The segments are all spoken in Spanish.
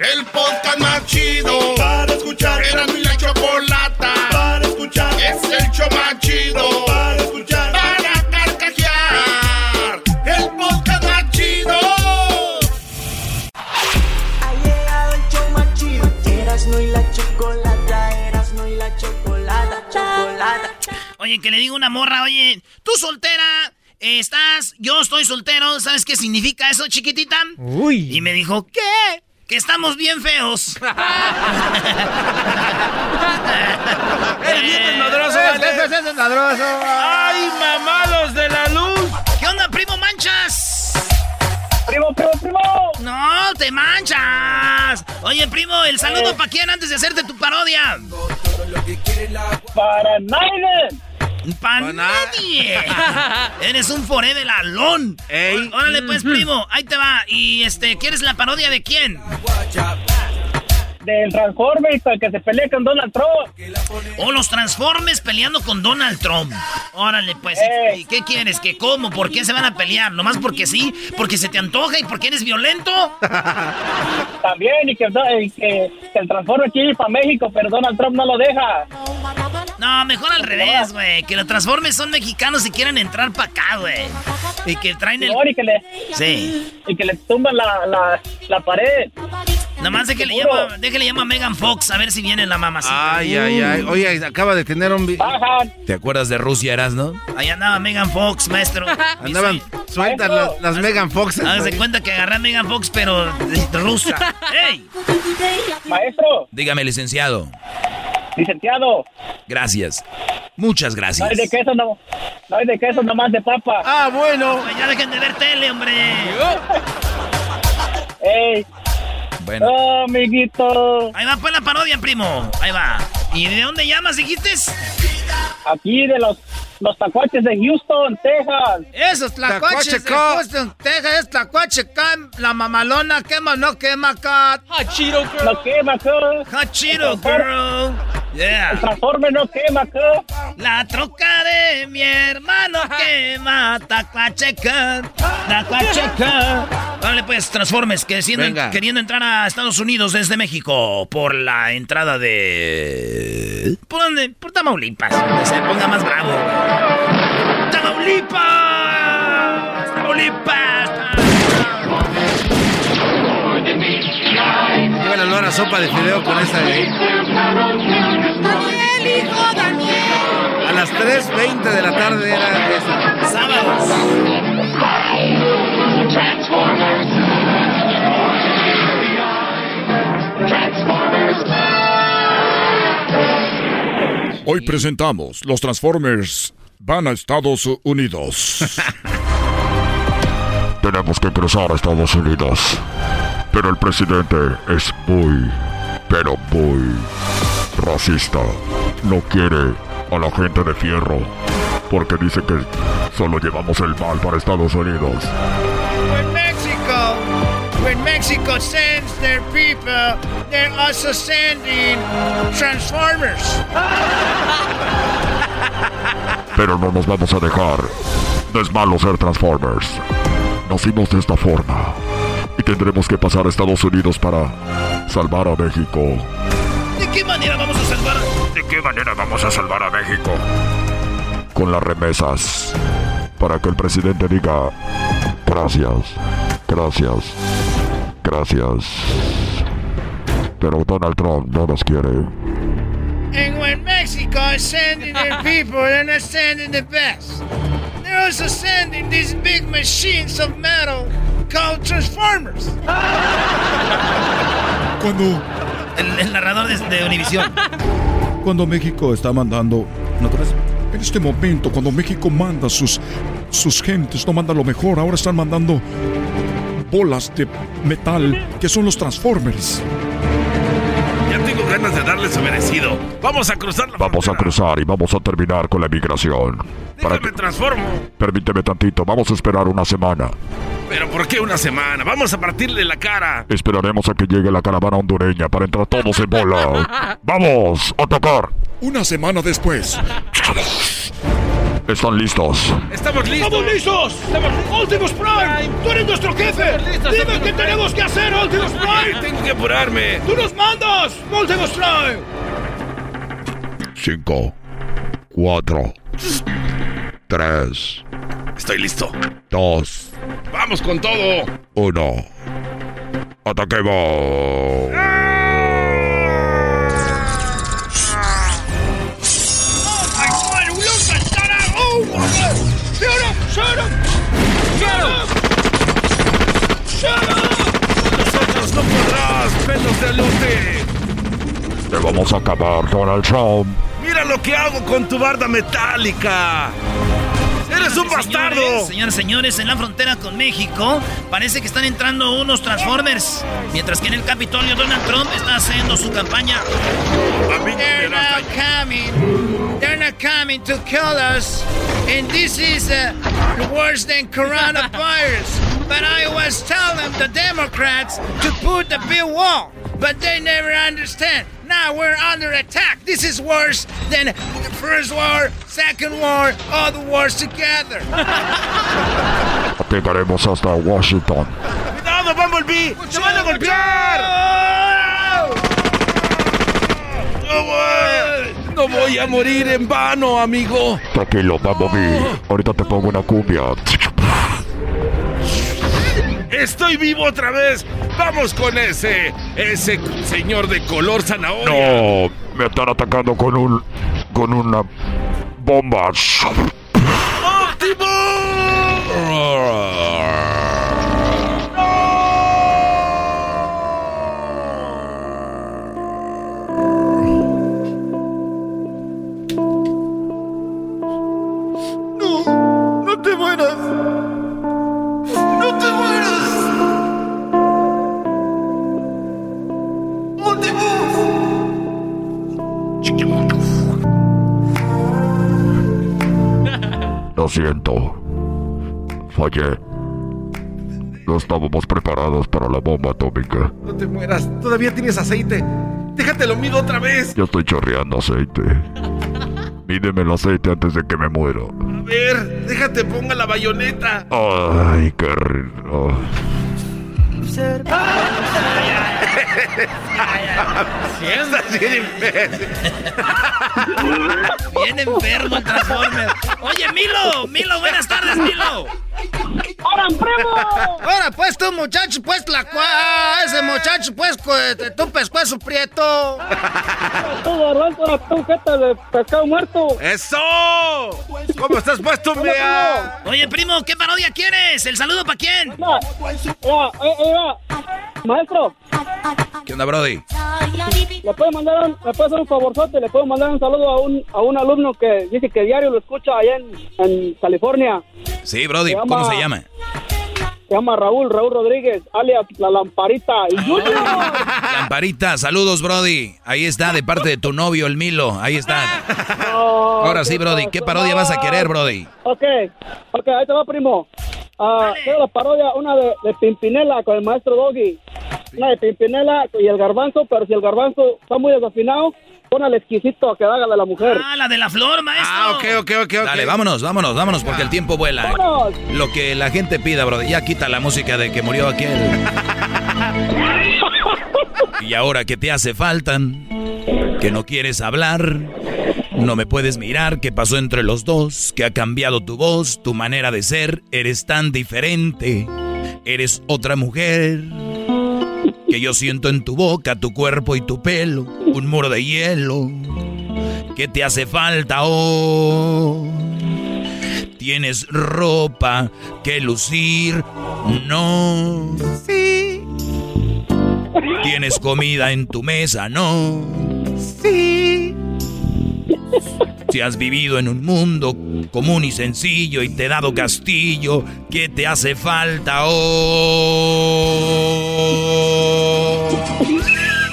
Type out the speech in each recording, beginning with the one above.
El podcast más chido para escuchar. Era mi la chocolata para escuchar. Es el show más chido para escuchar. Para carcajear. El podcast más chido. Ha llegado el show más chido. Erasmo y la chocolata, Erasmo y la chocolata, chocolata. Oye, que le digo una morra, oye, tú soltera, estás, yo estoy soltero, ¿sabes qué significa eso, chiquitita? Uy. Y me dijo, ¿qué? Que estamos bien feos. ¡Eres bien desmadroso, vale! ¡Ay, mamados de la luz! ¿Qué onda, primo Manchas? Primo, primo, primo. No, te manchas. Oye, primo, el saludo para quién antes de hacerte tu parodia. Para Naiden. Para nadie. Eres un forever alón. Ey. Órale, pues, primo, ahí te va. Y este, ¿quieres la parodia de quién? Del Transformers que se pelea con Donald Trump. O los Transformes peleando con Donald Trump. Órale, pues. Ey. ¿Y qué quieres? ¿Qué cómo? ¿Por qué se van a pelear? ¿Nomás porque sí? ¿Porque se te antoja y porque eres violento? También, y que, y que, que el Transformer quiere ir para México, pero Donald Trump no lo deja. No, mejor al revés, güey. Que los Transformes son mexicanos y quieren entrar para acá, güey. Y que traen el... Y que le, Sí. y que le tumban la, la, la pared. Nomás déjale Seguro. llama, déjale llama a Megan Fox a ver si viene la mamacita. Ay, ay, ay. Oye, acaba de tener un... Bajan. ¿Te acuerdas de Rusia, eras, no? Ahí andaba Megan Fox, maestro. Andaban sueltas las, las Megan Foxes. Hágase cuenta que agarré a Megan Fox, pero de- rusa. ¡Ey! Maestro, Dígame, licenciado. Licenciado, Gracias. Muchas no hay gracias. de queso, no, no hay de queso, nomás de papa. Ah, bueno. Pues ya dejen de ver tele, hombre. Ey, Bueno, oh, amiguito. Ahí va pues la parodia, primo. Ahí va. ¿Y de dónde llamas, dijiste? Aquí de los, los tacuaches de Houston, Texas. Esos tlacuaches de Houston, Texas, es tlacuache la mamalona quema, no quema acá. No quema, acá. Hachiro, girl. El Yeah. Transformer no quema, acá. La troca de mi hermano quema, tacuacheca, tacuacheca. Vale, pues, transformes, que siendo- queriendo entrar a Estados Unidos desde México por la entrada de... ¿Por dónde? Por Tamaulipas, donde se ponga más bravo. ¡Tamaulipas! ¡Tamaulipas! Iban a olor a sopa de fideo con esta de ahí. A las 3.20 de la tarde era esa. Sábados. Hoy presentamos Los Transformers van a Estados Unidos. Tenemos que cruzar a Estados Unidos. Pero el presidente es muy, pero muy racista. No quiere a la gente de fierro. Porque dice que solo llevamos el mal para Estados Unidos. When Mexico, when Mexico sends their people, they're also sending transformers. Pero no nos vamos a dejar. No es malo ser Transformers. Nacimos de esta forma. Y tendremos que pasar a Estados Unidos para salvar a México. ¿De qué manera vamos a salvar? ¿De qué manera vamos a salvar a México? Con las remesas. Para que el presidente diga gracias, gracias, gracias. Pero Donald Trump no nos quiere. And when Mexico is sending their people, they're not sending the best. They're also sending these big machines of metal called transformers. Cuando, El, narrador de, de Univision. cuando México está mandando... ¿No? En este momento, cuando México manda sus, sus gentes, no manda lo mejor, ahora están mandando bolas de metal que son los Transformers. Ganas de darle su merecido. Vamos a cruzar la Vamos a cruzar y vamos a terminar con la migración. Para que, transformo. permíteme tantito, vamos a esperar una semana. Pero ¿por qué una semana? Vamos a partirle la cara. Esperaremos a que llegue la caravana hondureña para entrar todos en bola. ¡Vamos! ¡A tocar! Una semana después. ¿Están listos? ¡Estamos listos! ¡Estamos listos! ¡Optimus Prime! ¡Tú eres nuestro jefe! listos, ¡Dime qué Prime. tenemos que hacer, Optimus Prime! Tengo que apurarme. ¡Tú nos mandas, Optimus Prime! 5, 4, 3, Estoy listo. 2, Vamos con todo. 1. ¡Ataquemos! ¡Ay, pelos de alote. ¡Te vamos a acabar, Donald Trump! Mira lo que hago con tu barda metálica. ¡Eres un bastardo! Señores, señores, señores, en la frontera con México parece que están entrando unos Transformers. Mientras que en el Capitolio Donald Trump está haciendo su campaña. They're not coming. They're not coming to kill us. And this is uh, worse than coronavirus. But I was telling the Democrats to put the big wall. But they never understand. Now we're under attack. This is worse than the first war, second war, all the wars together. Llegaremos hasta Washington. ¡Cuidado, Bumblebee! ¡Te van a golpear! No voy, no voy a morir en vano, amigo. Tranquilo, Bumblebee. Ahorita te pongo una cumbia. Estoy vivo otra vez. Vamos con ese, ese señor de color zanahoria. No, me están atacando con un. con una bomba. No te mueras. Lo siento. Fallé. No estábamos preparados para la bomba atómica. No te mueras. Todavía tienes aceite. Déjate lo mido otra vez. Ya estoy chorreando aceite. Mídeme el aceite antes de que me muera. A ver, déjate ponga la bayoneta. Ay, qué rico. Estás bien imbécil. Bien enfermo el Transformer. Oye, Milo, Milo, buenas tardes, Milo. ¡Ahora, primo! Ahora, pues, tú, muchacho, pues, la cua... Ese muchacho, pues, tu pescuezo prieto. Tú, garbanzo, ahora tú, jeta de pescado muerto. ¡Eso! ¿Cómo estás puesto, mea? Oye, primo, ¿qué parodia quieres? ¿El saludo para quién? Mira, mira, eh, eh. Maestro, ¿Qué onda, Brody? le puede mandar un, le puede hacer un favorzote, le puedo mandar un saludo a un, a un alumno que dice que diario lo escucha allá en, en California. Sí, Brody, ¿cómo se llama? Se llama Raúl, Raúl Rodríguez, alias La Lamparita. Y Junior. Lamparita, saludos, Brody. Ahí está, de parte de tu novio, el Milo. Ahí está. No, Ahora sí, Brody, ¿qué parodia vas a querer, Brody? Ok, ok, ahí te va, primo. Ah, quiero la parodia, una de, de Pimpinela con el maestro Doggy. Una de Pimpinela y el garbanzo, pero si el garbanzo está muy desafinado, pon al exquisito que haga de la mujer. Ah, la de la flor, maestro. Ah, ok, ok, ok. Dale, vámonos, vámonos, vámonos, porque el tiempo vuela. ¡Vámonos! Lo que la gente pida, Brody. Ya quita la música de que murió aquel. Y ahora que te hace falta, que no quieres hablar, no me puedes mirar, ¿qué pasó entre los dos? Que ha cambiado tu voz, tu manera de ser, eres tan diferente, eres otra mujer. Que yo siento en tu boca, tu cuerpo y tu pelo, un muro de hielo. ¿Qué te hace falta oh? Tienes ropa que lucir, no. Sí. Tienes comida en tu mesa, no. Sí. Si has vivido en un mundo común y sencillo y te he dado castillo, ¿qué te hace falta oh?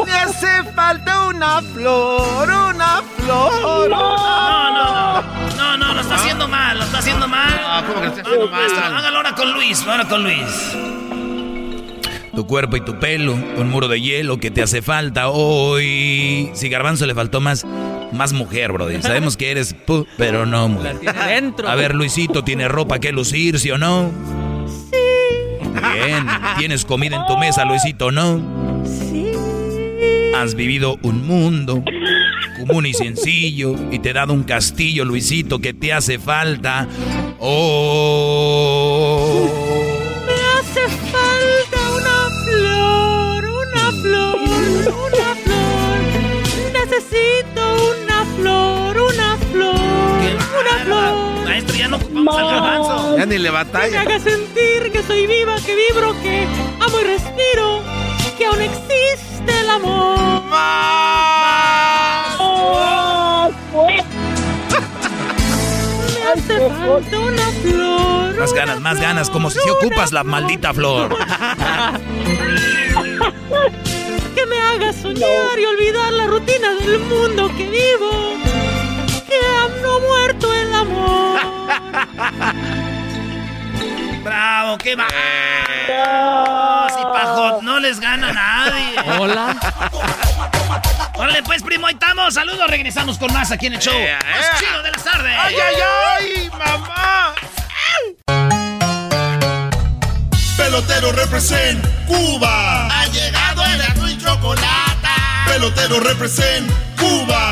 Me hace falta una flor, una flor. No, no, no. No, no, lo está haciendo mal, lo está haciendo mal. Ah, ¿cómo que lo está haciendo maestro, mal? hágalo ahora con Luis, ahora con Luis. Tu cuerpo y tu pelo, un muro de hielo que te hace falta hoy. Si Garbanzo le faltó más Más mujer, Brody. Sabemos que eres pu, pero no mujer. dentro. A ver, Luisito, ¿tiene ropa que lucir, sí o no? Sí. Bien. ¿Tienes comida en tu mesa, Luisito, no? Sí. Has vivido un mundo común y sencillo y te he dado un castillo, Luisito, que te hace falta. Oh. Me hace falta ya no ocupamos al garbanzo. Ya ni le Que me batalla. haga sentir que soy viva, que vibro, que amo y respiro, que aún existe el amor. Me hace falta una flor. Más ganas, más ganas, como si ocupas la maldita flor. Que me haga soñar y olvidar la rutina del mundo que vivo. No muerto el amor. Bravo, qué va. Si Pajot no les gana a nadie. Hola. Órale, pues, primo, ahí estamos. Saludos, regresamos con más aquí en el show. Eh, Más eh. chido de las tardes. ¡Ay, ay, ay, mamá! Pelotero represent Cuba. Ha llegado el azul y chocolate. Pelotero represent Cuba.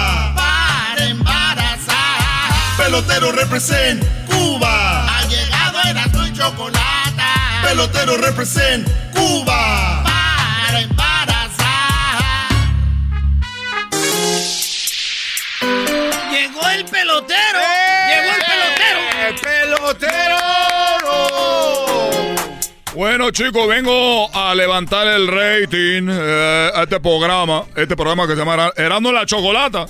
Pelotero represent Cuba. Ha llegado el azul y chocolate. Pelotero represent Cuba. Para embarazar. Llegó el pelotero. Llegó el pelotero. ¡Eh, pelotero! Bueno, chicos, vengo a levantar el rating eh, a este programa, este programa que se llama Erando la Chocolata.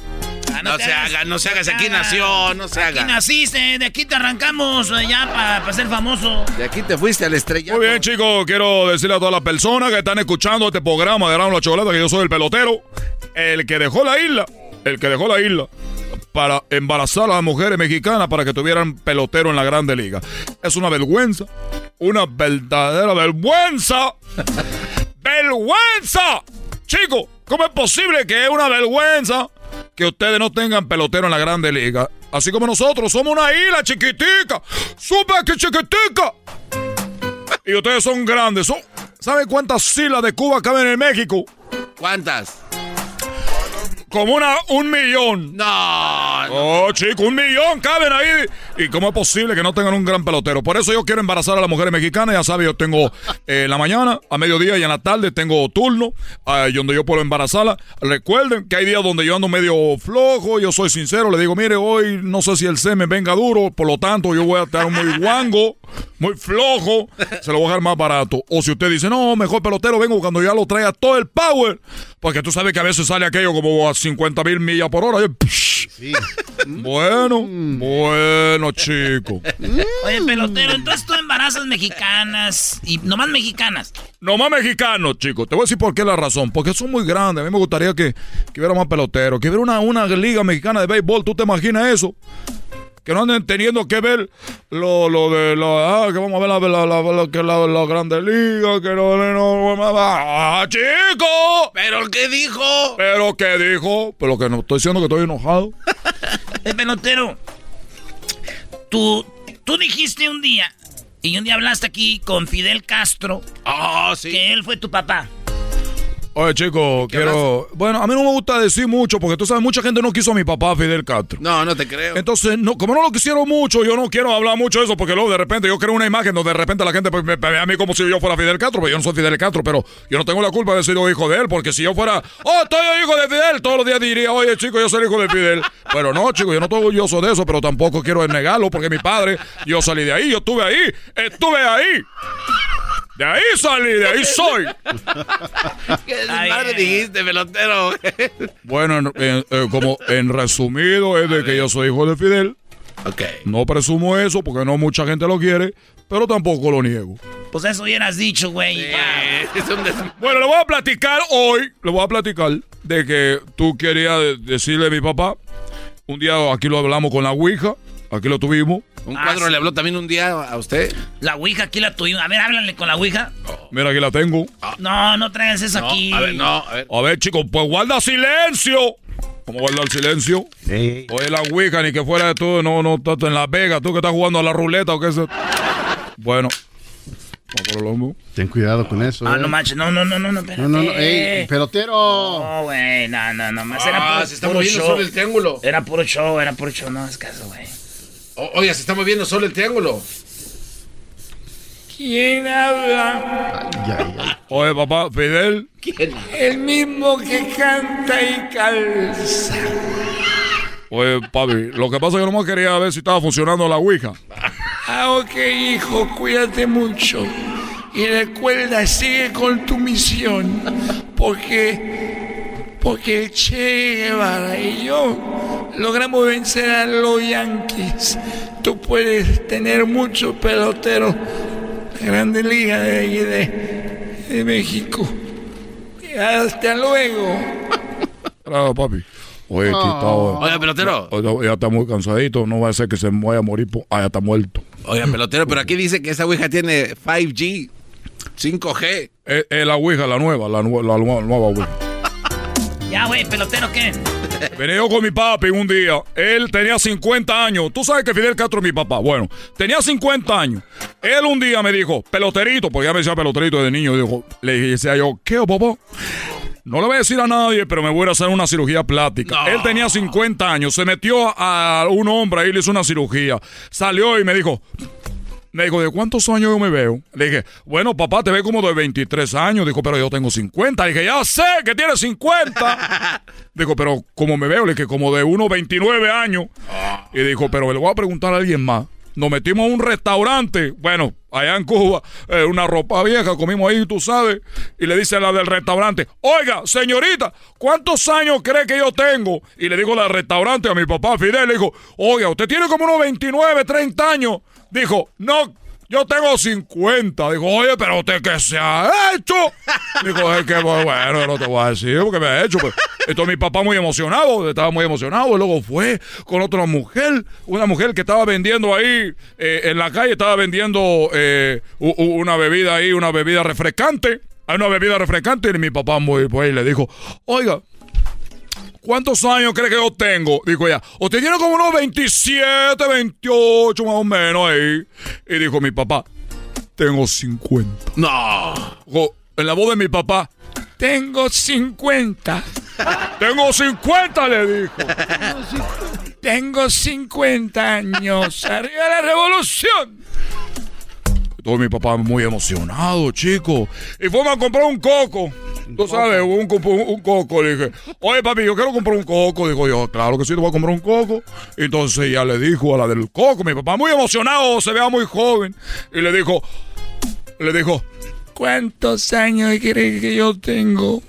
Ah, No se hagas, haga, no se haga, te aquí nació, no se Aquí haga. naciste, de aquí te arrancamos eh, ya para ser famoso. De aquí te fuiste a la estrella. Muy bien, chicos, quiero decirle a todas las personas que están escuchando este programa de la Chocolata que yo soy el pelotero, el que dejó la isla, el que dejó la isla para embarazar a las mujeres mexicanas para que tuvieran pelotero en la Grande Liga. Es una vergüenza, una verdadera vergüenza. ¡Vergüenza! Chicos, ¿cómo es posible que es una vergüenza que ustedes no tengan pelotero en la Grande Liga? Así como nosotros somos una isla chiquitica, súper que chiquitica. Y ustedes son grandes. ¿Saben cuántas islas de Cuba caben en México? ¿Cuántas? Como una, un millón. No, no. Oh, chico, un millón caben ahí. ¿Y cómo es posible que no tengan un gran pelotero? Por eso yo quiero embarazar a las mujeres mexicanas. Ya sabes, yo tengo eh, en la mañana, a mediodía y en la tarde tengo turno eh, donde yo puedo embarazarla. Recuerden que hay días donde yo ando medio flojo. Yo soy sincero. Le digo, mire, hoy no sé si el semen venga duro. Por lo tanto, yo voy a estar muy guango, muy flojo. Se lo voy a dejar más barato. O si usted dice, no, mejor pelotero vengo cuando ya lo traiga todo el power. Porque tú sabes que a veces sale aquello como a 50 mil millas por hora. Y, Bueno, bueno, chico. Oye, pelotero, entonces tú embarazas mexicanas y nomás mexicanas. No más mexicanos, chicos. Te voy a decir por qué la razón. Porque son muy grandes. A mí me gustaría que, que hubiera más peloteros. Que hubiera una, una liga mexicana de béisbol. ¿Tú te imaginas eso? Que no anden teniendo que ver lo, lo de la... Ah, que vamos a ver la, la, la, la- que la, la grande liga. Que no... no, no ¡Ah, chico! ¿Pero qué dijo? ¿Pero qué dijo? Pero que no estoy diciendo que estoy enojado. El pelotero, tú, tú dijiste un día, y un día hablaste aquí con Fidel Castro, Oh, sí. que él fue tu papá. Oye, chico, ¿Qué quiero... Bueno, a mí no me gusta decir mucho porque tú sabes, mucha gente no quiso a mi papá Fidel Castro. No, no te creo. Entonces, no, como no lo quisieron mucho, yo no quiero hablar mucho de eso porque luego de repente yo creo una imagen donde de repente la gente pues, me, me ve a mí como si yo fuera Fidel Castro, pero yo no soy Fidel Castro, pero yo no tengo la culpa de ser hijo de él, porque si yo fuera, oh, estoy hijo de Fidel, todos los días diría, oye, chico, yo soy hijo de Fidel. Pero no, chico, yo no estoy orgulloso de eso, pero tampoco quiero negarlo porque mi padre, yo salí de ahí, yo estuve ahí, estuve ahí. De ahí salí, de ahí soy. ¿Qué madre dijiste, pelotero? Bueno, en- en- eh, como en resumido es de que yo soy hijo de Fidel. ok. No presumo eso porque no mucha gente lo quiere, pero tampoco lo niego. Pues eso hubieras dicho, güey. ya. Es un des- Bueno, le voy a platicar hoy, le voy a platicar de que tú querías de- decirle a mi papá. Un día aquí lo hablamos con la Ouija, aquí lo tuvimos. Un Ah, cuadro sí. le habló también un día a usted. La Ouija aquí la tuvimos. A ver, háblale con la Ouija. Mira, aquí la tengo. No, no traigas eso No, aquí. a ver, no, a ver. A ver, chicos, pues guarda silencio. Vamos a guardar silencio. Oye, la Ouija, ni que fuera de tú, no, no, estás en Las Vegas, tú que estás jugando a la ruleta o qué es. Bueno. El hombro. Ten cuidado con eso. Ah, eh. no manches, no, no, no, no, no, espérate. No, no, no, ey, pelotero. No, güey, no, no, no, más era Ah, puro, se está puro show. el triángulo. Era puro show, era puro show, no hagas caso, güey. O- oiga, se está moviendo solo el triángulo. ¿Quién habla? Oye, papá, Fidel. El mismo que canta y calza. Oye, papi, lo que pasa es que nomás quería ver si estaba funcionando la Ouija. Ah, ok, hijo, cuídate mucho. Y recuerda, sigue con tu misión. Porque, porque el Che Guevara y yo logramos vencer a los Yankees. Tú puedes tener muchos peloteros de Grande Liga de, ahí de, de México. Hasta luego. Claro, papi. Oye, No. quitado. Oiga, pelotero. Ya está muy cansadito, no va a ser que se vaya a morir. Ah, ya está muerto. Oiga, pelotero, pero aquí dice que esa Ouija tiene 5G, 5G. Es, la Ouija, la nueva, la, la nue- nueva Ouija. Ya, güey, pelotero, ¿qué? Venía yo con mi papi un día. Él tenía 50 años. Tú sabes que Fidel Castro es mi papá. Bueno, tenía 50 años. Él un día me dijo, peloterito, porque ya me decía peloterito de niño. Dijo, le decía yo, ¿qué, papá? No le voy a decir a nadie, pero me voy a hacer una cirugía plástica. Él tenía 50 años. Se metió a un hombre ahí, le hizo una cirugía. Salió y me dijo, me dijo, ¿de cuántos años yo me veo? Le dije, bueno, papá, te ve como de 23 años. Dijo, pero yo tengo 50. Le dije, ya sé que tienes 50. Dijo, pero como me veo, le dije, como de unos 29 años. Y dijo, pero le voy a preguntar a alguien más. Nos metimos a un restaurante, bueno, allá en Cuba, eh, una ropa vieja, comimos ahí, tú sabes, y le dice a la del restaurante, oiga, señorita, ¿cuántos años cree que yo tengo? Y le digo la del restaurante a mi papá Fidel, le dijo, oiga, usted tiene como unos 29, 30 años. Dijo, no, yo tengo 50. Dijo, oye, pero usted qué se ha hecho. Dijo, es que pues, bueno, no te voy a decir porque me ha hecho. Pues. Entonces mi papá muy emocionado, estaba muy emocionado. Y luego fue con otra mujer, una mujer que estaba vendiendo ahí eh, en la calle, estaba vendiendo eh, una bebida ahí, una bebida refrescante. Hay una bebida refrescante y mi papá muy, pues, le dijo, oiga, ¿Cuántos años cree que yo tengo? Dijo ella, usted tiene como unos 27, 28 más o menos ahí. Y dijo mi papá, tengo 50. No. Dijo, en la voz de mi papá, Tengo 50. tengo 50, le dijo. Tengo 50 años. ¡Arriba la revolución! Todo mi papá muy emocionado, chico. Y fuimos a comprar un coco. Tú sabes, un, un, un coco. Le dije, oye, papi, yo quiero comprar un coco. Dijo yo, claro que sí, te voy a comprar un coco. Entonces ya le dijo a la del coco, mi papá muy emocionado, se vea muy joven. Y le dijo, le dijo, ¿Cuántos años cree que yo tengo?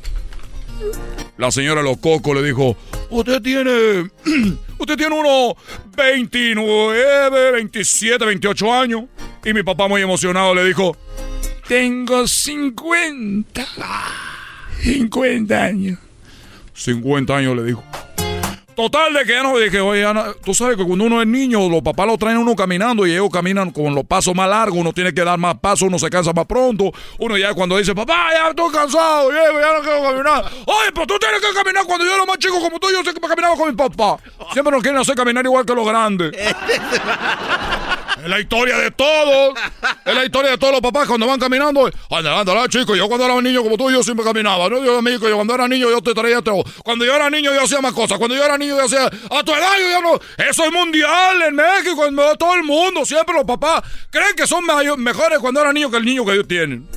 la señora de los cocos le dijo, usted tiene, usted tiene unos 29, 27, 28 años. Y mi papá muy emocionado le dijo, Tengo 50. 50 años. 50 años le dijo. Total de que ya no dije, oye, Ana, tú sabes que cuando uno es niño, los papás lo traen uno caminando y ellos caminan con los pasos más largos, uno tiene que dar más pasos, uno se cansa más pronto. Uno ya cuando dice, papá, ya estoy cansado, ya, ya no quiero caminar. Oye, pero tú tienes que caminar cuando yo era más chico como tú, yo sé que caminaba con mi papá. Siempre nos quieren hacer caminar igual que los grandes. Es la historia de todos. Es la historia de todos los papás cuando van caminando. Anda, anda, anda, chico. Yo cuando era niño como tú, yo siempre caminaba. No, yo, amigo, yo cuando era niño yo te traía todo. Cuando yo era niño yo hacía más cosas. Cuando yo era niño yo hacía... A tu edad yo ya no... Eso es mundial en México, en todo el mundo. Siempre los papás creen que son mejores cuando eran niños que el niño que ellos tienen.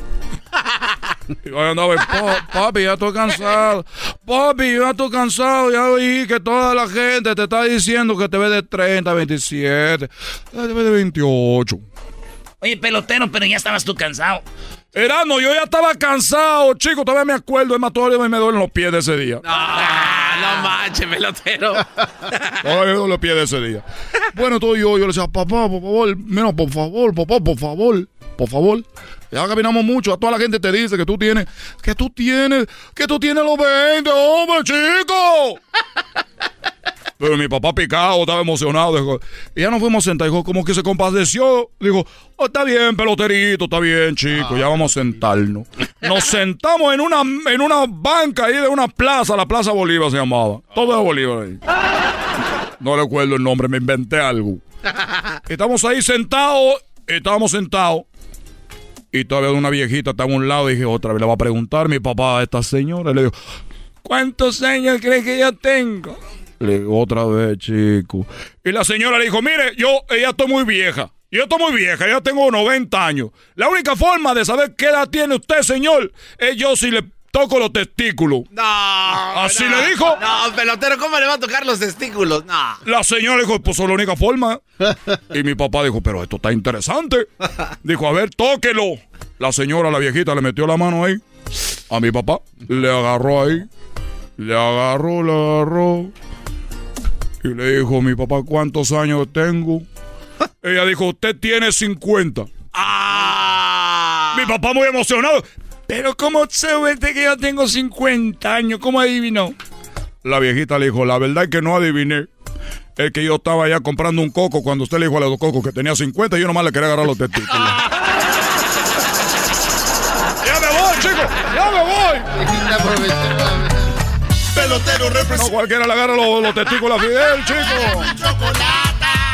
Yo andaba, "Pa- papi, ya estoy cansado. Papi, ya estoy cansado. Ya oí que toda la gente te está diciendo que te ves de 30, 27, te ves de 28. Oye, pelotero, pero ya estabas tú cansado. Erano, yo ya estaba cansado, chico. Todavía me acuerdo. Es más, todavía me duelen los pies de ese día. Ah, no manches, pelotero. Todavía me duelen los pies de ese día. Bueno, todo yo, yo le decía, papá, por favor, mira, por favor, papá, por favor, por favor. Ya caminamos mucho, a toda la gente te dice que tú tienes, que tú tienes, que tú tienes los 20, hombre, chico. Pero mi papá picado, estaba emocionado. Y ya nos fuimos sentados. Dijo, como que se compadeció. Dijo, oh, está bien, peloterito, está bien, chico, ya vamos a sentarnos. Nos sentamos en una, en una banca ahí de una plaza, la Plaza Bolívar se llamaba. Todo es Bolívar ahí. No recuerdo el nombre, me inventé algo. Estamos ahí sentados, estábamos sentados. Y todavía una viejita estaba a un lado y dije, otra vez le va a preguntar mi papá a esta señora. Y le digo, ¿cuántos años cree que yo tengo? Le digo, otra vez, chico. Y la señora le dijo, mire, yo ya estoy muy vieja. Yo estoy muy vieja, ya tengo 90 años. La única forma de saber qué edad tiene usted, señor, es yo si le toco los testículos. No. ¿Así no. le dijo? No, pelotero, ¿cómo le va a tocar los testículos? No. La señora dijo, pues es la única forma. Y mi papá dijo, pero esto está interesante. Dijo, a ver, tóquelo. La señora, la viejita, le metió la mano ahí. A mi papá. Le agarró ahí. Le agarró, le agarró. Y le dijo, mi papá, ¿cuántos años tengo? Ella dijo, usted tiene 50. Mi papá muy emocionado. Pero ¿cómo sabe usted que yo tengo 50 años? ¿Cómo adivinó? La viejita le dijo, la verdad es que no adiviné. Es que yo estaba ya comprando un coco cuando usted le dijo a los cocos que tenía 50 y yo nomás le quería agarrar los testículos. ¡Ya me voy, chicos! ¡Ya me voy! Pelotero representa. No cualquiera le agarra los, los testículos a Fidel, chico.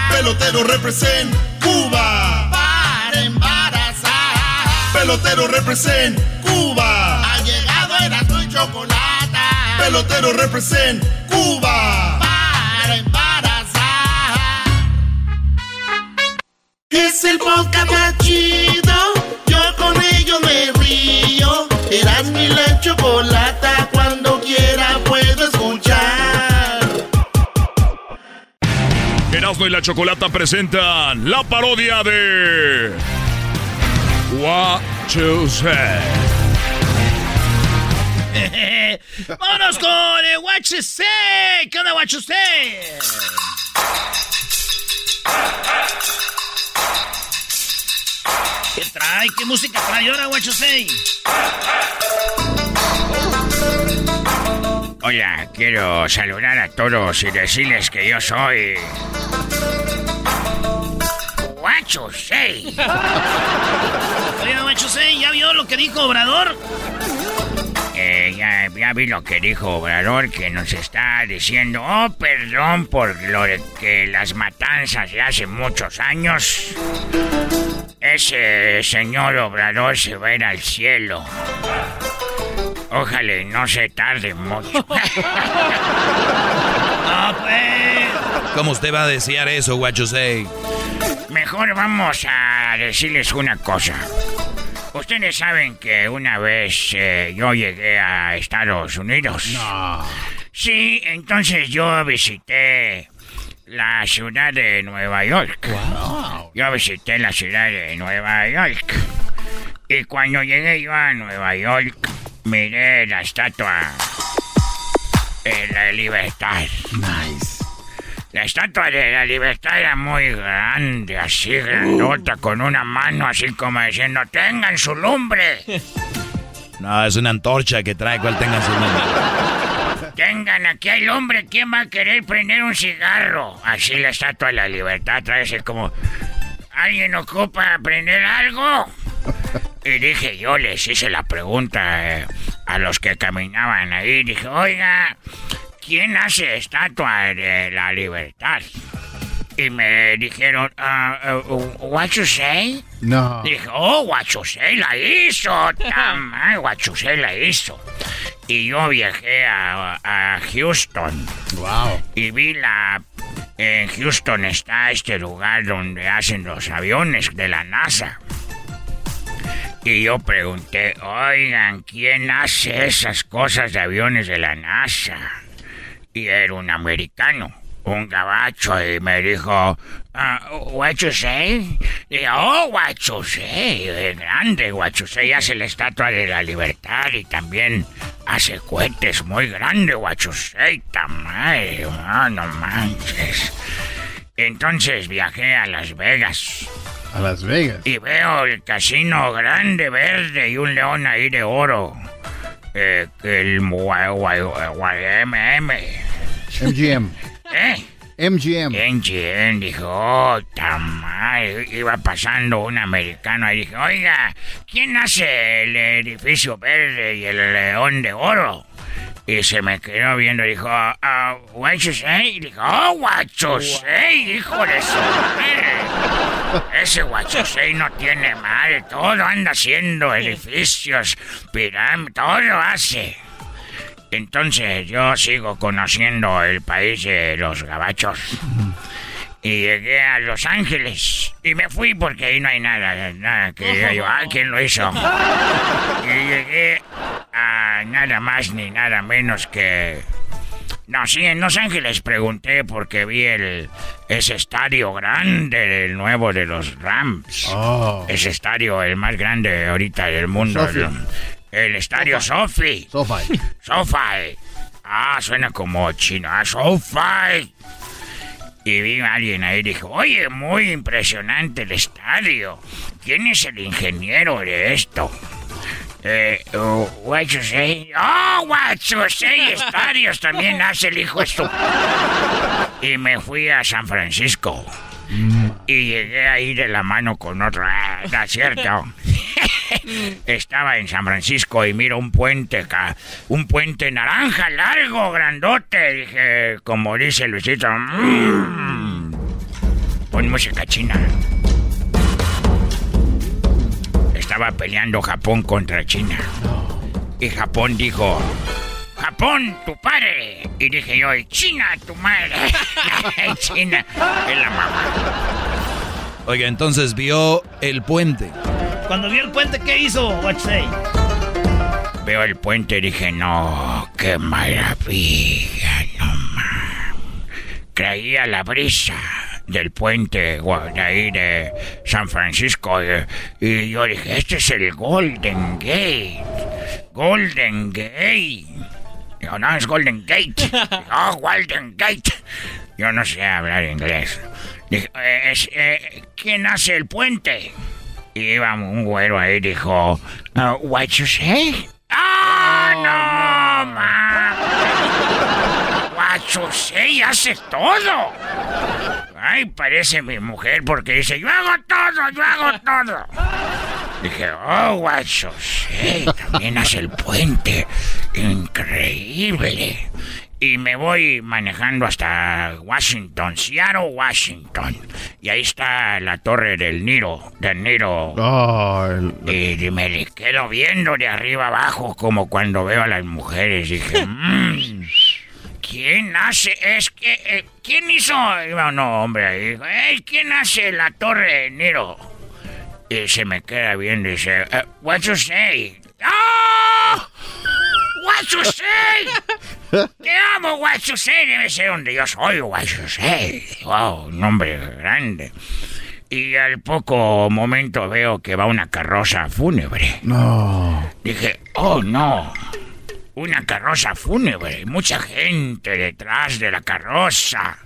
Pelotero represent Cuba. Para embarazar. Pelotero represent Cuba. Ha llegado Erasmo y Chocolata. Pelotero represent Cuba. Para embarazar. Es el podcast más chido. Yo con ello me río. Erasmo y la Chocolata. Cuando quiera puedo escuchar. Erasmo y la Chocolata presentan la parodia de... What you say. Vámonos con el You Say. ¿Qué onda, Say? ¿Qué trae? ¿Qué música trae ahora, What You Say? Hola, quiero saludar a todos y decirles que yo soy. You say? Oiga, You Say, ¿ya vio lo que dijo Obrador? Eh, ya, ya vi lo que dijo Obrador, que nos está diciendo, oh, perdón por lo de que las matanzas de hace muchos años. Ese señor Obrador se va a ir al cielo. Ojalá y no se tarde mucho. Pues. ¿Cómo usted va a desear eso, say? Mejor vamos a decirles una cosa. Ustedes saben que una vez eh, yo llegué a Estados Unidos. No. Sí, entonces yo visité la ciudad de Nueva York. Yo visité la ciudad de Nueva York. Y cuando llegué yo a Nueva York, miré la estatua de la libertad. Nice. La estatua de la libertad era muy grande, así grandota, con una mano así como diciendo, tengan su lumbre. No, es una antorcha que trae cual tenga su nombre. Tengan, aquí hay lumbre, ¿quién va a querer prender un cigarro? Así la estatua de la libertad trae así como, ¿alguien ocupa prender algo? Y dije, yo les hice la pregunta eh, a los que caminaban ahí. Dije, oiga, ¿quién hace estatua de la libertad? Y me dijeron, ah, uh, what you say? No. Dije, oh, what you say la hizo, tamay, what you say la hizo. Y yo viajé a, a Houston. Wow. Y vi la... En Houston está este lugar donde hacen los aviones de la NASA. Y yo pregunté, oigan, ¿quién hace esas cosas de aviones de la NASA? Y era un americano, un gabacho, y me dijo, ah, what you say? Y yo, oh, what you say, es grande, what you say, hace la estatua de la libertad y también hace cohetes muy grandes, what you say, tamaño, ah, no manches. Entonces viajé a Las Vegas. A Las Vegas. Y veo el casino grande, verde y un león ahí de oro. Eh, el MGM. MGM. ¿Eh? MGM. MGM dijo, oh, tamal. Iba pasando un americano y dije, oiga, ¿quién hace el edificio verde y el león de oro? Y se me quedó viendo y dijo, ah, what you say? Y dijo, oh, what you say, hijo de su madre. Ese what you say no tiene madre, todo anda haciendo edificios, pirámides, todo hace. Entonces yo sigo conociendo el país de los gabachos. Y llegué a Los Ángeles. Y me fui porque ahí no hay nada, nada que diga yo, ah, ¿quién lo hizo? Y llegué a nada más ni nada menos que... No, sí, en Los Ángeles pregunté porque vi el ese estadio grande, el nuevo de los Rams. Oh. Ese estadio, el más grande ahorita del mundo. Sophie. El estadio Sofi. SoFi. SoFi. Ah, suena como chino. Ah, SoFi. Y vi a alguien ahí y dijo, oye, muy impresionante el estadio. ¿Quién es el ingeniero de esto? Eh, uh, what you say? Oh, what you say, estadios también hace el hijo esto. Y me fui a San Francisco. Y llegué ahí de la mano con otro. Ah, no es cierto. Estaba en San Francisco y miro un puente, un puente naranja, largo, grandote. Dije, como dice Luisito, "Mm". pon música china. Estaba peleando Japón contra China. Y Japón dijo, Japón, tu padre. Y dije yo, "Y China, tu madre. China, es la mamá. Oiga, entonces vio el puente. Cuando vio el puente, ¿qué hizo? What you say? Veo el puente y dije, no, qué maravilla, no más. Creía la brisa del puente de ahí de San Francisco y yo dije, este es el Golden Gate. Golden Gate. Digo, no, es Golden Gate. Oh, Golden Gate. Yo no sé hablar inglés. Dije, "Eh, es, eh, ¿quién hace el puente? Y iba un güero ahí dijo, "Uh, what you say? ¡Ah, no, ma! What you say hace todo. Ay, parece mi mujer porque dice, yo hago todo, yo hago todo. Dije, oh, you say, también hace el puente. Increíble. Y me voy manejando hasta Washington, Seattle, Washington. Y ahí está la torre del Niro, del Niro. Oh, el- Y me le quedo viendo de arriba abajo como cuando veo a las mujeres. Dije, "Mm, ¿quién hace? Es que, eh, ¿quién hizo? Iba un hombre ahí. dijo, "Ey, ¿Quién hace la torre de Niro? Y se me queda viendo y dice, "Eh, what you say? ¡Ah! Say? Te amo, say. Debe ser donde yo soy, say. Wow, un hombre grande. Y al poco momento veo que va una carroza fúnebre. No. Dije, oh no, una carroza fúnebre, mucha gente detrás de la carroza.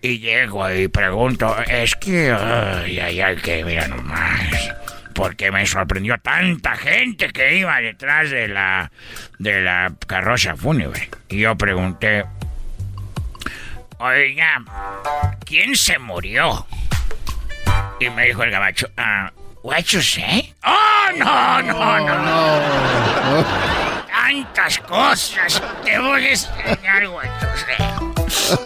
Y llego y pregunto, es que, ay, ay, ay, que mira nomás. Porque me sorprendió tanta gente que iba detrás de la, de la carroza fúnebre. Y yo pregunté, oiga, ¿quién se murió? Y me dijo el gabacho, ah, what? ¡Oh, no, no, no! no. Tantas cosas. Te voy a enseñar, what.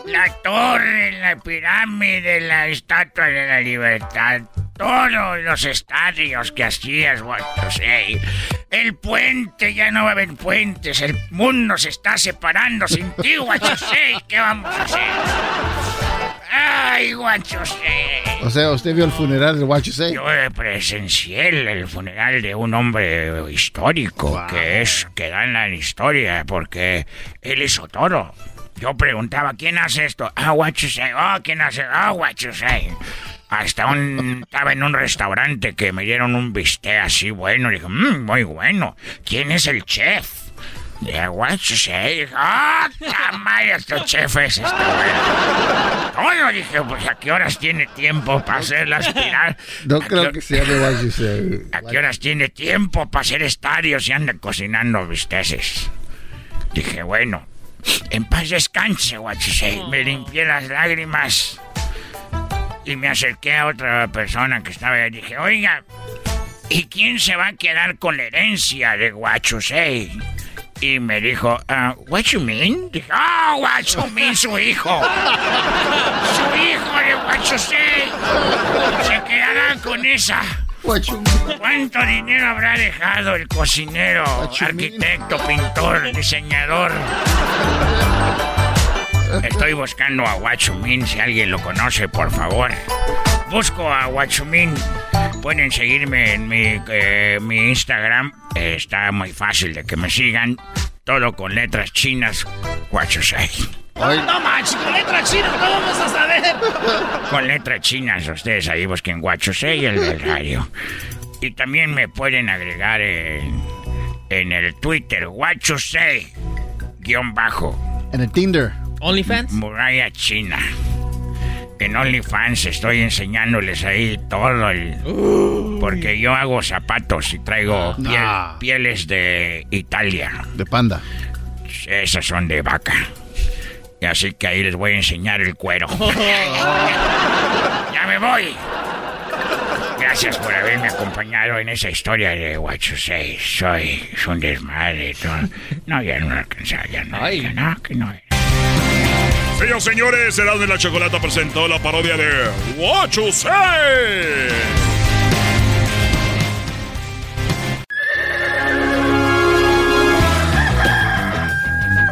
La torre, la pirámide, la estatua de la libertad. Todos los estadios que hacías, you say. El puente, ya no va a haber puentes. El mundo se está separando sin ti, say. ¿Qué vamos a hacer? Ay, say. O sea, usted vio el funeral de What You Say. Yo eh, presencié el, funeral de un hombre histórico que es que da en historia porque él hizo todo. Yo preguntaba quién hace esto. Ah, what you say. Oh, quién hace. Ah, what you say. Hasta un estaba en un restaurante que me dieron un bistec así bueno. Dije, "Mm, muy bueno. ¿Quién es el chef? Yeah, what you say? ¡Ah, madre, este chef es este! Todo, dije, pues a qué horas tiene tiempo para hacer las pirar. No ¿A creo que se llame What You Say. ¿A qué horas tiene tiempo para hacer estadios y anda cocinando bisteces? Dije, bueno, En paz descanse, guachusei. Me limpié las lágrimas. Y me acerqué a otra persona que estaba ahí y dije, oiga, ¿y quién se va a quedar con la herencia de guachusei? Y me dijo, ah, what you mean? Dije, ah, what you mean, su hijo. su hijo de guachusei. Se quedará con esa. ¿Cuánto dinero habrá dejado el cocinero, arquitecto, pintor, diseñador? Estoy buscando a Guachumín, si alguien lo conoce, por favor. Busco a Guachumín. Pueden seguirme en mi, eh, mi Instagram. Eh, está muy fácil de que me sigan. Todo con letras chinas. Guachusei. No manches, con letras chinas, ¿cómo vamos a saber? Con letras chinas, ustedes ahí busquen Guachusei el del radio. Y también me pueden agregar en, en el Twitter, Guachusei, guion bajo. En el Tinder. OnlyFans. Muralla China. En OnlyFans estoy enseñándoles ahí todo el... Porque yo hago zapatos y traigo piel- Ah. pieles de Italia. De panda. Esas son de vaca. Así que ahí les voy a enseñar el cuero. ya me voy. Gracias por haberme acompañado en esa historia de Guacho Soy un desmadre. No, ya no alcanzaba, ya no. Ay. Ya no, que no Señoras, señores, Serán de la Chocolata presentó la parodia de Guacho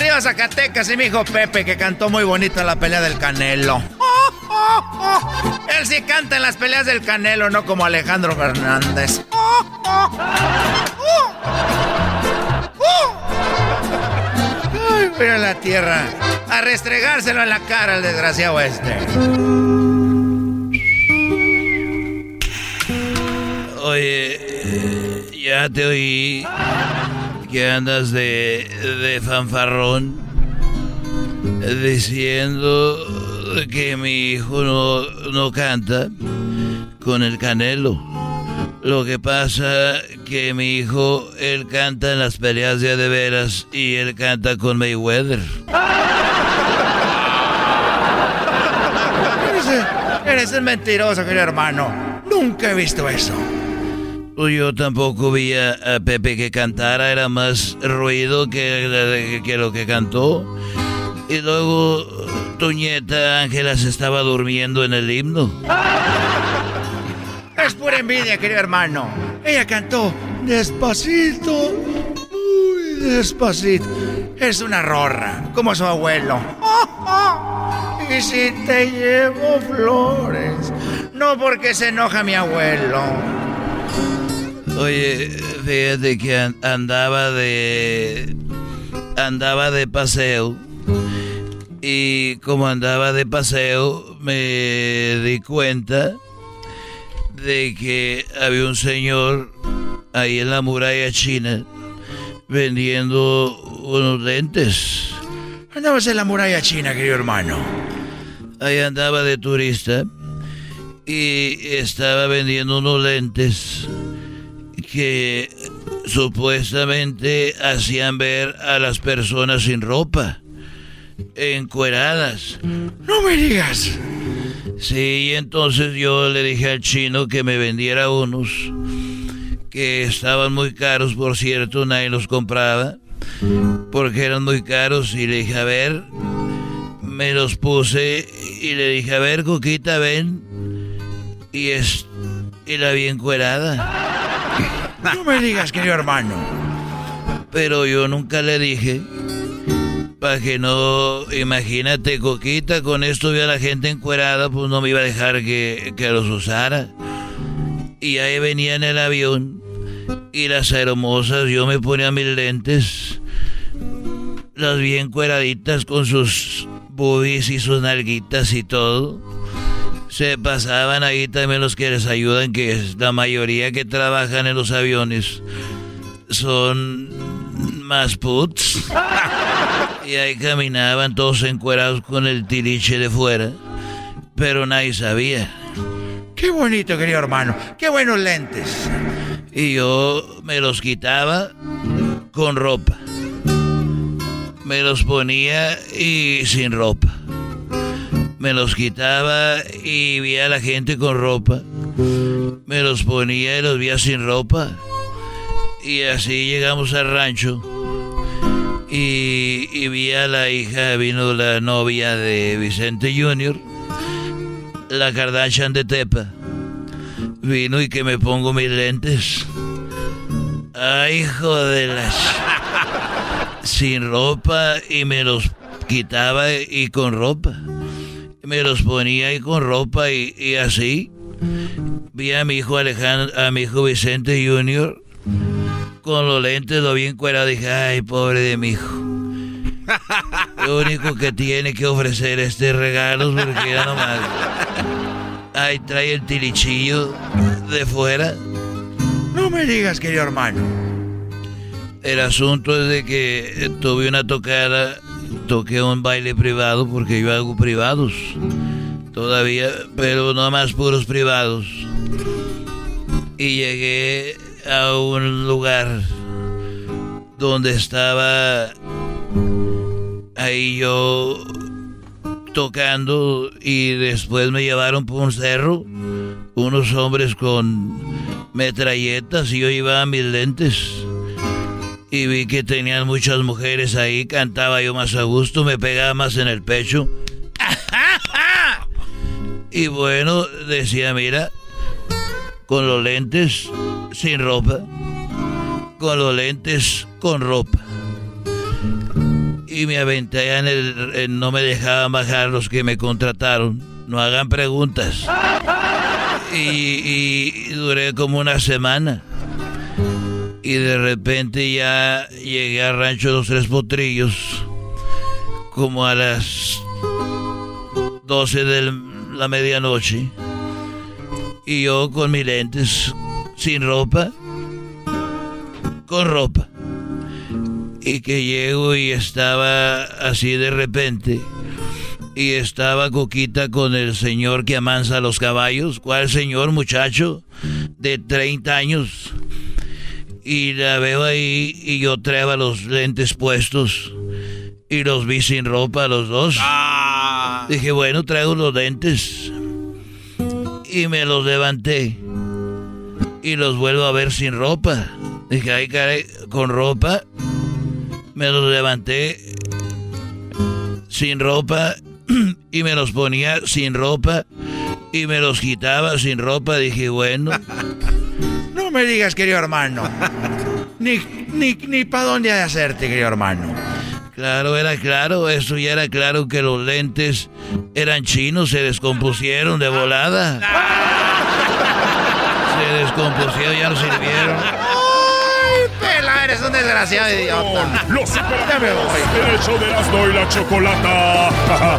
Arriba, Zacatecas y mi hijo Pepe, que cantó muy bonito la pelea del Canelo. Él sí canta en las peleas del Canelo, no como Alejandro Fernández. Ay, voy a la tierra a restregárselo en la cara al desgraciado este. Oye, eh, ya te oí que andas de, de fanfarrón diciendo que mi hijo no, no canta con el canelo. Lo que pasa que mi hijo, él canta en las peleas de veras y él canta con Mayweather. Eres, eres un mentiroso, querido hermano. Nunca he visto eso. Yo tampoco vi a, a Pepe que cantara, era más ruido que, que lo que cantó. Y luego tu nieta Ángela se estaba durmiendo en el himno. Es pura envidia, querido hermano. Ella cantó despacito, muy despacito. Es una rorra, como su abuelo. Y si te llevo flores, no porque se enoja mi abuelo. Oye, fíjate que an- andaba de. andaba de paseo. Y como andaba de paseo, me di cuenta de que había un señor ahí en la muralla china vendiendo unos lentes. Andabas en la muralla china, querido hermano. Ahí andaba de turista y estaba vendiendo unos lentes que supuestamente hacían ver a las personas sin ropa, encueradas. No me digas. Sí, y entonces yo le dije al chino que me vendiera unos que estaban muy caros, por cierto, nadie los compraba, porque eran muy caros, y le dije, a ver, me los puse y le dije, a ver, Coquita, ven, y es, y la vi encuerada. No me digas, querido hermano. Pero yo nunca le dije. Para que no, imagínate, Coquita, con esto vi a la gente encuerada, pues no me iba a dejar que, que los usara. Y ahí venía en el avión, y las hermosas, yo me ponía mis lentes, las vi encueraditas con sus boobies y sus nalguitas y todo. Se pasaban ahí también los que les ayudan, que es la mayoría que trabajan en los aviones son más puts. Y ahí caminaban todos encuerados con el tiliche de fuera. Pero nadie sabía. Qué bonito, querido hermano. Qué buenos lentes. Y yo me los quitaba con ropa. Me los ponía y sin ropa. Me los quitaba y vi a la gente con ropa. Me los ponía y los veía sin ropa. Y así llegamos al rancho. Y, y vi a la hija, vino la novia de Vicente Jr., la Kardashian de Tepa. Vino y que me pongo mis lentes. Ay, hijo de las... Sin ropa y me los quitaba y con ropa. Me los ponía y con ropa y, y así. Vi a mi hijo Alejandro, a mi hijo Vicente Jr. con los lentes, lo bien cuerado. Dije, ay, pobre de mi hijo. Lo único que tiene que ofrecer este regalo porque ya nomás. Ahí trae el tilichillo de fuera. No me digas, querido hermano. El asunto es de que tuve una tocada, toqué un baile privado porque yo hago privados. Todavía, pero no más puros privados. Y llegué a un lugar donde estaba ahí yo tocando y después me llevaron por un cerro unos hombres con metralletas y yo llevaba mis lentes y vi que tenían muchas mujeres ahí, cantaba yo más a gusto, me pegaba más en el pecho. Y bueno, decía, mira, con los lentes sin ropa, con los lentes con ropa. Y me aventé allá en el... en- no me dejaban bajar los que me contrataron. No hagan preguntas. Y, y duré como una semana. Y de repente ya llegué al rancho Los Tres Potrillos. Como a las 12 de la medianoche. Y yo con mis lentes, sin ropa, con ropa. Y que llego y estaba así de repente. Y estaba Coquita con el señor que amansa los caballos. ¿Cuál señor, muchacho? De 30 años. Y la veo ahí y yo traía los lentes puestos. Y los vi sin ropa los dos. Dije, bueno, traigo los lentes. Y me los levanté. Y los vuelvo a ver sin ropa. Dije, ay, caray, con ropa. Me los levanté sin ropa. Y me los ponía sin ropa. Y me los quitaba sin ropa. Dije, bueno. No me digas, querido hermano. Ni, ni, ni para dónde hay hacerte, querido hermano. Claro, era claro, eso ya era claro que los lentes eran chinos, se descompusieron de volada. Se descompusieron, ya no sirvieron. ¡Ay, pela! Eres un desgraciado idiota. Los Ya me voy. El hecho de Erasmo y la chocolata.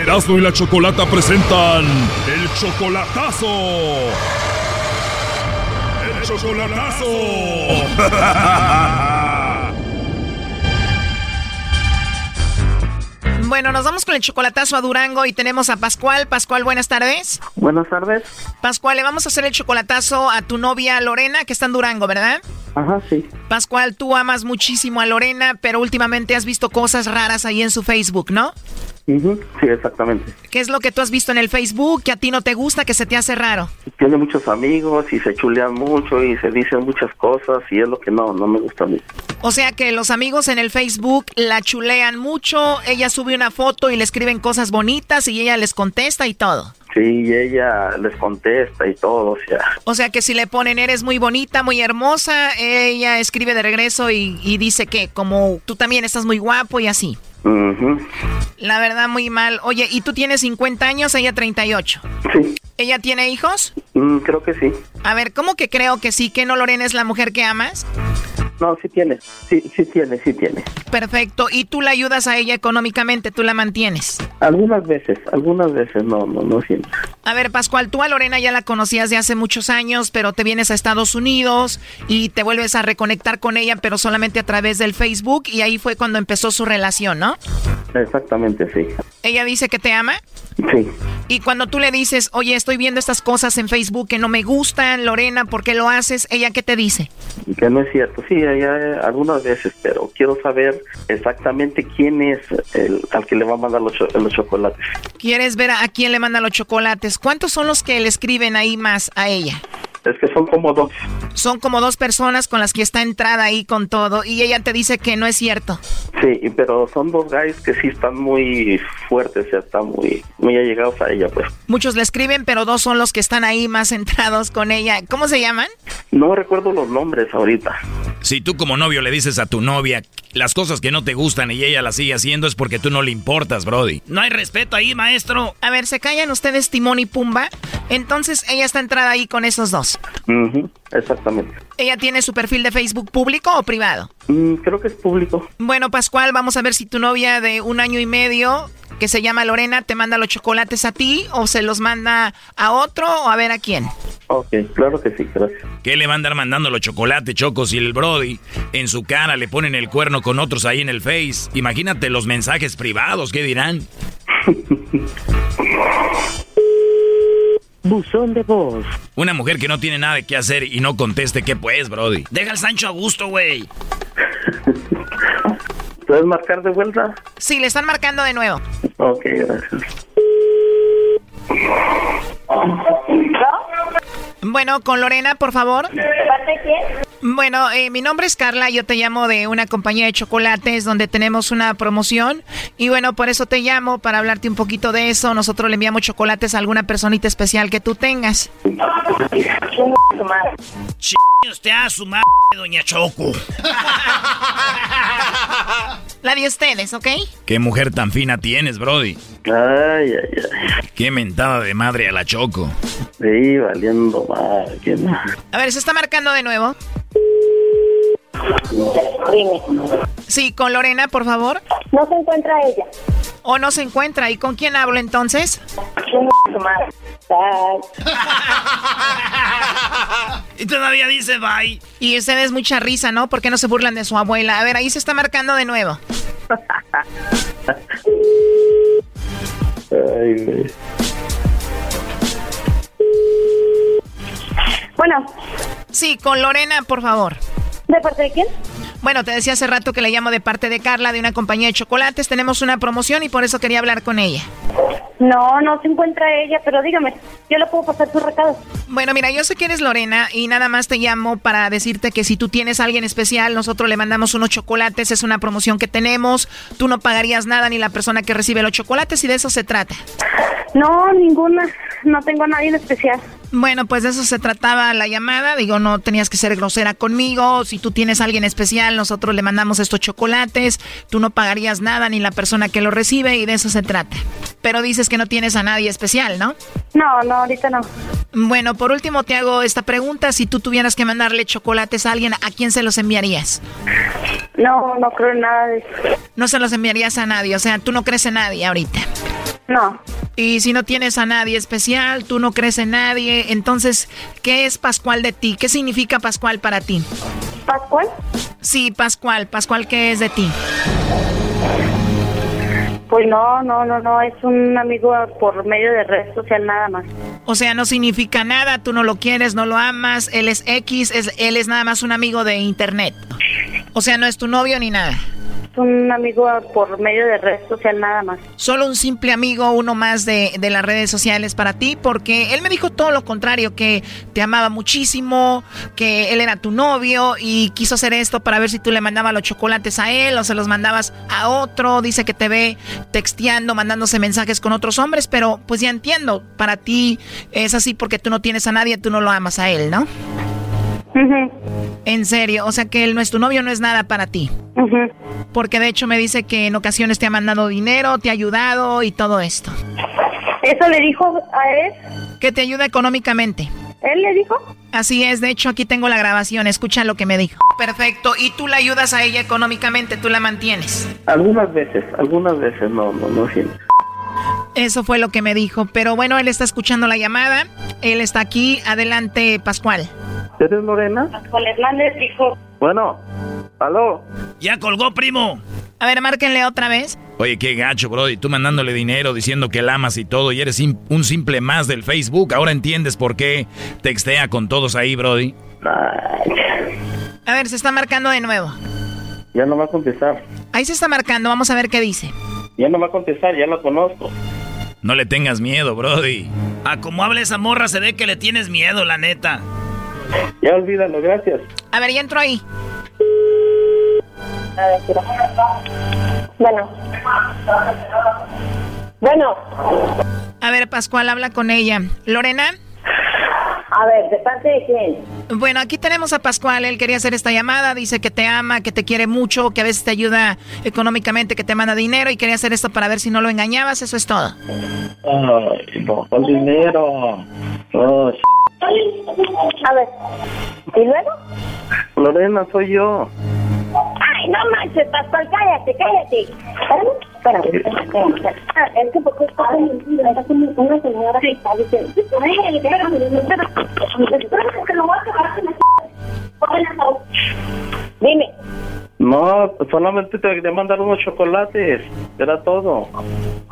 Erasmo y la Chocolata presentan el chocolatazo. El chocolatazo. Bueno, nos vamos con el chocolatazo a Durango y tenemos a Pascual. Pascual, buenas tardes. Buenas tardes. Pascual, le vamos a hacer el chocolatazo a tu novia Lorena, que está en Durango, ¿verdad? Ajá, sí. Pascual, tú amas muchísimo a Lorena, pero últimamente has visto cosas raras ahí en su Facebook, ¿no? Sí, exactamente. ¿Qué es lo que tú has visto en el Facebook que a ti no te gusta, que se te hace raro? Tiene muchos amigos y se chulean mucho y se dicen muchas cosas y es lo que no, no me gusta a mí. O sea que los amigos en el Facebook la chulean mucho, ella sube una foto y le escriben cosas bonitas y ella les contesta y todo. Sí, y ella les contesta y todo, o sea. O sea que si le ponen eres muy bonita, muy hermosa, ella escribe de regreso y, y dice que como tú también estás muy guapo y así. La verdad muy mal. Oye, ¿y tú tienes 50 años, ella 38? Sí. ¿Ella tiene hijos? Mm, creo que sí. A ver, ¿cómo que creo que sí? ¿Que no Lorena es la mujer que amas? No, sí tiene. Sí, sí tiene, sí tiene. Perfecto. ¿Y tú la ayudas a ella económicamente? ¿Tú la mantienes? Algunas veces, algunas veces, no, no, no siempre. A ver, Pascual, tú a Lorena ya la conocías de hace muchos años, pero te vienes a Estados Unidos y te vuelves a reconectar con ella, pero solamente a través del Facebook y ahí fue cuando empezó su relación, ¿no? Exactamente, sí. Ella dice que te ama. Sí. Y cuando tú le dices, oye, estoy viendo estas cosas en Facebook que no me gustan, Lorena, ¿por qué lo haces? ¿Ella qué te dice? Que no es cierto, sí, ella, algunas veces, pero quiero saber exactamente quién es el al que le va a mandar los, los chocolates. ¿Quieres ver a, a quién le manda los chocolates? ¿Cuántos son los que le escriben ahí más a ella? Es que son como dos. Son como dos personas con las que está entrada ahí con todo y ella te dice que no es cierto. Sí, pero son dos guys que sí están muy fuertes, ya están muy, muy allegados a ella, pues. Muchos le escriben, pero dos son los que están ahí más entrados con ella. ¿Cómo se llaman? No recuerdo los nombres ahorita. Si tú como novio le dices a tu novia las cosas que no te gustan y ella las sigue haciendo es porque tú no le importas, Brody. No hay respeto ahí, maestro. A ver, ¿se callan ustedes Timón y Pumba? Entonces ella está entrada ahí con esos dos. Exactamente. ¿Ella tiene su perfil de Facebook público o privado? Mm, creo que es público. Bueno, Pascual, vamos a ver si tu novia de un año y medio, que se llama Lorena, te manda los chocolates a ti o se los manda a otro o a ver a quién. Ok, claro que sí, gracias. ¿Qué le va a andar mandando los chocolates, Chocos? Y el Brody en su cara le ponen el cuerno con otros ahí en el Face. Imagínate los mensajes privados, ¿qué dirán? Buzón de voz. Una mujer que no tiene nada que hacer y no conteste, ¿qué pues, Brody? Deja al Sancho a gusto, güey. ¿Puedes marcar de vuelta? Sí, le están marcando de nuevo. Ok, gracias. Bueno, con Lorena, por favor. Bueno, eh, mi nombre es Carla, yo te llamo de una compañía de chocolates donde tenemos una promoción y bueno, por eso te llamo para hablarte un poquito de eso. Nosotros le enviamos chocolates a alguna personita especial que tú tengas. Ch usted a su madre, doña Choco. La de ustedes, ¿ok? ¿Qué mujer tan fina tienes, Brody? Ay, ay, ay. Qué mentada de madre a la Choco. Sí, valiendo. ¿quién? A ver, se está marcando de nuevo. Sí, con Lorena, por favor. No se encuentra ella. ¿O no se encuentra? ¿Y con quién hablo entonces? Y todavía dice bye. Y ustedes mucha risa, ¿no? ¿Por qué no se burlan de su abuela? A ver, ahí se está marcando de nuevo. Ay, güey. Bueno, Sí, con Lorena, por favor. ¿De parte de quién? Bueno, te decía hace rato que le llamo de parte de Carla, de una compañía de chocolates. Tenemos una promoción y por eso quería hablar con ella. No, no se encuentra ella, pero dígame, yo le puedo pasar su recado. Bueno, mira, yo sé que eres Lorena y nada más te llamo para decirte que si tú tienes a alguien especial, nosotros le mandamos unos chocolates, es una promoción que tenemos. Tú no pagarías nada ni la persona que recibe los chocolates y de eso se trata. No, ninguna. No tengo a nadie en especial. Bueno, pues de eso se trataba la llamada. Digo, no tenías que ser grosera conmigo. Si tú tienes a alguien especial, nosotros le mandamos estos chocolates. Tú no pagarías nada ni la persona que lo recibe y de eso se trata. Pero dices que no tienes a nadie especial, ¿no? No, no, ahorita no. Bueno, por último te hago esta pregunta. Si tú tuvieras que mandarle chocolates a alguien, ¿a quién se los enviarías? No, no creo en nada de eso. No se los enviarías a nadie. O sea, tú no crees en nadie ahorita. No. Y si no tienes a nadie especial, tú no crees en nadie, entonces, ¿qué es Pascual de ti? ¿Qué significa Pascual para ti? ¿Pascual? Sí, Pascual. Pascual, ¿qué es de ti? Pues no, no, no, no, es un amigo por medio de red social nada más. O sea, no significa nada, tú no lo quieres, no lo amas, él es X, es, él es nada más un amigo de internet. O sea, no es tu novio ni nada. un amigo por medio de red social nada más. Solo un simple amigo, uno más de, de las redes sociales para ti, porque él me dijo todo lo contrario, que te amaba muchísimo, que él era tu novio y quiso hacer esto para ver si tú le mandabas los chocolates a él o se los mandabas a otro. Dice que te ve texteando, mandándose mensajes con otros hombres, pero pues ya entiendo, para ti es así porque tú no tienes a nadie, tú no lo amas a él, ¿no? En serio, o sea que él no es tu novio, no es nada para ti. Porque de hecho me dice que en ocasiones te ha mandado dinero, te ha ayudado y todo esto. ¿Eso le dijo a él? Que te ayuda económicamente. ¿Él le dijo? Así es, de hecho aquí tengo la grabación, escucha lo que me dijo. Perfecto, y tú la ayudas a ella económicamente, tú la mantienes. Algunas veces, algunas veces, no, no, no siempre. Eso fue lo que me dijo, pero bueno, él está escuchando la llamada, él está aquí, adelante Pascual. ¿Eres Lorena? Pascual Hernández dijo. Bueno, aló. Ya colgó, primo. A ver, márquenle otra vez. Oye, qué gacho, bro. Y tú mandándole dinero, diciendo que la amas y todo, y eres un simple más del Facebook. Ahora entiendes por qué textea con todos ahí, Brody. A ver, se está marcando de nuevo. Ya no va a contestar. Ahí se está marcando, vamos a ver qué dice. Ya no va a contestar, ya lo conozco. No le tengas miedo, Brody. A como habla esa morra se ve que le tienes miedo, la neta. Ya olvídalo, gracias. A ver, ya entro ahí. A ver, tira. Bueno. Bueno. A ver, Pascual, habla con ella. Lorena. A ver, ¿de parte de quién? Bueno, aquí tenemos a Pascual, él quería hacer esta llamada, dice que te ama, que te quiere mucho, que a veces te ayuda económicamente, que te manda dinero y quería hacer esto para ver si no lo engañabas, eso es todo. Ay, no, con dinero. Oh, A ver. ¿Y luego? Lorena, soy yo. Ay, no manches, Pascual, cállate, cállate. Espérame, espérame, espérame, espérame. Ah, es que porque está una señora que está diciendo. Ay, espérame, espérame. Espérame, que lo voy a acabar con la Dime. No, solamente te quería mandar unos chocolates. Era todo.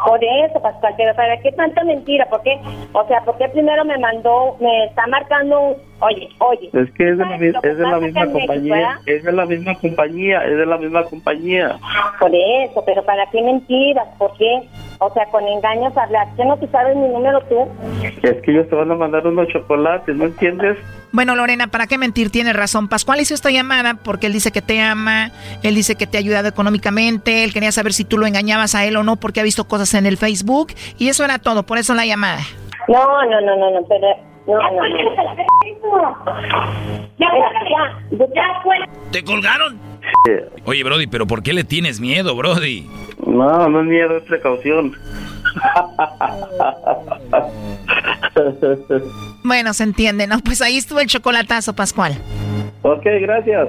Por eso, Pascual, pero ¿para qué tanta mentira? ¿Por qué? O sea, ¿por qué primero me mandó, me está marcando un... Oye, oye. Es que es de la, es de la misma compañía. Es de la misma compañía. Es de la misma compañía. Por eso, pero ¿para qué mentiras? ¿Por qué? O sea, con engaños hablar. ¿Qué no te sabes mi número tú? Es que ellos te van a mandar unos chocolates, ¿no entiendes? Bueno, Lorena, ¿para qué mentir? Tienes razón. Pascual hizo esta llamada porque él dice que te ama, él dice que te ha ayudado económicamente, él quería saber si tú lo engañabas a él o no porque ha visto cosas en el Facebook y eso era todo, por eso la llamada. No, no, no, no, no, pero... No, no, no. Ya, ya, ya, fue. ¿Te colgaron? Oye, Brody, pero ¿por qué le tienes miedo, Brody? No, no es miedo, es precaución. Bueno, se entiende, ¿no? Pues ahí estuvo el chocolatazo, Pascual. ok, gracias.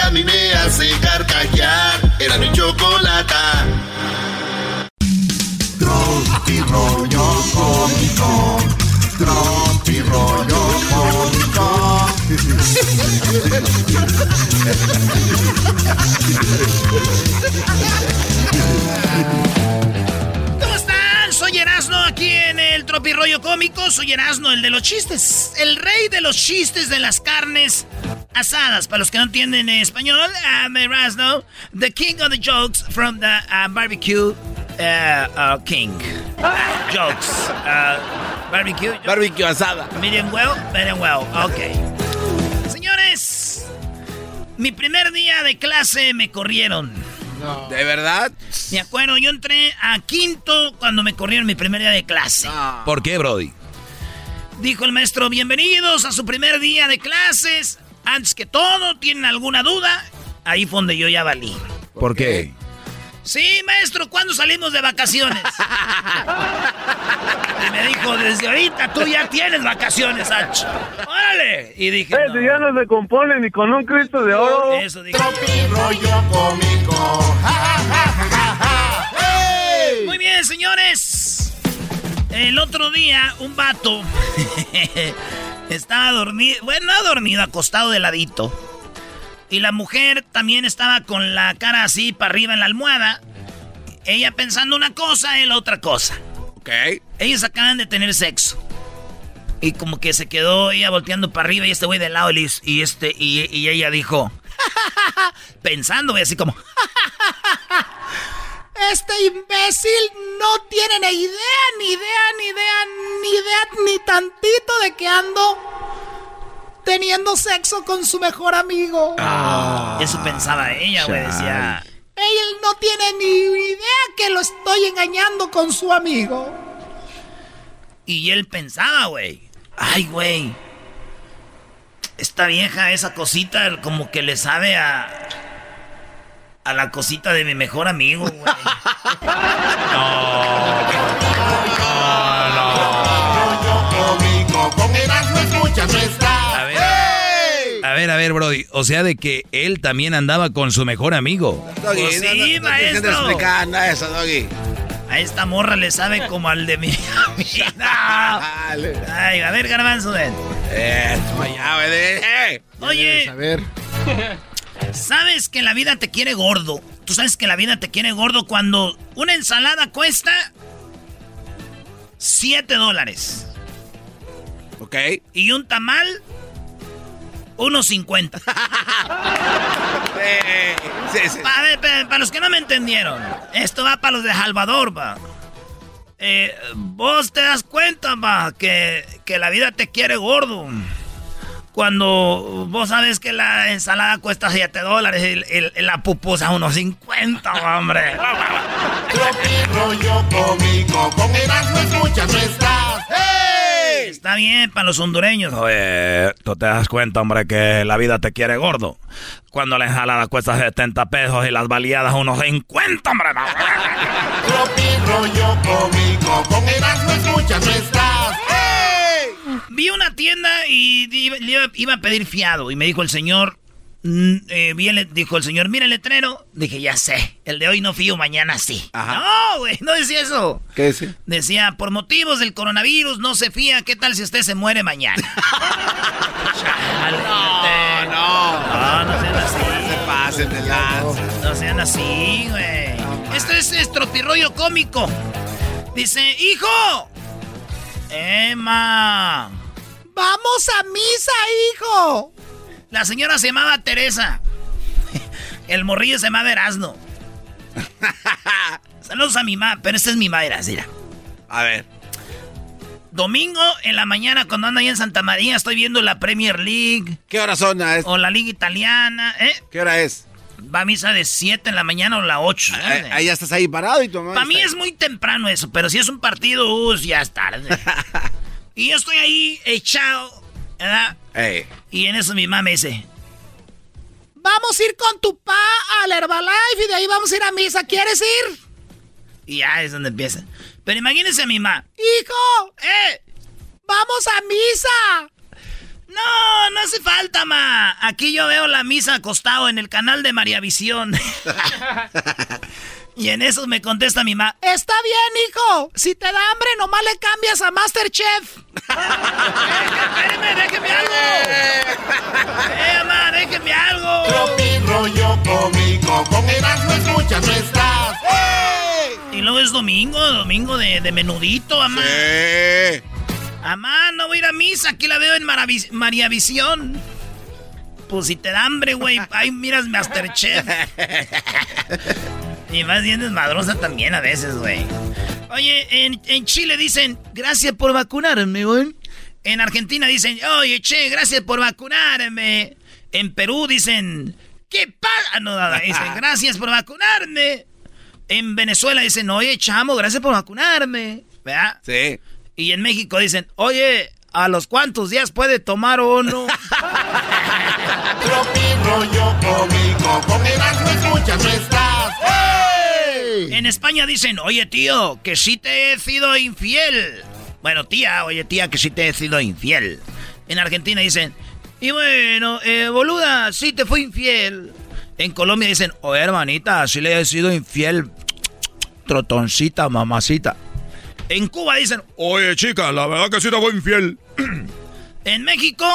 que a mí me hace carcajear. Era mi chocolata. Tropi rollo cómico. Tropi rollo cómico. Erasno aquí en el Tropirollo Cómico. Soy Erasno, el de los chistes. El rey de los chistes de las carnes asadas. Para los que no entienden español, I'm Erasno, the king of the jokes from the uh, barbecue uh, uh, king. jokes. Uh, barbecue. Barbecue asada. Medium well, medium well. Ok. Señores, mi primer día de clase me corrieron. ¿De verdad? Me acuerdo, yo entré a quinto cuando me corrieron mi primer día de clase. ¿Por qué, Brody? Dijo el maestro, bienvenidos a su primer día de clases. Antes que todo, ¿tienen alguna duda? Ahí fue donde yo ya valí. ¿Por qué? Sí, maestro, ¿cuándo salimos de vacaciones? y me dijo, desde ahorita tú ya tienes vacaciones, H. Órale. Y dije, Eh, si ya no se compone ni con un Cristo de oro. Eso dije. rollo cómico. Muy bien, señores. El otro día, un vato estaba dormido, bueno, no dormido, acostado de ladito. Y la mujer también estaba con la cara así para arriba en la almohada. Ella pensando una cosa, él otra cosa. Ok. Ellos acaban de tener sexo. Y como que se quedó ella volteando para arriba y este güey de lado y, y este y, y ella dijo, pensando, así como, Este imbécil no tiene ni idea, ni idea, ni idea, ni idea, ni tantito de que ando teniendo sexo con su mejor amigo. eso pensaba ella, güey, decía, Él no tiene ni idea que lo estoy engañando con su amigo. Y él pensaba, güey. Ay, güey. Esta vieja, esa cosita, como que le sabe a. A la cosita de mi mejor amigo, güey. Cómico, con Erasmo escuchas nuestra. A ver, a ver, Brody. O sea, de que él también andaba con su mejor amigo. Doggy, Pues no- sí, no- no maestro. de explicar nada de eso, Doggy. A esta morra le sabe como al de mi amiga. Ay, a ver, garbanzo. Eh, toma ya, güey. eh. Oye, A ver. ¿sabes que la vida te quiere gordo? Tú sabes que la vida te quiere gordo cuando una ensalada cuesta 7 dólares. Ok. Y un tamal, unos 50. Sí, sí. A ver, pa- para los que no me entendieron, esto va para los de Salvador, va. Eh, vos te das cuenta, va, que, que la vida te quiere gordo. Cuando vos sabes que la ensalada cuesta 7 dólares y el- el- la pupusa unos 50, va, hombre. Rollo cómico, con Erasmo escuchas Está bien para los hondureños. Oye, tú te das cuenta, hombre, que la vida te quiere gordo. Cuando la ensalada cuesta 70 pesos y las baleadas unos 50, hombre. Tropi rollo cómico, con Erasmo escuchas nuestras. Vi una tienda y le iba, iba a pedir fiado y me dijo el señor, eh, vi el- dijo el señor, mira el letrero. Dije, ya sé, el de hoy no fío, mañana sí. No, güey, no decía eso. ¿Qué dice? Decía, por motivos del coronavirus no se fía, ¿qué tal si usted se muere mañana? Chale, No, no. No, no sean así. Se pasen de lanza. No sean así, güey. Esto es estropirroyo cómico. Dice, hijo. Emma. ¡Vamos a misa, hijo! La señora se llamaba Teresa. El morrillo se llamaba Erasno. Saludos a mi mamá, pero esta es mi madre, mira. A ver. Domingo en la mañana cuando ando ahí en Santa María estoy viendo la Premier League. ¿Qué hora son? ah, es- O la Liga Italiana, ¿eh? ¿Qué hora es? Va a misa de 7 en la mañana o la 8. Ahí, ahí ya estás ahí parado y tu mamá Para mí es muy temprano eso, pero si es un partido, uh, ya es tarde. y yo estoy ahí echado, ¿verdad? Y en eso mi mamá me dice, Vamos a ir con tu pa al Herbalife y de ahí vamos a ir a misa. ¿Quieres ir? y ya es donde empieza. Pero imagínense a mi mamá. ¡Hijo! ¡Eh! ¡Vamos a misa! No, no hace falta, ma. Aquí yo veo la misa acostado en el canal de María Visión. y en eso me contesta mi mamá. Está bien, hijo. Si te da hambre, nomás le cambias a Masterchef. ¡Espérame, déjeme algo! ¡Eh, mamá, déjeme algo! Tropi rollo cómico, con Erasmo escuchas nuestras. Y luego es domingo, domingo de, de menudito, mamá. Sí. Mamá, no voy a ir a misa, aquí la veo en Maravi- María Visión. Pues si te da hambre, güey, ahí miras Masterchef. y más bien desmadrosa también a veces, güey. Oye, en, en Chile dicen, gracias por vacunarme, güey. En Argentina dicen, oye, che, gracias por vacunarme. En Perú dicen, ¿qué pasa? No, nada, dicen, gracias por vacunarme. En Venezuela dicen, oye, chamo, gracias por vacunarme. ¿Verdad? Sí. Y en México dicen, oye, ¿a los cuántos días puede tomar rollo cómico, con escuchas En España dicen, oye, tío, que sí te he sido infiel. Bueno, tía, oye, tía, que sí te he sido infiel. En Argentina dicen, y bueno, eh, boluda, sí te fui infiel. En Colombia dicen, oh hermanita, sí le he sido infiel. Trotoncita, mamacita. En Cuba dicen, Oye, chica, la verdad que sí te fue infiel. en México,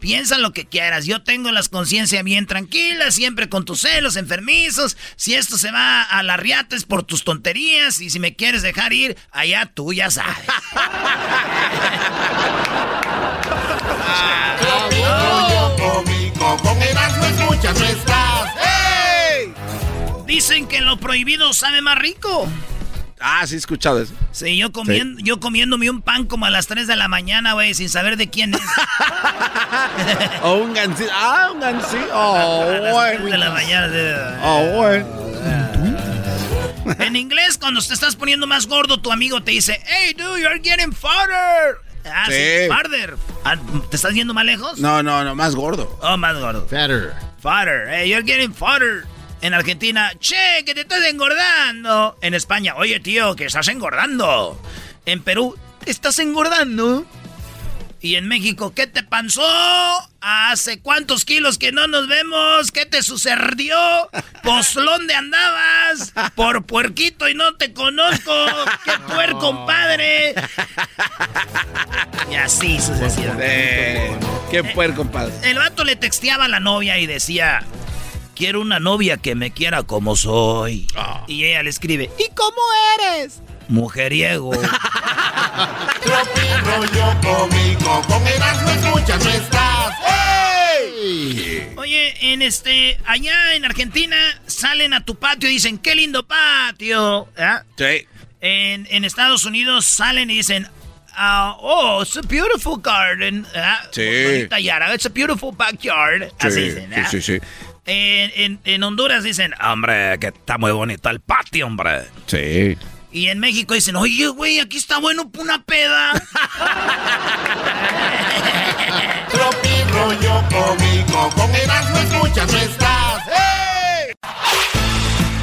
piensa lo que quieras. Yo tengo las conciencias bien tranquilas, siempre con tus celos enfermizos. Si esto se va a la riata es por tus tonterías. Y si me quieres dejar ir, allá tú ya sabes. ¡Ey! Dicen que lo prohibido sabe más rico. Ah, sí he escuchado eso. Sí, yo comiendo, yo comiéndome un pan como a las 3 de la mañana, güey, sin saber de quién es. O un gansito. Ah, un gansito. Oh, a las 3 bueno. de la mañana. Oh, bueno. En inglés, cuando te estás poniendo más gordo, tu amigo te dice, hey, dude, you're getting fatter. Ah, sí, Sí. farther. Ah, ¿Te estás yendo más lejos? No, no, no, más gordo. Oh, más gordo. Fatter. Fatter. Hey, you're getting fatter. En Argentina, che, que te estás engordando. En España, oye, tío, que estás engordando. En Perú, ¿te estás engordando? Y en México, ¿qué te pasó? ¿Hace cuántos kilos que no nos vemos? ¿Qué te sucedió? ¿Pues dónde andabas? Por puerquito y no te conozco. ¡Qué puerco, padre! Y así sucesivamente. Eh, qué puerco, compadre. El vato le texteaba a la novia y decía, quiero una novia que me quiera como soy. Y ella le escribe, ¿y cómo eres? Mujeriego. Cómico, con escuchas no estás. ¡Ey! Oye, en este, allá en Argentina salen a tu patio y dicen, qué lindo patio. ¿Ah? Sí. En, en Estados Unidos salen y dicen, ah, oh, it's a beautiful garden. ¿Ah? Sí. Bonita yara, it's a beautiful backyard. Así Sí, dicen, sí, ¿ah? sí, sí. En, en- en Honduras dicen, hombre, que está muy bonito el patio, hombre. Sí. Y en México dicen, oye, güey, aquí está bueno una peda. Tropi rollo cómico, con Erasmo escuchas no estás. ¡Ey!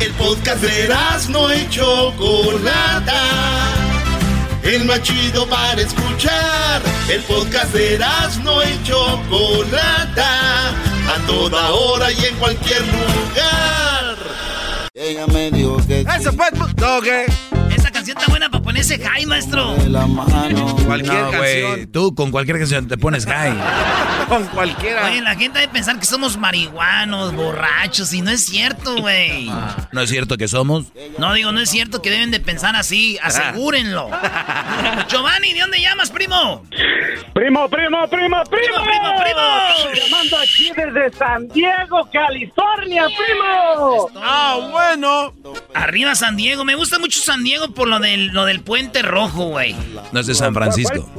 El podcast de Erasmo y Chocolata. El más chido para escuchar. El podcast de Erasmo y Chocolata. A toda hora y en cualquier lugar. Ella me dijo que Eso fue. No, ¿qué? Canción buena para ponerse high, maestro. la mano. Cualquier No, canción. tú con cualquier canción te pones high. Con cualquiera. Oye, la gente debe pensar que somos marihuanos, borrachos, y no es cierto, güey. ¿No es cierto que somos? No digo, no es cierto que deben de pensar así, asegúrenlo. Giovanni, ¿de dónde llamas, primo? Primo, primo, primo, primo. Primo, primo, primo. Llamando aquí desde San Diego, California, primo. Ah, bueno. Arriba San Diego, me gusta mucho San Diego por lo lo del, puente rojo, güey. No es de San Francisco.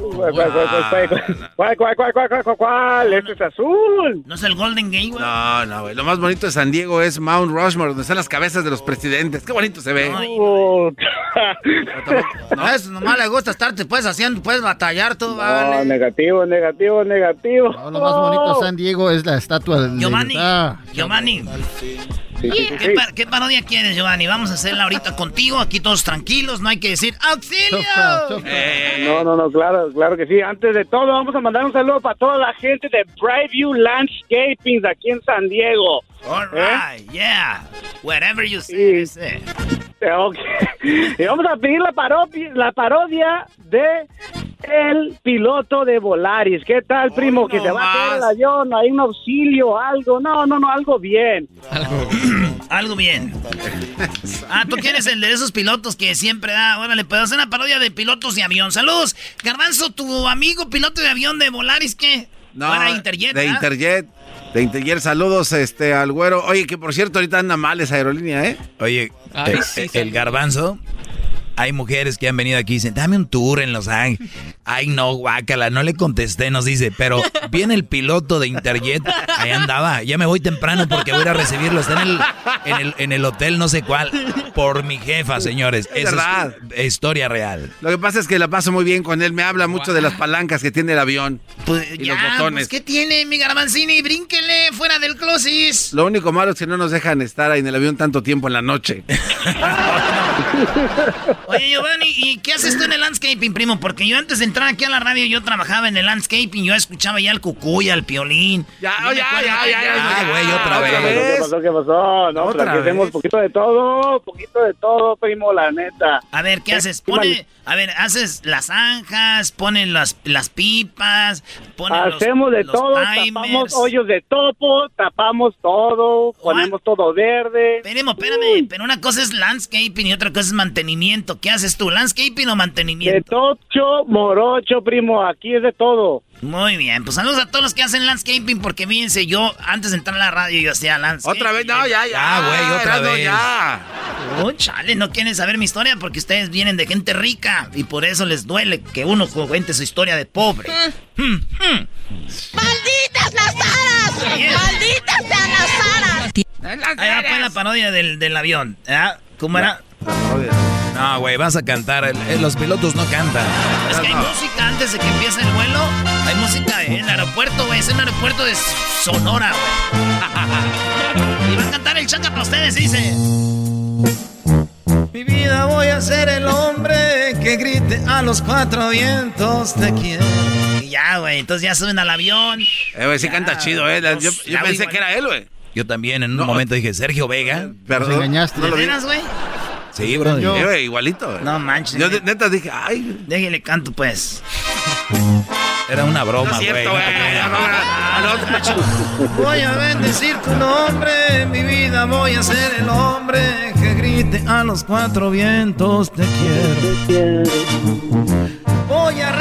¿Cuál, cuál, cuál, cuál, cuál, Este es azul. No es el Golden Gate, güey. No, no, güey. Lo más bonito de San Diego es Mount Rushmore, donde están las cabezas de los presidentes. Qué bonito se ve. no, eso nomás le gusta estarte, puedes haciendo, puedes batallar todo, vale. No, negativo, negativo, negativo. No, lo más bonito de San Diego es la estatua de Giovanni. Giovanni. Sí, sí, sí, ¿qué, sí. pa- qué parodia quieres, Giovanni? Vamos a hacerla ahorita contigo, aquí todos tranquilos, no hay que decir ¡Auxilio! Eh, No, no, no, claro, claro que sí. Antes de todo, vamos a mandar un saludo para toda la gente de Brightview Landscaping aquí en San Diego. All right, yeah. Whatever you Sí. say, say. Eh, ok. Y vamos a pedir la parodia, la parodia de el piloto de Volaris. ¿Qué tal, primo? que no se va a caer el avión, hay un auxilio, algo. No, no, no, algo bien. Algo bien. Ah, tú quieres el de esos pilotos que siempre da. Órale, puedo hacer una parodia de pilotos de avión. Saludos. Garbanzo, tu amigo piloto de avión de Volaris, ¿qué? No, Era Interjet, de ¿ah? Interjet. De Interjet, saludos este, al güero. Oye, que por cierto, ahorita anda mal esa aerolínea, ¿eh? Oye, Ay, eh, sí, sí. el garbanzo. Hay mujeres que han venido aquí y dicen, dame un tour en Los Ángeles. Ay, no, guácala, no le contesté, nos dice, pero viene el piloto de Interjet, ahí andaba, ya me voy temprano porque voy a ir a recibirlo, está en el, en el, en el hotel no sé cuál, por mi jefa, señores. Es Esa verdad. es historia real. Lo que pasa es que la paso muy bien con él. Me habla mucho de las palancas que tiene el avión Pues y ya, los botones. pues, ¿qué tiene, mi Garbanzini? Brínquele fuera del closet. Lo único malo es que no nos dejan estar ahí en el avión tanto tiempo en la noche. Oye, Giovanni, ¿y qué haces tú en el landscaping, primo? Porque yo antes de entrar aquí a la radio, yo trabajaba en el landscaping. Yo escuchaba ya al cucuy, al piolín. Ya, ya, ya, ya, ya. Güey, otra Otra vez. vez. ¿Qué pasó? ¿Qué pasó? No, Otra hacemos poquito de todo, poquito de todo, primo, la neta. A ver, ¿qué haces? Pone, a ver, haces las zanjas, ponen las, las pipas, ponen los- Hacemos de los todo, timers. tapamos hoyos de topo, tapamos todo, ponemos todo verde. Espérame, espérame, pero una cosa es landscaping y otra cosa es mantenimiento. ¿Qué haces tú, landscaping o De mantenimiento? tocho, morocho, primo, aquí es de todo. Muy bien, pues saludos a todos los que hacen landscaping porque fíjense, yo antes de entrar a la radio yo hacía landscaping. Otra vez, no, ya, ya. Ah, güey, otra vez. ya. Oh, chale, no quieren saber mi historia porque ustedes vienen de gente rica y por eso les duele que uno cuente su historia de pobre. Hmm, hmm. ¡Malditas las aras! Bien. ¡Malditas sean las aras! Ahí va pues la parodia del, del avión. ¿ah? ¿Cómo era? No, güey, vas a cantar. El- el- los pilotos no cantan. Es que hay música antes de que empiece el vuelo. Hay música en el aeropuerto, güey. Es el aeropuerto de Sonora, güey. Y va a cantar el chaca para ustedes, dice. Mi vida voy a ser el hombre que grite a los cuatro vientos te quiero. Y ya, güey. Entonces ya suben al avión. Eh, güey, sí canta chido, eh. Yo, yo Ya, pensé que era él, güey. Yo también en un momento dije, Sergio Vega. Perdón. engañaste. No lo ¿De vi. veras, güey? Sí, bro. Yo- Eh, igualito. güey. No manches. Yo de- neta dije, ay. Déjale canto, pues. Era una broma, güey. no güey. No. Voy a bendecir tu nombre, mi vida voy a ser el hombre que grite a los cuatro vientos te quiero. Voy a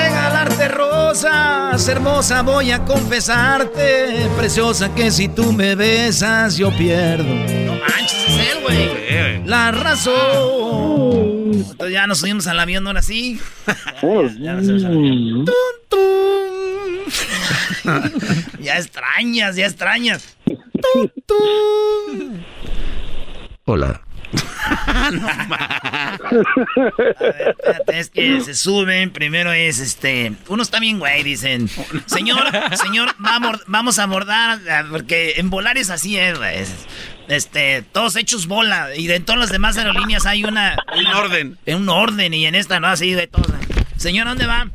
rosas, hermosa, voy a confesarte, preciosa que si tú me besas yo pierdo. No manches, es él, güey. La razón. Entonces ya nos subimos al avión ahora sí. Ya nos subimos al avión. Tun, tun. ya extrañas, ya extrañas. Tun, tun. Hola. A ver, espérate, es que se suben. Primero es este. Uno está bien, güey. Dicen, señor, señor, vamos, vamos a abordar. Porque en volar es así, es, güey. es- Este, todos hechos bola. Y de todas las demás aerolíneas hay una. Un orden. En un orden. Y en esta no, así de todos. Señor, ¿dónde va?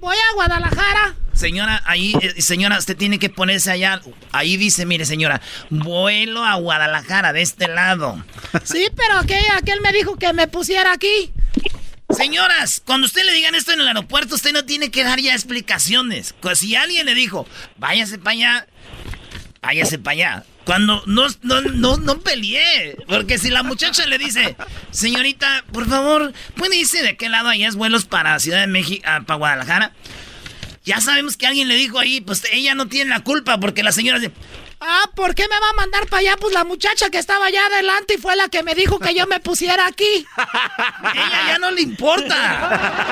Voy a Guadalajara. Señora, ahí, eh, señora, usted tiene que ponerse allá. Ahí dice, mire, señora, vuelo a Guadalajara, de este lado. Sí, pero aquel, aquel me dijo que me pusiera aquí. Señoras, cuando usted le digan esto en el aeropuerto, usted no tiene que dar ya explicaciones. Cu- Si alguien le dijo, váyase para allá, váyase para allá. Cuando no, no, no, no peleé. Porque si la muchacha le dice, señorita, por favor, ¿puede irse de qué lado allá es vuelos para Ciudad de México, ah, para Guadalajara? Ya sabemos que alguien le dijo ahí, pues ella no tiene la culpa porque la señora dice, Ah, ¿por qué me va a mandar para allá? Pues la muchacha que estaba allá adelante y fue la que me dijo que yo me pusiera aquí. ella ya no le importa.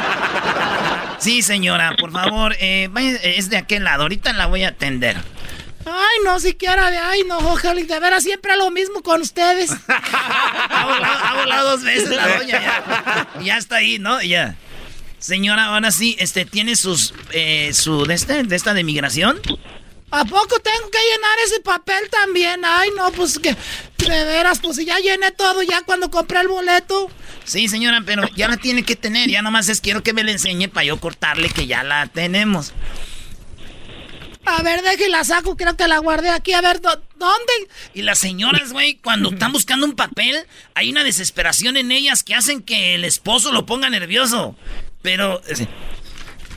Sí, señora, por favor, eh, es de aquel lado. Ahorita la voy a atender. Ay, no, siquiera de ay, no, ojalá, de veras siempre lo mismo con ustedes. Ha volado, ha volado dos veces la doña ya. Ya está ahí, ¿no? Ya. Señora, ahora sí, este, ¿tiene sus, eh, su, de este, de esta de migración? ¿A poco tengo que llenar ese papel también? Ay, no, pues que de veras, pues si ya llené todo ya cuando compré el boleto. Sí, señora, pero ya la tiene que tener. Ya nomás es quiero que me la enseñe para yo cortarle que ya la tenemos. A ver, deje y la saco, creo que la guardé aquí. A ver, ¿dó- ¿dónde? Y las señoras, güey, cuando están buscando un papel, hay una desesperación en ellas que hacen que el esposo lo ponga nervioso. Pero, eh,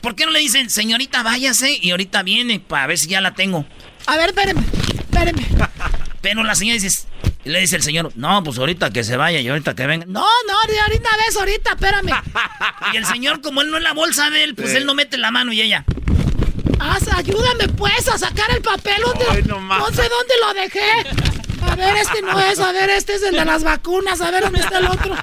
¿por qué no le dicen, señorita, váyase y ahorita viene para ver si ya la tengo? A ver, espéreme, espéreme. Pero la señora dice, y le dice el señor, no, pues ahorita que se vaya y ahorita que venga. No, no, de ahorita ves, ahorita, espérame. Y el señor, como él no es la bolsa de él, pues Sí. él no mete la mano y ella. Haz, ayúdame pues a sacar el papel. ¿Dónde, Ay, no no sé dónde lo dejé. A ver, este no es, a ver, este es el de las vacunas, a ver dónde está el otro.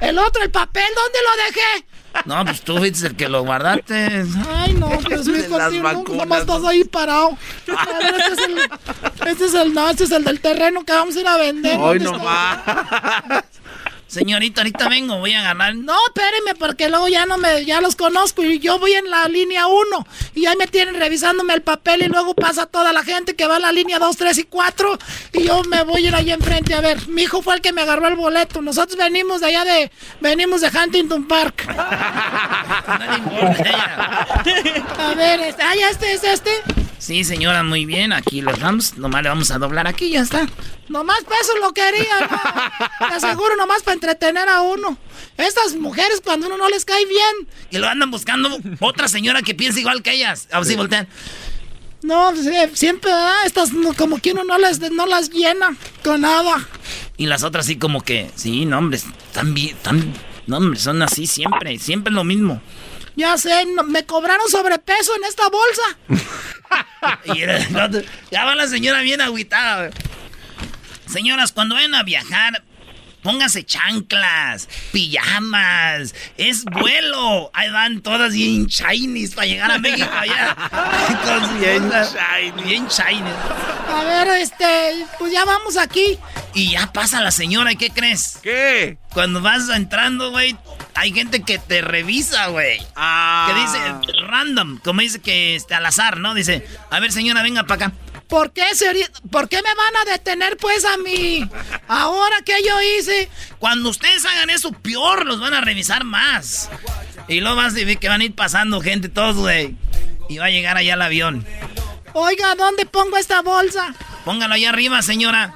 El otro, el papel, ¿dónde lo dejé? No, pues tú fuiste el que lo guardaste. Ay, no, Dios mío, no, nomás estás ahí parado. A ver, este es el, este es el, no, este es el del terreno que vamos a ir a vender. Hoy ¿Dónde está? Señorita, ahorita vengo, voy a ganar. No, espéreme, porque luego ya no me, ya los conozco y yo voy en la línea 1 y ahí me tienen revisándome el papel y luego pasa toda la gente que va en la línea 2, 3 y 4 y yo me voy a ir ahí enfrente. A ver, mi hijo fue el que me agarró el boleto. Nosotros venimos de allá de, venimos de Huntington Park. a ver, este, ah, ya este es este. Sí, señora, muy bien. Aquí los vamos. Nomás le vamos a doblar aquí ya está. Nomás para eso lo quería, ¿no? Te aseguro, nomás para entretener a uno. Estas mujeres, cuando uno no les cae bien. Y lo andan buscando otra señora que piensa igual que ellas. Así voltean. No, eh, siempre, ¿verdad? Estas no- como que uno no, les, no las llena con nada. Y las otras sí como que, sí, no, hombre, están bien, están, no, hombre, son así siempre, siempre lo mismo. Ya sé, no- me cobraron sobrepeso en esta bolsa. Ya va la señora bien agüitada. güey. Señoras, cuando vayan a viajar, pónganse chanclas, pijamas, es vuelo. Ahí van todas bien shinies para llegar a México allá. Bien cosa, Bien. A ver, este, pues ya vamos aquí. Y ya pasa la señora, ¿y qué crees? ¿Qué? Cuando vas entrando, güey, hay gente que te revisa, güey. Ah. Que dice random, como dice que este, al azar, ¿no? Dice, a ver, señora, venga para acá. ¿Por qué, señorita? ¿Por qué me van a detener, pues, a mí? Ahora que yo hice. Cuando ustedes hagan eso, peor, los van a revisar más. Y luego vas a ver que van a ir pasando gente, todos, güey. Y va a llegar allá el avión. Oiga, ¿dónde pongo esta bolsa? Póngalo allá arriba, señora.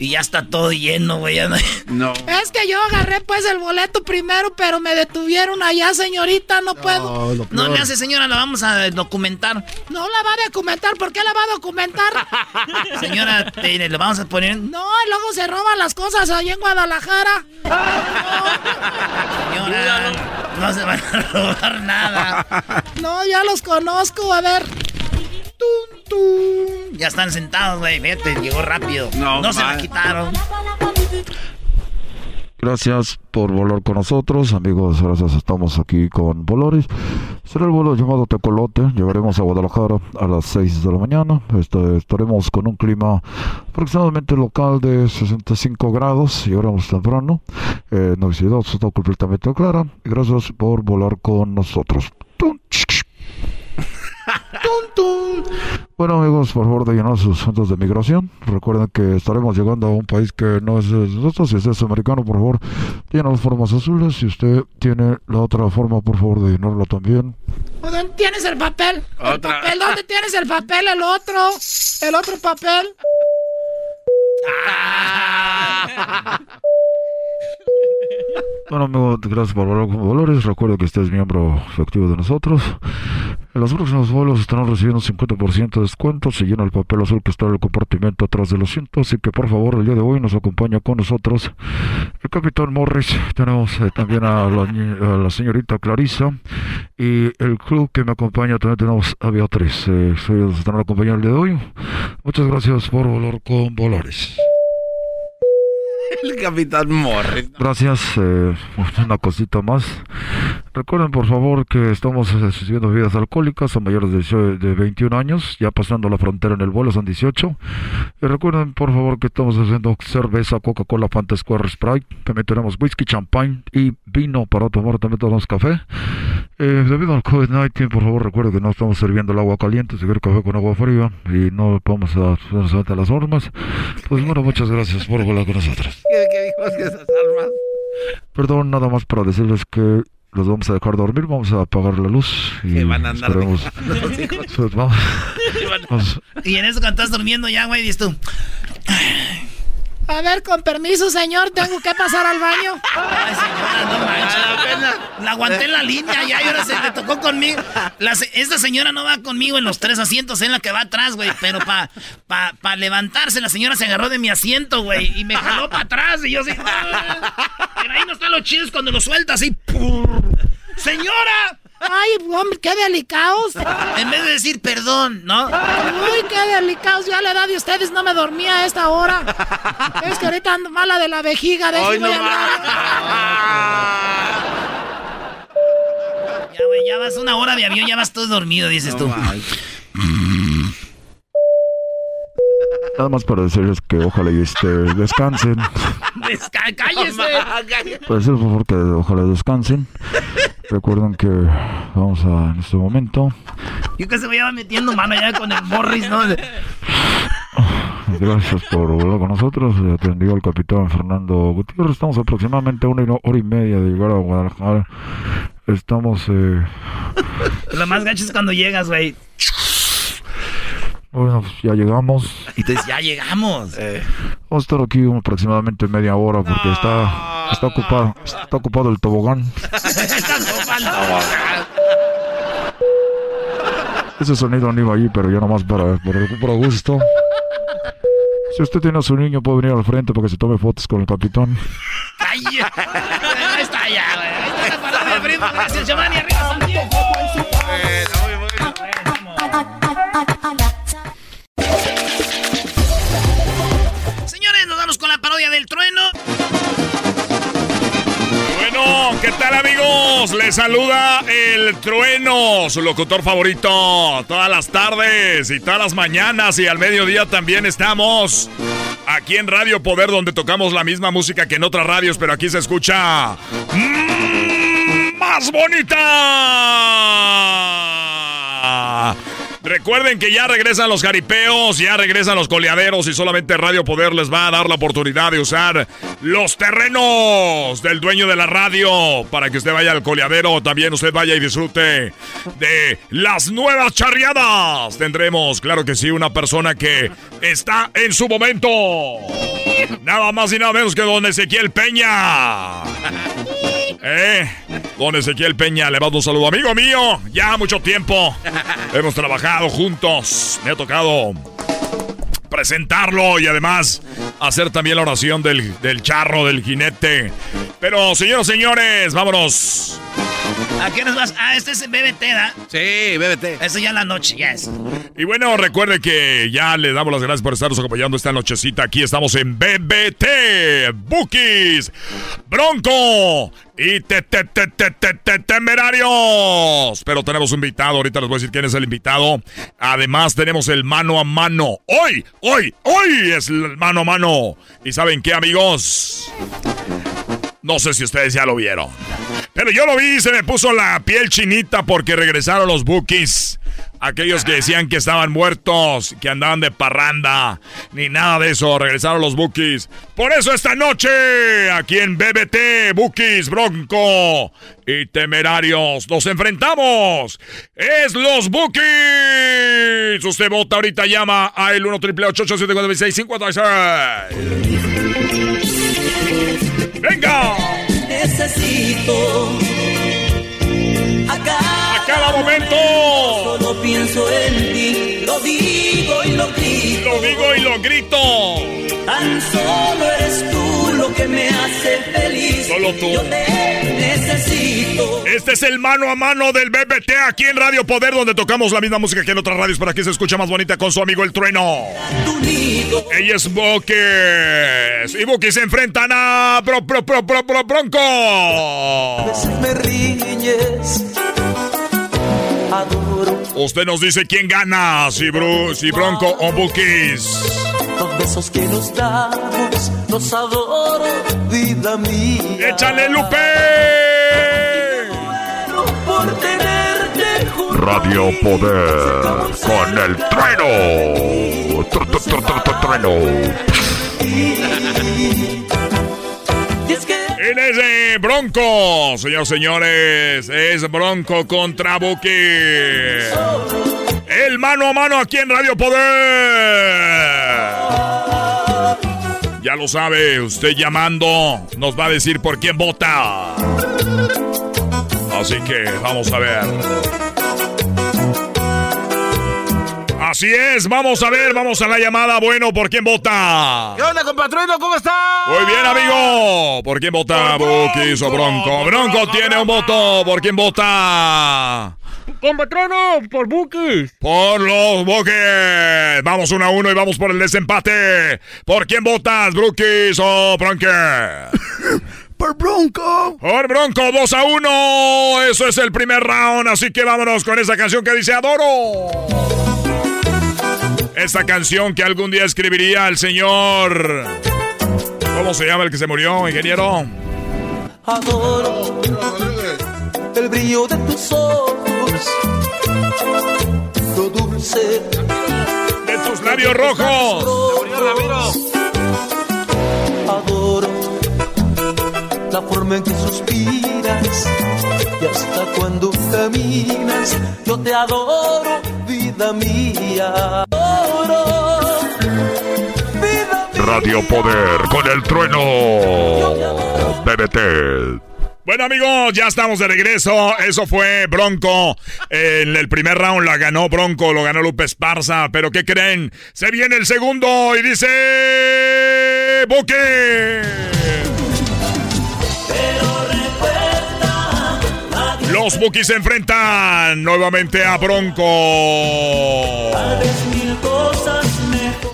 Y ya está todo lleno, güey. no- No. Es que yo agarré, pues, el boleto primero, pero me detuvieron allá, señorita. No puedo. No le hace, señora, la vamos a documentar. No la va a documentar. ¿Por qué la va a documentar? Señora, te- le vamos a poner. No, y luego se roban las cosas allá en Guadalajara. Señora, no se van a robar nada. No, ya los conozco. A ver. Tum, tum. Ya están sentados, güey. Fíjate, llegó rápido. No, No, se la quitaron. Gracias por volar con nosotros, amigos. Gracias, estamos aquí con Volaris. Será el vuelo llamado Tecolote. Llegaremos a Guadalajara a las 6 de la mañana. Este, estaremos con un clima aproximadamente local de 65 grados. Llegaremos temprano. Eh, no visibilidad está completamente clara. Gracias por volar con nosotros. Tun, ch, ch. Bueno amigos, por favor de llenar sus centros de migración. Recuerden que estaremos llegando a un país que no es de nosotros. Si usted es americano, por favor, llena las formas azules. Si usted tiene la otra forma, por favor de llenarla también. ¿Dónde tienes el papel? ¿El Otra. papel? ¿Dónde tienes el papel? El otro. El otro papel. Bueno amigos, gracias por volar con valores. Recuerde que usted es miembro efectivo de nosotros. En los próximos vuelos estarán recibiendo un 50% de descuento si llena el papel azul que está en el compartimento atrás del asiento. Así que por favor, el día de hoy nos acompaña con nosotros el capitán Morris. Tenemos eh, también a la, a la señorita Clarisa. Y el club que me acompaña también tenemos a Beatriz. Eh, ellos estarán acompañando el día de hoy. Muchas gracias por volar con valores. El capitán Morris. Gracias. eh, una cosita más. Recuerden, por favor, que estamos eh, sirviendo bebidas alcohólicas a mayores de, 18 de 21 años, ya pasando la frontera en el vuelo son 18. Y recuerden, por favor, que estamos haciendo cerveza, Coca-Cola, Fanta Square, Sprite. También tenemos whisky, champagne y vino para tomar. También tenemos café. Eh, debido al COVID-19, por favor, recuerden que no estamos sirviendo el agua caliente, si quiere café con agua fría y no vamos a hacer las normas. Pues bueno, muchas gracias por volar con nosotros. ¿Qué, qué dijo que esas armas? Perdón, nada más para decirles que los vamos a dejar dormir, vamos a apagar la luz y Que van a andar esperemos-. Pues vamos, vamos- Y en eso cuando estás durmiendo ya, güey, dices tú. A ver, con permiso, señor, tengo que pasar al baño. Ay, señora, no manches. La aguanté en la línea ya y ahora se le tocó conmigo. La esta señora no va conmigo en los tres asientos, en la que va atrás, güey. Pero para pa, pa levantarse, la señora se agarró de mi asiento, güey. Y me jaló para atrás. Y yo así. "Ah". Pero ahí no están los chidos cuando lo suelta así. ¡Señora! Ay, hombre, qué delicados. En vez de decir perdón, ¿no? Uy, qué delicados. Ya a la edad de ustedes no me dormía a esta hora. Es que ahorita ando mala de la vejiga. De Ay, voy no. Ya, güey, ya vas una hora de avión, ya vas todo dormido, dices tú. Nada más para decirles que ojalá y este, descansen. Desca- cállese. Para decirles por favor que ojalá descansen. Recuerden que vamos a en este momento. Yo que se me iba metiendo mano ya con el Morris, ¿no? Gracias por hablar con nosotros. Atendió el capitán Fernando Gutiérrez. Estamos aproximadamente a una hora y media de llegar a Guadalajara. Estamos, eh, Lo más gacho es cuando llegas, güey. Bueno, pues ya llegamos. Y dices, ya llegamos. Vamos a estar aquí aproximadamente media hora porque está, está ocupado, está ocupado el tobogán. Ese sonido no iba ahí, pero ya nomás para, por puro gusto. Si usted tiene a su niño, puede venir al frente para que se tome fotos con el capitán. Ahí está ya, güey. Ahí está la parodia, primo. Gracias, Giovanni. Arriba, del trueno. Bueno, ¿qué tal amigos? Les saluda el trueno, su locutor favorito. Todas las tardes y todas las mañanas y al mediodía también estamos aquí en Radio Poder donde tocamos la misma música que en otras radios, pero aquí se escucha más bonita. Recuerden que ya regresan los jaripeos, ya regresan los coleaderos y solamente Radio Poder les va a dar la oportunidad de usar los terrenos del dueño de la radio para que usted vaya al coleadero, también usted vaya y disfrute de las nuevas charreadas. Tendremos, claro que sí, una persona que está en su momento. Nada más y nada menos que don Ezequiel Peña. Eh, don Ezequiel Peña, le mando un saludo, amigo mío. Ya mucho tiempo hemos trabajado juntos. Me ha tocado presentarlo y además hacer también la oración del, del charro, del jinete. Pero, señoras y señores, vámonos. ¿A qué nos vas? Ah, este es BBT, ¿da? Sí, BBT. Eso ya en la noche, ya es. Y bueno, recuerde que ya le damos las gracias por estarnos acompañando esta nochecita. Aquí estamos en BBT, Bookies, Bronco y te, te, te, te, te, te- Temerarios. Pero tenemos un invitado, ahorita les voy a decir quién es el invitado. Además, tenemos el mano a mano. Hoy, hoy, hoy es el mano a mano. ¿Y saben qué, amigos? No sé si ustedes ya lo vieron. Pero yo lo vi y se me puso la piel chinita porque regresaron los bookies. Aquellos que decían que estaban muertos, que andaban de parranda, ni nada de eso, regresaron los bookies. Por eso esta noche, aquí en BBT, Bookies, Bronco y Temerarios, nos enfrentamos. Es los bookies. Usted vota ahorita, llama a el 1 triple 56 ¡Venga! Necesito a cada, ¡A momento! Solo pienso en ti, lo digo y lo grito. Lo digo y lo grito. Tan solo eres tú lo que me hace feliz. Solo tú. Yo te necesito. Este es el mano a mano del BBT aquí en Radio Poder, donde tocamos la misma música que en otras radios, pero aquí se escucha más bonita con su amigo el trueno. Ella es Bookies. Y Bookies se enfrentan a Bro, Bro, Bro, Bro, Bro- Bronco. Me riñes. Adoro Usted nos dice quién gana, si, Bru- si Bronco o Bookies. los besos que nos damos. Los adoro, vida mía. ¡Échale, Lupe! Por tenerte junto Radio Poder con el trueno. Tru- tru- tru- tru- tru- Trueno. Él es de Bronco, señores, señores. Es Bronco contra Buki. El mano a mano aquí en Radio Poder. Ya lo sabe, usted llamando nos va a decir por quién vota. Así que vamos a ver. Así es, vamos a ver, vamos a la llamada. Bueno, ¿por quién vota? ¿Qué onda, compatrino? ¿Cómo está? Muy bien, amigo. ¿Por quién vota Bukis o Bronco? Bronco tiene un voto. ¿Por quién vota? Compatrono, por Bukis. Por los Bukis. Vamos uno a uno y vamos por el desempate. ¿Por quién votas, Brookies o Bronque? Por Bronco. Por Bronco, 2 a 1. Eso es el primer round. Así que vámonos con esa canción que dice Adoro. Esta canción que algún día escribiría el señor. ¿Cómo se llama el que se murió, ingeniero? Adoro el brillo de tus ojos, lo dulce de tus labios rojos. Adoro la forma en que suspiras y hasta cuando caminas. Yo te adoro, vida mía. Radio Poder con el trueno. BBT. Bueno amigos, ya estamos de regreso. Eso fue Bronco. En el primer round la ganó Bronco, lo ganó Lupe Esparza. Pero ¿qué creen? Se viene el segundo y dice... Buque. Los Bookies se enfrentan nuevamente a Bronco.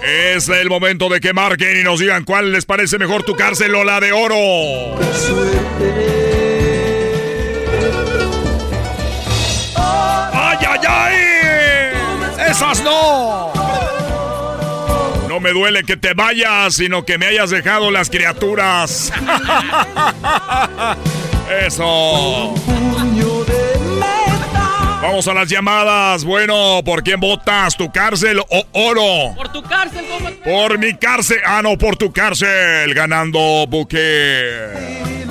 Es el momento de que marquen y nos digan cuál les parece mejor tu cárcel o la de oro. ¡Ay, ay, ay! ¡Esas no! No me duele que te vayas, sino que me hayas dejado las criaturas. Eso. Vamos a las llamadas. Bueno, ¿por quién votas? ¿Tu cárcel o oro? Por tu cárcel, Por mi cárcel. Ah, no, por tu cárcel. Ganando Buque.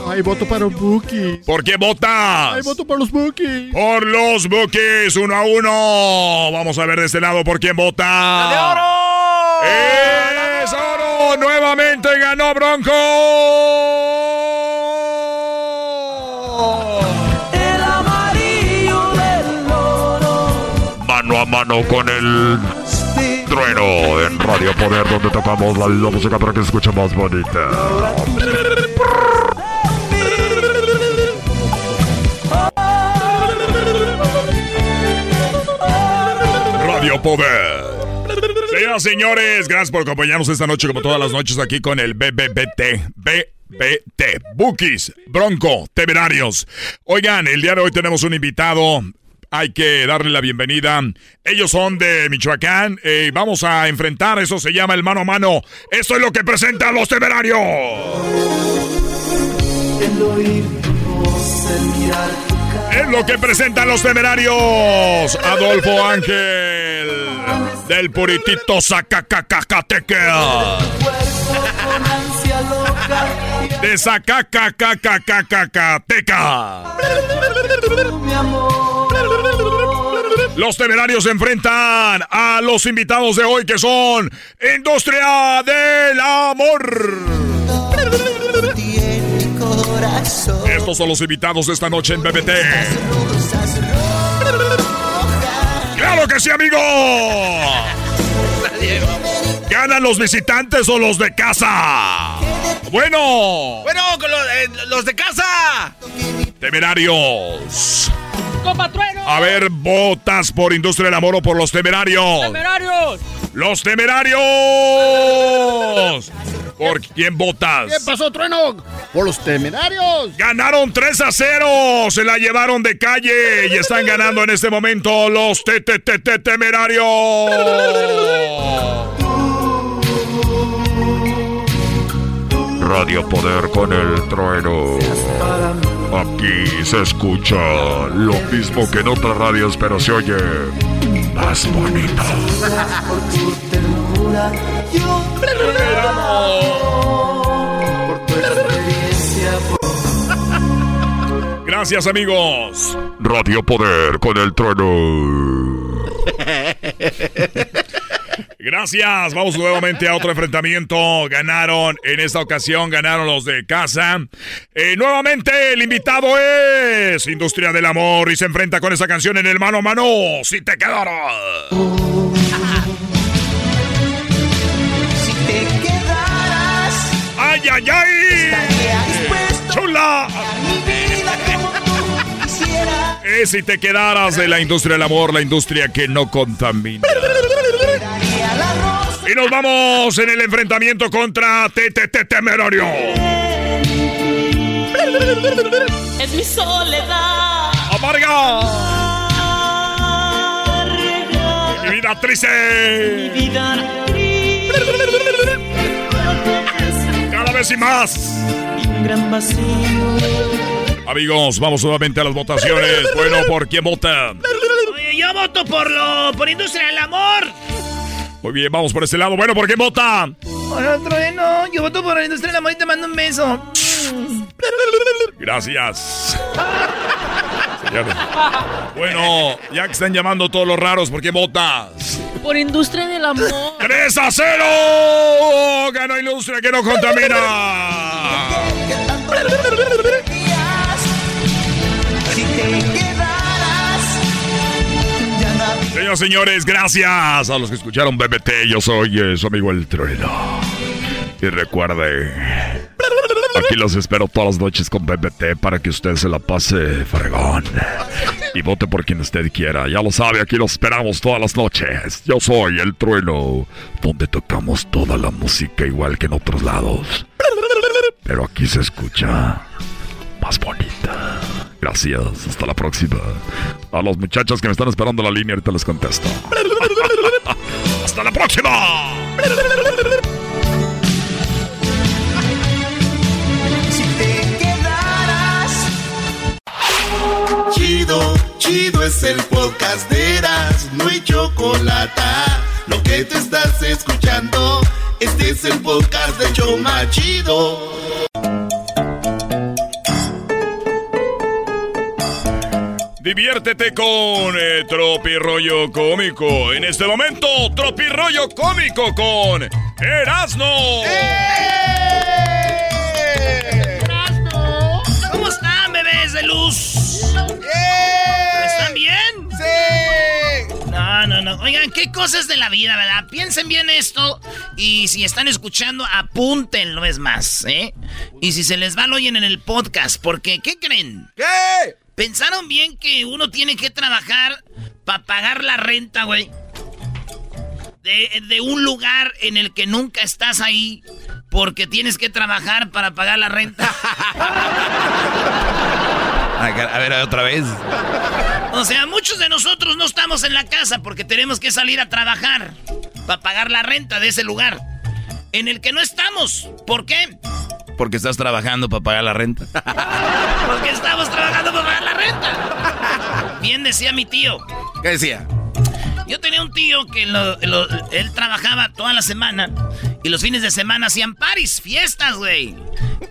Ay, voto para los Bookies. ¿Por qué votas? Ay, voto por los Bookies. Por los Bookies, uno a uno. Vamos a ver de este lado por quién vota. ¡La de oro! ¡Es oro! Nuevamente ganó Bronco. Con el trueno en Radio Poder, donde tocamos la, la música para que se escuche más bonita. Radio Poder. Señoras y señores, gracias por acompañarnos esta noche como todas las noches aquí con el BBBT. BBT. Bookies, Bronco, Temerarios. Oigan, el día de hoy tenemos un invitado. Hay que darle la bienvenida. Ellos son de Michoacán. y vamos a enfrentar, eso se llama el mano a mano. Esto es lo que presentan los temerarios. El. Es lo que presentan los temerarios. Adolfo Ángel. Del puritito loca. De Zacacacacacateca. Mi amor. Los temerarios se enfrentan a los invitados de hoy que son Industria del Amor. Tiene corazón. Estos son los invitados de esta noche en BBT. Rosas ¡Claro que sí, amigo! ¿Ganan los visitantes o los de casa? Bueno, Bueno, con los, eh, los de casa. temerarios. A ver, ¿votas por Industria del Amor o por los temerarios? ¡Temerarios! ¡Los temerarios! ¿Por quién votas? ¿Qué pasó, trueno? Por los temerarios. Ganaron 3 a 0. Se la llevaron de calle y están ganando en este momento los te te te te temerarios. Radio Poder con el trueno. Aquí se escucha lo mismo que en otras radios, pero se oye más bonito. Gracias, amigos. Radio Poder con el trueno. Gracias. Vamos nuevamente a otro enfrentamiento. Ganaron en esta ocasión, ganaron los de casa. Eh, nuevamente el invitado es Industria del Amor y se enfrenta con esa canción en el mano a mano. Si te quedaron. Si te quedaras, ¡Ay, ay, ay! ¡Chula! Eh, si te quedaras de la industria del amor, la industria que no contamina. Y nos vamos en el enfrentamiento contra TTT Temerario. Es mi soledad. ¡Amarga! Mi vida cicatrices. Cada vez y más. Amigos, vamos nuevamente a las votaciones. Bueno, ¿por quién vota? Oye, yo voto por lo. por Industria del Amor. Muy bien, vamos por este lado. Bueno, ¿por quién vota? Por otro, eh, no. Yo voto por la Industria del Amor y te mando un beso. Gracias. Bueno, ya que están llamando todos los raros, ¿por qué votas? Por industria del amor. ¡3 a 0! ¡Ganó Industria que no contamina! Señoras y señores, gracias a los que escucharon BBT. Yo soy eh, su amigo El Trueno. Y recuerde, aquí los espero todas las noches con BBT para que usted se la pase fregón. Y vote por quien usted quiera. Ya lo sabe, aquí los esperamos todas las noches. Yo soy El Trueno, donde tocamos toda la música igual que en otros lados. Pero aquí se escucha más bonita. Gracias, hasta la próxima. A los muchachos que me están esperando la línea, ahorita les contesto. ¡Hasta la próxima! Si te quedaras. Chido, chido es el podcast de Eras, no hay chocolate. Lo que te estás escuchando, este es el podcast de Choma Chido. Diviértete con eh, Tropirollo Cómico. En este momento, Tropirollo Cómico con Erasno. ¿Cómo están, bebés de luz? ¿Están bien? ¡Sí! No, no, no. Oigan, qué cosas de la vida, ¿verdad? Piensen bien esto. Y si están escuchando, apúntenlo, es más, ¿eh? Y si se les va, lo oyen en el podcast. Porque, ¿qué creen? ¿Qué? ¿Pensaron bien que uno tiene que trabajar para pagar la renta, güey? De, de un lugar en el que nunca estás ahí porque tienes que trabajar para pagar la renta. A ver, otra vez. O sea, muchos de nosotros no estamos en la casa porque tenemos que salir a trabajar para pagar la renta de ese lugar en el que no estamos. ¿Por qué? Porque estás trabajando para pagar la renta. Porque estamos trabajando para pagar la renta. Bien decía mi tío. ¿Qué decía? Yo tenía un tío que lo- lo- él trabajaba toda la semana y los fines de semana hacían paris, fiestas, güey.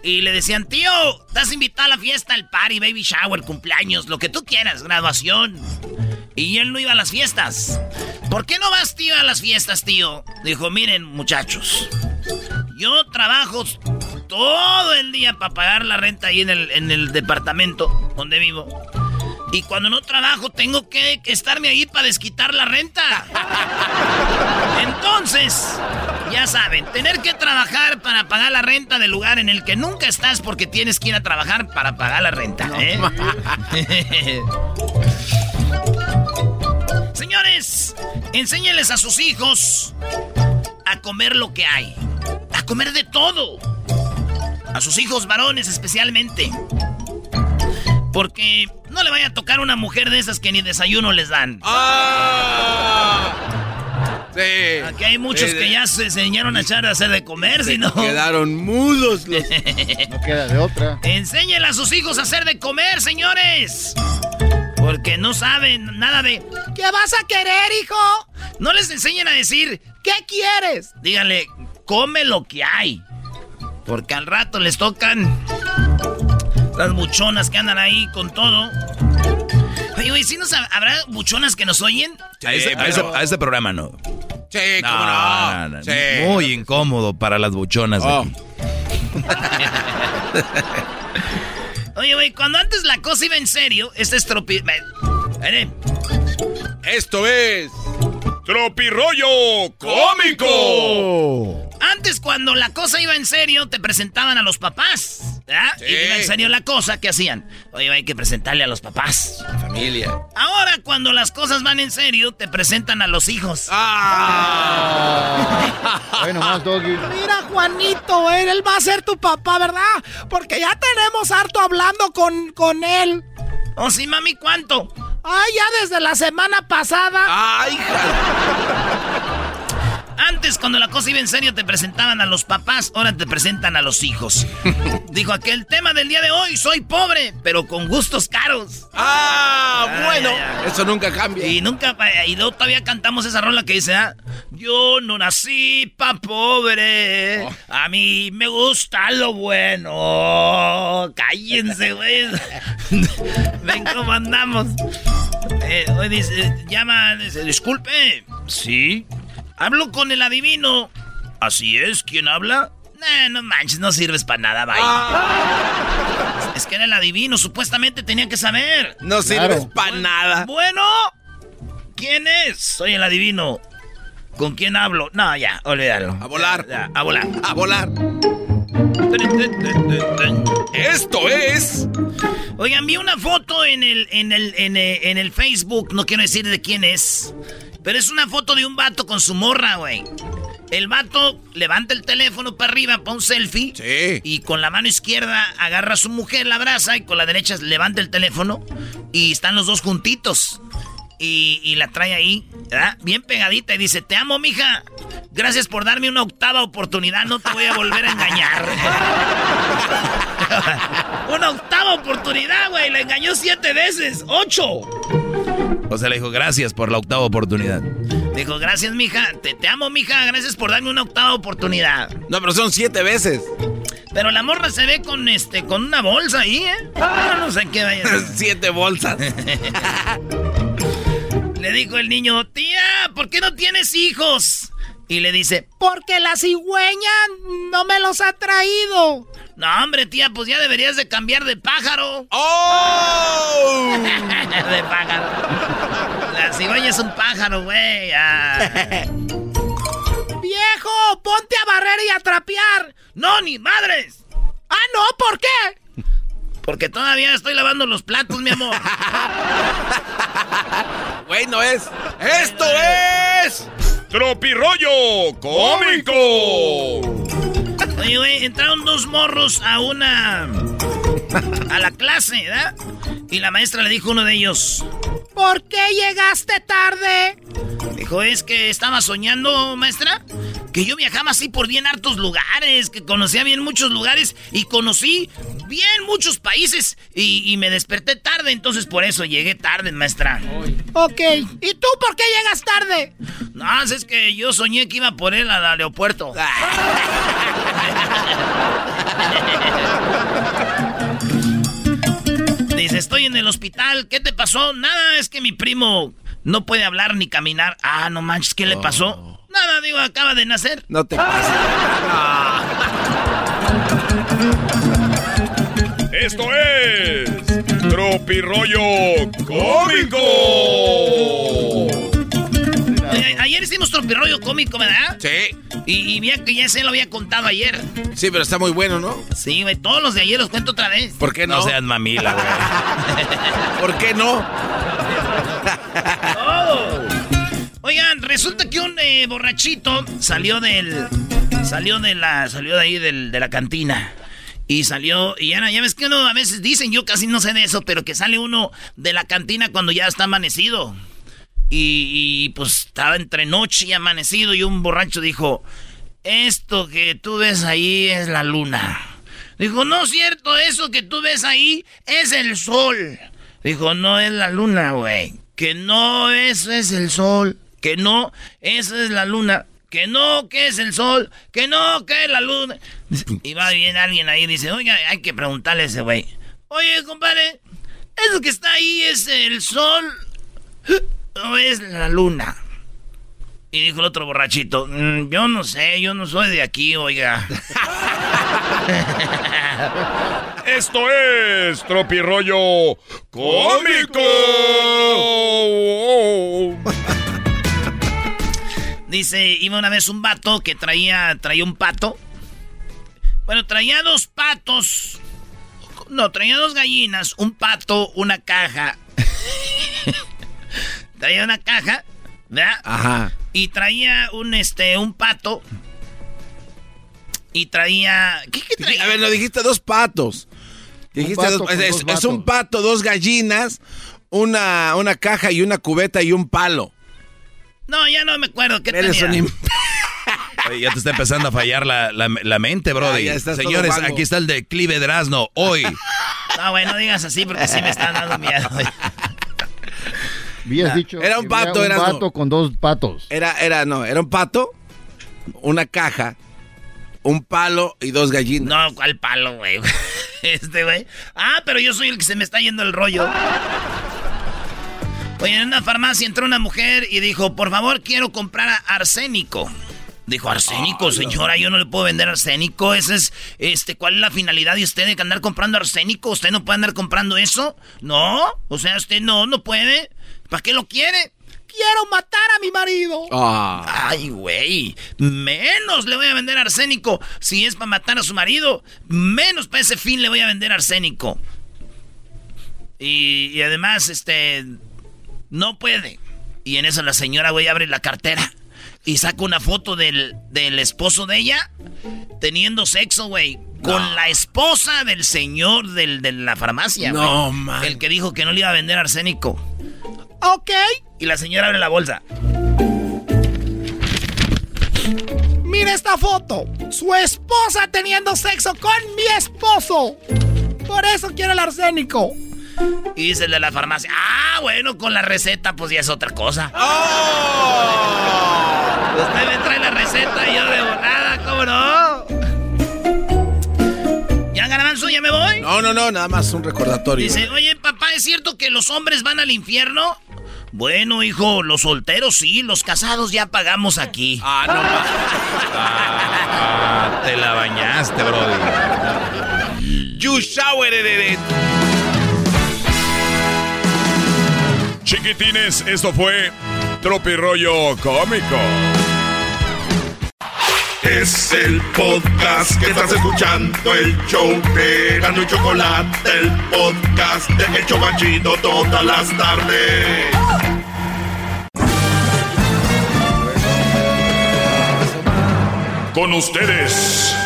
Y le decían, tío, estás invitado a la fiesta, al party, baby shower, cumpleaños, lo que tú quieras, graduación. Y él no iba a las fiestas. ¿Por qué no vas, tío, a las fiestas, tío? Dijo, miren, muchachos, yo trabajo todo el día para pagar la renta ahí en el, en el departamento donde vivo. Y cuando no trabajo tengo que, que estarme ahí para desquitar la renta. Entonces, ya saben, tener que trabajar para pagar la renta del lugar en el que nunca estás porque tienes que ir a trabajar para pagar la renta. ¿eh? Señores, enséñenles a sus hijos a comer lo que hay. A comer de todo. A sus hijos varones especialmente. Porque no le vaya a tocar una mujer de esas que ni desayuno les dan. Sí. Aquí hay muchos Sí, que ya se enseñaron a echar a hacer de comer, si no. Quedaron mudos los. No queda de otra. Enséñenle a sus hijos a hacer de comer, señores. Porque no saben nada de. ¿Qué vas a querer, hijo? No les enseñen a decir, ¿qué quieres? Díganle, come lo que hay. Porque al rato les tocan las buchonas que andan ahí con todo. Oye, güey, ¿sí nos hab- habrá buchonas que nos oyen? a, ese, a ese- a ese programa no. Sí, cómo no. no, no, Sí. Muy incómodo para las buchonas. de Oh. aquí. Oye, güey, cuando antes la cosa iba en serio, este es tropi... Esto es. Tropirollo Cómico. Antes, cuando la cosa iba en serio, te presentaban a los papás. ¿verdad? Sí. Y iba en serio la cosa, ¿qué hacían? Oye, hay que presentarle a los papás. Familia. Ahora, cuando las cosas van en serio, te presentan a los hijos. Bueno, más, Doggy. Mira, Juanito, él, él va a ser tu papá, ¿verdad? Porque ya tenemos harto hablando con, con él. Oh, sí, mami, ¿cuánto? Ay, ya desde la semana pasada. ¡Ay, Antes, cuando la cosa iba en serio, te presentaban a los papás, ahora te presentan a los hijos. Dijo aquel tema del día de hoy, soy pobre, pero con gustos caros. ¡Ah! bueno, eso nunca cambia. Y nunca, y luego todavía cantamos esa rola que dice, ah, yo no nací pa' pobre, a mí me gusta lo bueno. Cállense, güey. Ven cómo andamos. Eh, hoy dice, llama, dice, disculpe. Sí. Hablo con el adivino. Así es, ¿quién habla? Nah, no manches, no sirves para nada, bye. Es que era el adivino, supuestamente tenía que saber. No sirves para nada. Bueno, ¿quién es? Soy el adivino. ¿Con quién hablo? No, ya, olvídalo. A volar. Ya, ya, a volar. A volar. Esto es. Oigan, vi una foto en el, en el, en el, en el Facebook, no quiero decir de quién es. Pero es una foto de un vato con su morra, güey. El vato levanta el teléfono para arriba para un selfie. Sí. Y con la mano izquierda agarra a su mujer, la abraza. Y con la derecha levanta el teléfono. Y están los dos juntitos. Y, y la trae ahí, ¿verdad? Bien pegadita. Y dice: Te amo, mija. Gracias por darme una octava oportunidad. No te voy a volver a engañar. una octava oportunidad, güey. La engañó siete veces. ¡Ocho! O sea, le dijo, gracias por la octava oportunidad. Dijo, gracias, mija. Te, te amo, mija. Gracias por darme una octava oportunidad. No, pero son siete veces. Pero la morra se ve con este, con una bolsa ahí, ¿eh? Ah, no sé qué vaya siete bolsas. Le dijo el niño, tía, ¿por qué no tienes hijos? Y le dice, Porque la cigüeña no me los ha traído. no, hombre, tía, pues ya deberías de cambiar de pájaro. ¡Oh! de pájaro. La cigüeña es un pájaro, güey. Ah. Viejo, ponte a barrer y a trapear. No, ni madres. Ah, no, ¿por qué? Porque todavía estoy lavando los platos, mi amor. Güey, no es. ¡Esto es! ¡Tropirollo cómico! Oye, güey, entraron dos morros a una. a la clase, ¿verdad? Y la maestra le dijo a uno de ellos: ¿Por qué llegaste tarde? Dijo, es que estaba soñando, maestra, que yo viajaba así por bien hartos lugares, que conocía bien muchos lugares y conocí bien muchos países y, y me desperté tarde, entonces por eso llegué tarde, maestra. Ok, ¿y tú por qué llegas tarde? No, es que yo soñé que iba por él al aeropuerto. Dice, estoy en el hospital, ¿qué te pasó? Nada, es que mi primo no puede hablar ni caminar. Ah, no manches, ¿qué le pasó? Nada, digo, acaba de nacer. No te pases. Esto es Tropirollo cómico. Oye, ayer hicimos tropirollo cómico, ¿verdad? Sí. Y, y vi que ya se lo había contado ayer. Sí, pero está muy bueno, ¿no? Sí, güey, todos los de ayer los cuento otra vez. ¿Por qué no? No seas mamila, güey. ¿Por qué no? Oh. Oigan, resulta que un eh, borrachito salió del. Salió de la. Salió de ahí de la cantina. Y salió. Y ya, ya ves que uno a veces dicen, yo casi no sé de eso, pero que sale uno de la cantina cuando ya está amanecido. Y, y, pues estaba entre noche y amanecido. Y un borracho dijo: Esto que tú ves ahí es la luna. Dijo: No es cierto, eso que tú ves ahí es el sol. Dijo: No es la luna, güey. Que no, eso es el sol. Que no, esa es la luna. Que no, que es el sol. Que no, que es la luna. Y va bien alguien ahí y dice, oiga, hay que preguntarle a ese güey. Oye, compadre, ¿eso que está ahí es el sol o es la luna? Y dijo el otro borrachito, "Mm, yo no sé, yo no soy de aquí, oiga. Esto es Tropirollo cómico. Dice, iba una vez un vato que traía, traía un pato. Bueno, traía dos patos. No, traía dos gallinas, un pato, una caja. traía una caja, ¿verdad? Ajá. Y traía un, este, un pato. Y traía... ¿Qué, qué traía? A ver, lo dijiste dos patos. Dijiste pato dos- es, dos es un pato, dos gallinas, una, una caja y una cubeta y un palo. No, ya no me acuerdo qué Eres tenía. un Oye, ya te está empezando a fallar la, la- la mente, Brody. Ah, Señores, aquí está el declive de Erasmo. Hoy. No, güey, no digas así porque sí me están dando miedo. Habías dicho Era un pato, un era pato con dos patos. Era, era, no, era un pato, una caja, un palo y dos gallinas. No, ¿cuál palo, güey? Este, güey. Ah, pero yo soy el que se me está yendo el rollo. Oye, en una farmacia entró una mujer y dijo, por favor, quiero comprar arsénico. Dijo, arsénico, señora, yo no le puedo vender arsénico. Ese es, este, ¿cuál es la finalidad de usted de andar comprando arsénico? ¿Usted no puede andar comprando eso? No, o sea, usted no, no puede. ¿Para qué lo quiere? Quiero matar a mi marido. Ah. Ay, güey. Menos le voy a vender arsénico. Si es para matar a su marido, menos para ese fin le voy a vender arsénico. Y, y además, este. No puede. Y en eso la señora, güey, abre la cartera. Y saca una foto del, del esposo de ella teniendo sexo, güey. Con la esposa del señor del, de la farmacia, güey. No, man. El que dijo que no le iba a vender arsénico. Ok. Y la señora abre la bolsa. Mira esta foto. Su esposa teniendo sexo con mi esposo. Por eso quiere el arsénico. Y dice el de la farmacia, ah, bueno, con la receta, pues ya es otra cosa. Usted me trae la receta y yo de volada, ¿cómo no? ¿Ya garbanzo, ya me voy? No, no, no, nada más un recordatorio. Dice, oye, papá, ¿es cierto que los hombres van al infierno? Bueno, hijo, los solteros sí, los casados ya pagamos aquí. Ah, no Ah, te la bañaste, Brody. You showered it. Chiquitines, esto fue Tropirollo Cómico. Es el podcast que estás escuchando, el show de Gano y Chocolate, el podcast de El Chobachito todas las tardes. Con ustedes.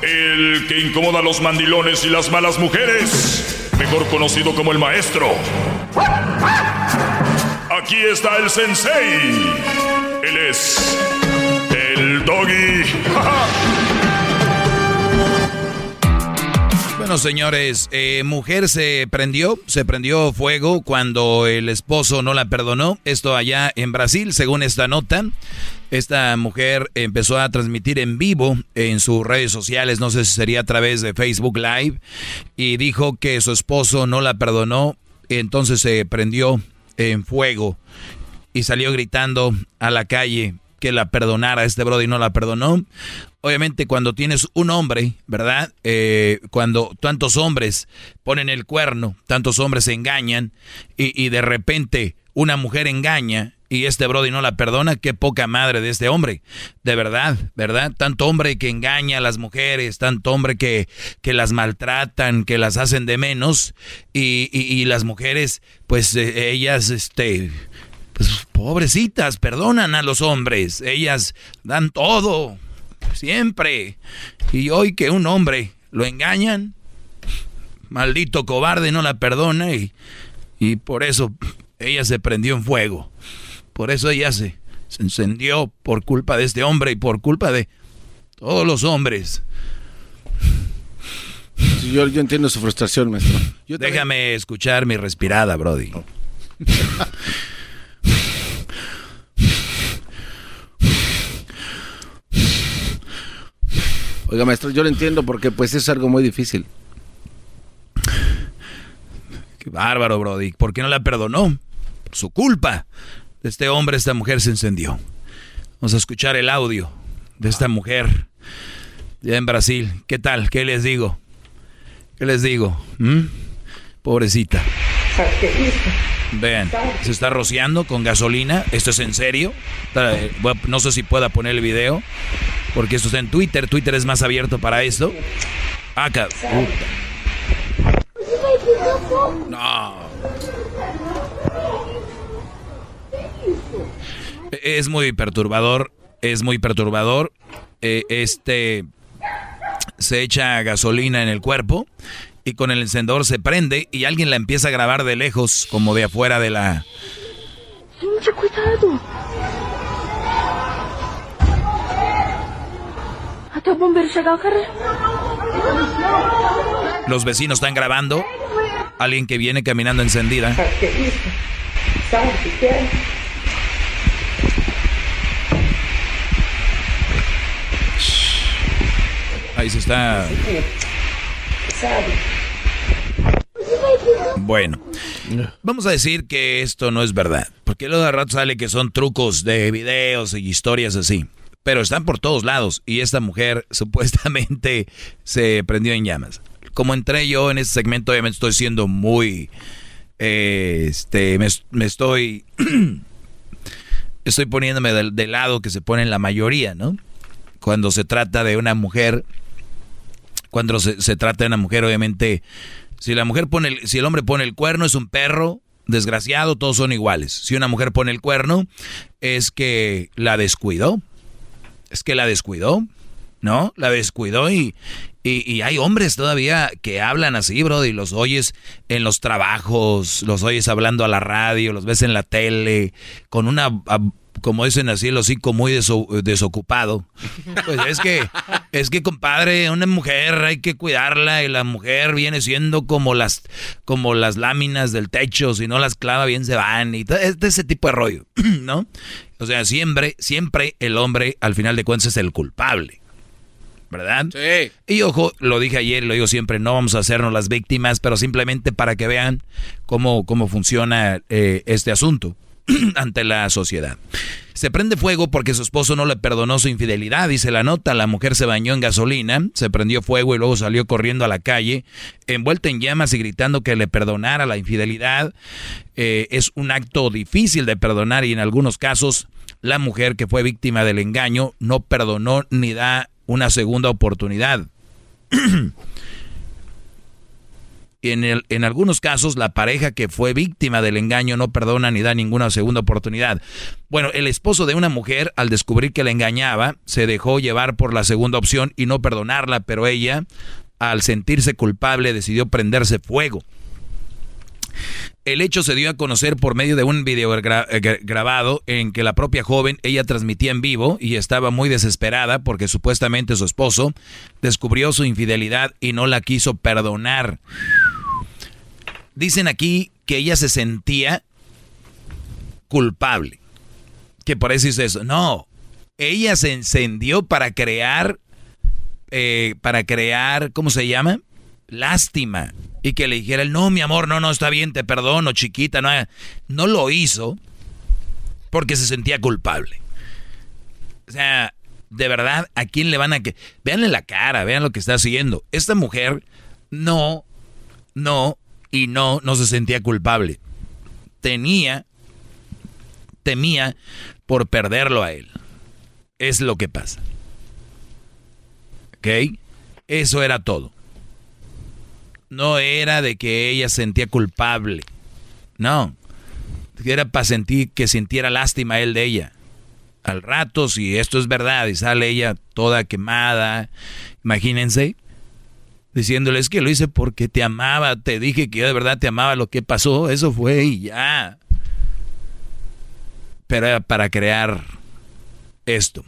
El que incomoda a los mandilones y las malas mujeres. Mejor conocido como el maestro. Aquí está el sensei. Él es el doggy. Bueno, señores, eh, mujer se prendió, se prendió fuego cuando el esposo no la perdonó. Esto allá en Brasil, según esta nota. Esta mujer empezó a transmitir en vivo en sus redes sociales, no sé si sería a través de Facebook Live, y dijo que su esposo no la perdonó, entonces se prendió en fuego y salió gritando a la calle que la perdonara. Este Brody no la perdonó. Obviamente cuando tienes un hombre, ¿verdad? Eh, cuando tantos hombres ponen el cuerno, tantos hombres se engañan y, de repente una mujer engaña y este Brody no la perdona, qué poca madre de este hombre. De verdad, ¿verdad? Tanto hombre que engaña a las mujeres, tanto hombre que, que las maltratan, que las hacen de menos y, y- y las mujeres, pues eh, ellas, este, pues pobrecitas, perdonan a los hombres. Ellas dan todo, siempre. Y hoy que un hombre lo engañan, maldito cobarde no la perdona y, y por eso ella se prendió en fuego. Por eso ella se, se encendió por culpa de este hombre y por culpa de todos los hombres. Sí, yo, yo entiendo su frustración, maestro. Yo también- Déjame escuchar mi respirada, Brody. Oiga, maestro, yo lo entiendo porque pues es algo muy difícil. Qué bárbaro, Brody. ¿Por qué no la perdonó? Su culpa. Este hombre, esta mujer se encendió. Vamos a escuchar el audio de esta mujer ya en Brasil. ¿Qué tal? ¿Qué les digo? ¿Qué les digo? ¿Mm? Pobrecita. Vean, se está rociando con gasolina. ¿Esto es en serio? Eh, No sé si pueda poner el video. Porque esto está en Twitter. Twitter es más abierto para esto. Acá. No. Es muy perturbador, es muy perturbador. Eh, este se echa gasolina en el cuerpo y con el encendedor se prende y alguien la empieza a grabar de lejos, como de afuera de la... cuidado. Los vecinos están grabando. Alguien que viene caminando encendida. Ahí se está. Bueno, vamos a decir que esto no es verdad, porque luego de rato sale que son trucos de videos y historias así, pero están por todos lados y esta mujer supuestamente se prendió en llamas. Como entré yo en este segmento, obviamente estoy siendo muy, eh, este, me, estoy, estoy poniéndome del, lado que se pone en la mayoría, ¿no? Cuando se trata de una mujer cuando se, trata de una mujer, obviamente, si la mujer pone, el, si el hombre pone el cuerno, es un perro, desgraciado, todos son iguales. Si una mujer pone el cuerno, es que la descuidó. Es que la descuidó, ¿no? La descuidó y, y, hay hombres todavía que hablan así, bro, y los oyes en los trabajos, los oyes hablando a la radio, los ves en la tele, con una como dicen así, el hocico muy desocupado. Pues es que, es que, compadre, una mujer hay que cuidarla y la mujer viene siendo como las, como las láminas del techo, si no las clava bien se van y todo, es de ese tipo de rollo, ¿no? O sea, siempre, siempre el hombre al final de cuentas es el culpable. ¿verdad? Sí. Y ojo, lo dije ayer, lo digo siempre, no vamos a hacernos las víctimas, pero simplemente para que vean cómo, cómo funciona eh, este asunto. ante la sociedad. Se prende fuego porque su esposo no le perdonó su infidelidad, dice la nota. La mujer se bañó en gasolina, se prendió fuego y luego salió corriendo a la calle, envuelta en llamas y gritando que le perdonara la infidelidad. Eh, es un acto difícil de perdonar y en algunos casos la mujer que fue víctima del engaño no perdonó ni da una segunda oportunidad. en, el, en algunos casos la pareja que fue víctima del engaño no perdona ni da ninguna segunda oportunidad. Bueno, el esposo de una mujer al descubrir que la engañaba se dejó llevar por la segunda opción y no perdonarla, pero ella al sentirse culpable decidió prenderse fuego. El hecho se dio a conocer por medio de un video eh, grabado en que la propia joven, ella transmitía en vivo y estaba muy desesperada porque supuestamente su esposo descubrió su infidelidad y no la quiso perdonar. Dicen aquí que ella se sentía culpable. Que por eso hizo eso. No, ella se encendió para crear, eh, para crear, ¿cómo se llama? Lástima. Y que le dijera, no, mi amor, no, no, está bien, te perdono, chiquita. No, no lo hizo porque se sentía culpable. O sea, de verdad, ¿a quién le van a que... Veanle la cara, vean lo que está haciendo. Esta mujer no, no y no, no se sentía culpable. Tenía, temía por perderlo a él. Es lo que pasa. ¿Ok? Eso era todo. No era de que ella sentía culpable. No. Era para sentir que sintiera lástima él de ella. Al rato, si esto es verdad y sale ella toda quemada, imagínense, diciéndoles que lo hice porque te amaba, te dije que yo de verdad te amaba, lo que pasó, eso fue y ya. Pero era para crear esto.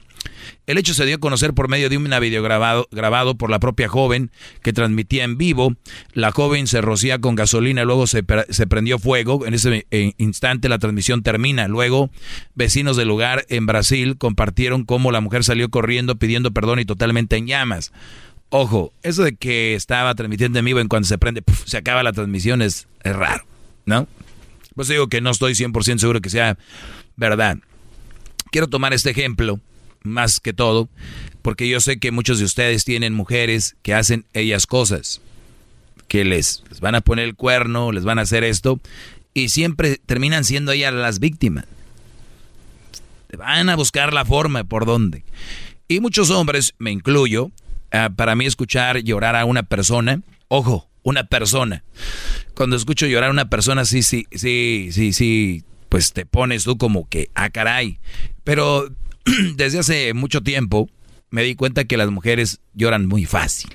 El hecho se dio a conocer por medio de un video grabado, grabado por la propia joven que transmitía en vivo. La joven se rocía con gasolina, luego se, se prendió fuego. En ese eh, instante la transmisión termina. Luego, vecinos del lugar en Brasil compartieron cómo la mujer salió corriendo pidiendo perdón y totalmente en llamas. Ojo, eso de que estaba transmitiendo en vivo en cuando se prende, se acaba la transmisión es, raro, ¿no? Pues digo que no estoy 100% seguro que sea verdad. Quiero tomar este ejemplo, más que todo, porque yo sé que muchos de ustedes tienen mujeres que hacen ellas cosas, que les, les van a poner el cuerno, les van a hacer esto, y siempre terminan siendo ellas las víctimas. Van a buscar la forma por dónde. Y muchos hombres, me incluyo, Ah, para mí escuchar llorar a una persona, ojo, una persona. Cuando escucho llorar a una persona, sí, sí, sí, sí, sí, pues te pones tú como que, ah, caray. Pero desde hace mucho tiempo me di cuenta que las mujeres lloran muy fácil.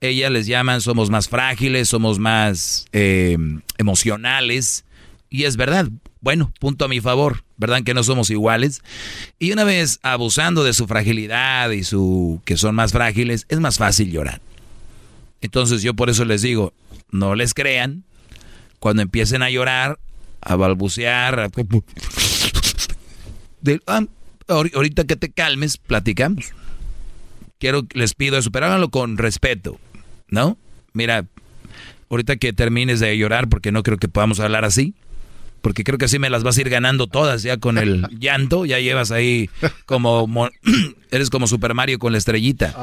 Ellas les llaman somos más frágiles, somos más eh, emocionales. Y es verdad. Bueno, punto a mi favor, ¿verdad? Que no somos iguales. Y una vez abusando de su fragilidad y su que son más frágiles, es más fácil llorar. Entonces yo por eso les digo, no les crean. Cuando empiecen a llorar, a balbucear, a... Ah, ahorita que te calmes, platicamos. Quiero, les pido eso, pero háganlo con respeto, ¿no? Mira, ahorita que termines de llorar, porque no creo que podamos hablar así, porque creo que así me las vas a ir ganando todas ya con el llanto, ya llevas ahí como, eres como Super Mario con la estrellita.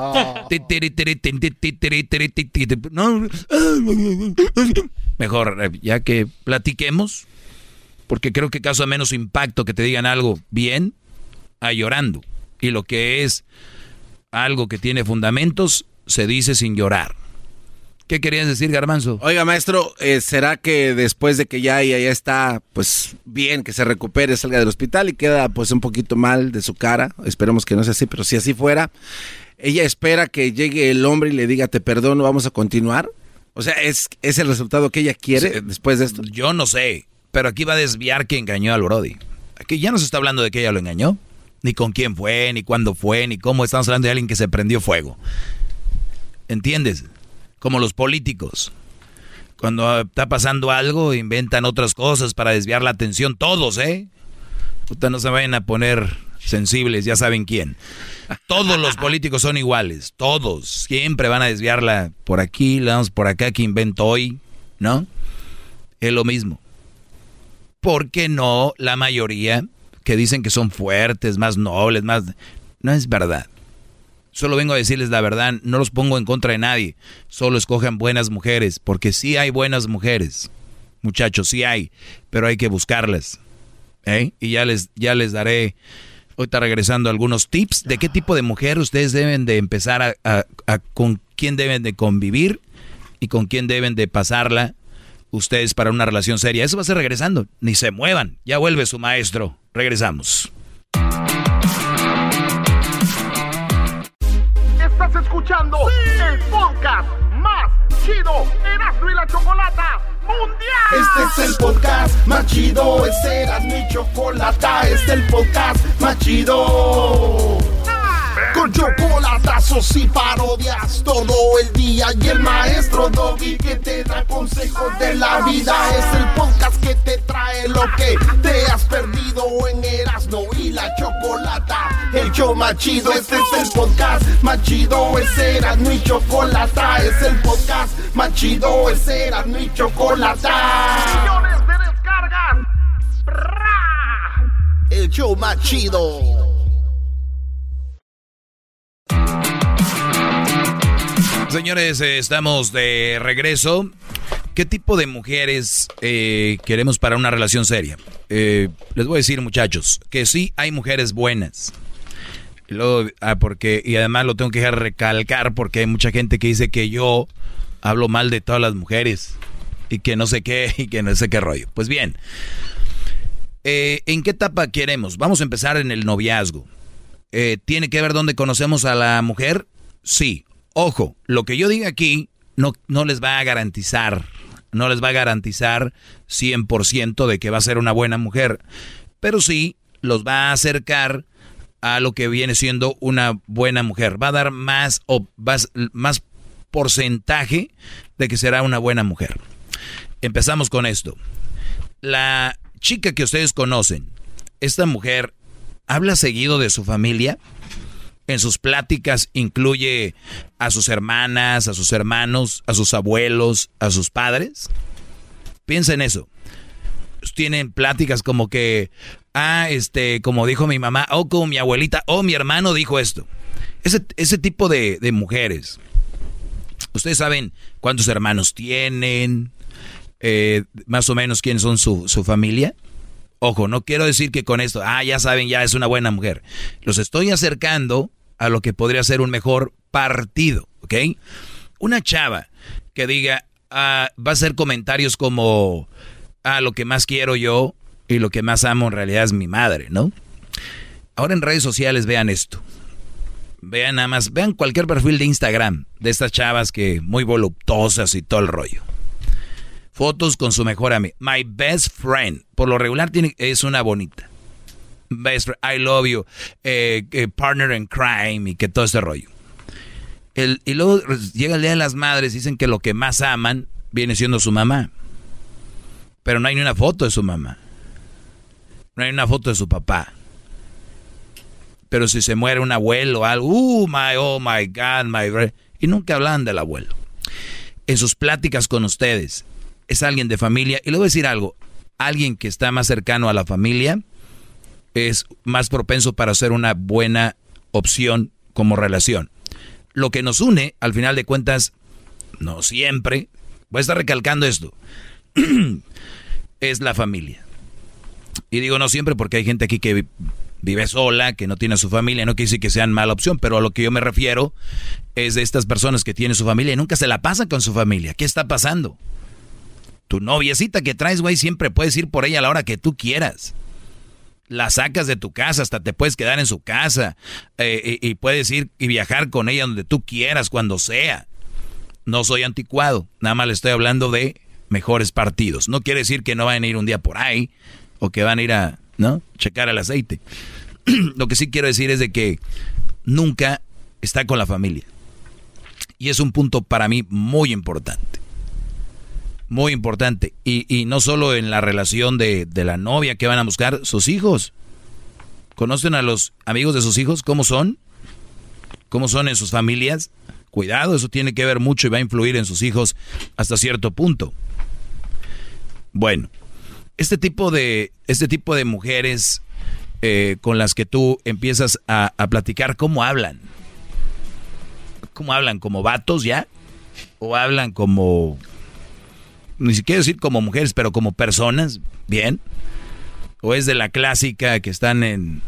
Mejor, ya que platiquemos, porque creo que causa menos impacto que te digan algo bien a llorando. Y lo que es algo que tiene fundamentos, se dice sin llorar. ¿Qué querías decir, Garbanzo? Oiga, maestro, eh, ¿será que después de que ya ella ya está, pues bien, que se recupere, salga del hospital y queda pues un poquito mal de su cara? Esperemos que no sea así, pero si así fuera, ella espera que llegue el hombre y le diga, te perdono, vamos a continuar. O sea, ¿es, es el resultado que ella quiere después de esto? Yo no sé. Pero aquí va a desviar que engañó al Brody. Aquí ya no se está hablando de que ella lo engañó. Ni con quién fue, ni cuándo fue, ni cómo. Estamos hablando de alguien que se prendió fuego. ¿Entiendes? Como los políticos. Cuando está pasando algo, inventan otras cosas para desviar la atención. Todos, ¿eh? Ustedes no se vayan a poner sensibles, ya saben quién. Todos los políticos son iguales. Todos. Siempre van a desviarla por aquí, la vamos por acá, que invento hoy. ¿No? Es lo mismo. ¿por qué no la mayoría que dicen que son fuertes, más nobles, más... No es verdad. Solo vengo a decirles la verdad, no los pongo en contra de nadie. Solo escojan buenas mujeres, porque sí hay buenas mujeres. Muchachos, sí hay, pero hay que buscarlas. ¿eh? Y ya les, ya les daré, ahorita regresando, algunos tips de qué tipo de mujer ustedes deben de empezar a, a con quién deben de convivir y con quién deben de pasarla ustedes para una relación seria. Eso va a ser regresando. Ni se muevan. Ya vuelve su maestro. Regresamos. Chido. Este era mi chocolata. Es el podcast más chido con chocolatazos y parodias todo el día. Y el maestro Doggy que te da consejos de la vida. Es el podcast que te trae lo que te has perdido en Erasmo y la Chocolata. El show más chido, este es el podcast más chido. Es Chocolata. Es el podcast más chido. Es y Chocolata. El show más chido. Señores, eh, estamos de regreso. ¿Qué tipo de mujeres eh, queremos para una relación seria? Eh, les voy a decir, muchachos, que sí hay mujeres buenas. Luego, ah, porque, y además lo tengo que recalcar porque hay mucha gente que dice que yo hablo mal de todas las mujeres y que no sé qué y que no sé qué rollo. Pues bien, ¿en qué etapa queremos? Vamos a empezar en el noviazgo. ¿Tiene que ver dónde conocemos a la mujer? Sí. Ojo, lo que yo diga aquí no, no les va a garantizar, no les va a garantizar 100% de que va a ser una buena mujer, pero sí los va a acercar a lo que viene siendo una buena mujer. Va a dar más, o más, más porcentaje de que será una buena mujer. Empezamos con esto. La chica que ustedes conocen, esta mujer habla seguido de su familia. En sus pláticas incluye a sus hermanas, a sus hermanos, a sus abuelos, a sus padres. Piensa en eso. Tienen pláticas como que, ah, este, como dijo mi mamá, o como mi abuelita, o mi hermano dijo esto. Ese, ese tipo de, mujeres. Ustedes saben cuántos hermanos tienen, eh, más o menos quiénes son su, su familia. Ojo, no quiero decir que con esto, ah, ya saben, ya es una buena mujer. Los estoy acercando a lo que podría ser un mejor partido, ¿ok? Una chava que diga, ah, va a hacer comentarios como, ah, lo que más quiero yo y lo que más amo en realidad es mi madre, ¿no? Ahora en redes sociales vean esto. Vean nada más, vean cualquier perfil de Instagram de estas chavas que muy voluptuosas y todo el rollo. Fotos con su mejor amiga. My best friend. Por lo regular es una bonita. Best friend, I love you. eh, partner in crime y que todo ese rollo. El- y luego llega el Día de las Madres, dicen que lo que más aman viene siendo su mamá. Pero no hay ni una foto de su mamá. No hay una foto de su papá. Pero si se muere un abuelo o algo, uh, my, oh my God, my... bre-". Y nunca hablan del abuelo. En sus pláticas con ustedes, es alguien de familia. Y le voy a decir algo, alguien que está más cercano a la familia es más propenso para ser una buena opción como relación. Lo que nos une, al final de cuentas, no siempre, voy a estar recalcando esto, es la familia. Y digo no siempre porque hay gente aquí que vi- vive sola, que no tiene a su familia, no quiere decir que sean mala opción, pero a lo que yo me refiero es de estas personas que tienen su familia y nunca se la pasan con su familia. ¿Qué está pasando? Tu noviecita que traes, güey, siempre puedes ir por ella a la hora que tú quieras. La sacas de tu casa, hasta te puedes quedar en su casa eh, y, puedes ir y viajar con ella donde tú quieras, cuando sea. No soy anticuado, nada más le estoy hablando de mejores partidos. No quiere decir que no vayan a ir un día por ahí o que van a ir a, ¿no? Checar el aceite. Lo que sí quiero decir es de que nunca está con la familia. Y es un punto para mí muy importante. Muy importante. Y, y no solo en la relación de, de la novia que van a buscar, sus hijos. ¿Conocen a los amigos de sus hijos? ¿Cómo son? ¿Cómo son en sus familias? Cuidado, eso tiene que ver mucho y va a influir en sus hijos hasta cierto punto. Bueno, este tipo de, este tipo de mujeres eh, con las que tú empiezas a, a platicar, ¿cómo hablan? ¿Cómo hablan? ¿Como vatos ya? ¿O hablan como, ni siquiera decir como mujeres, pero como personas? ¿Bien? ¿O es de la clásica que están en,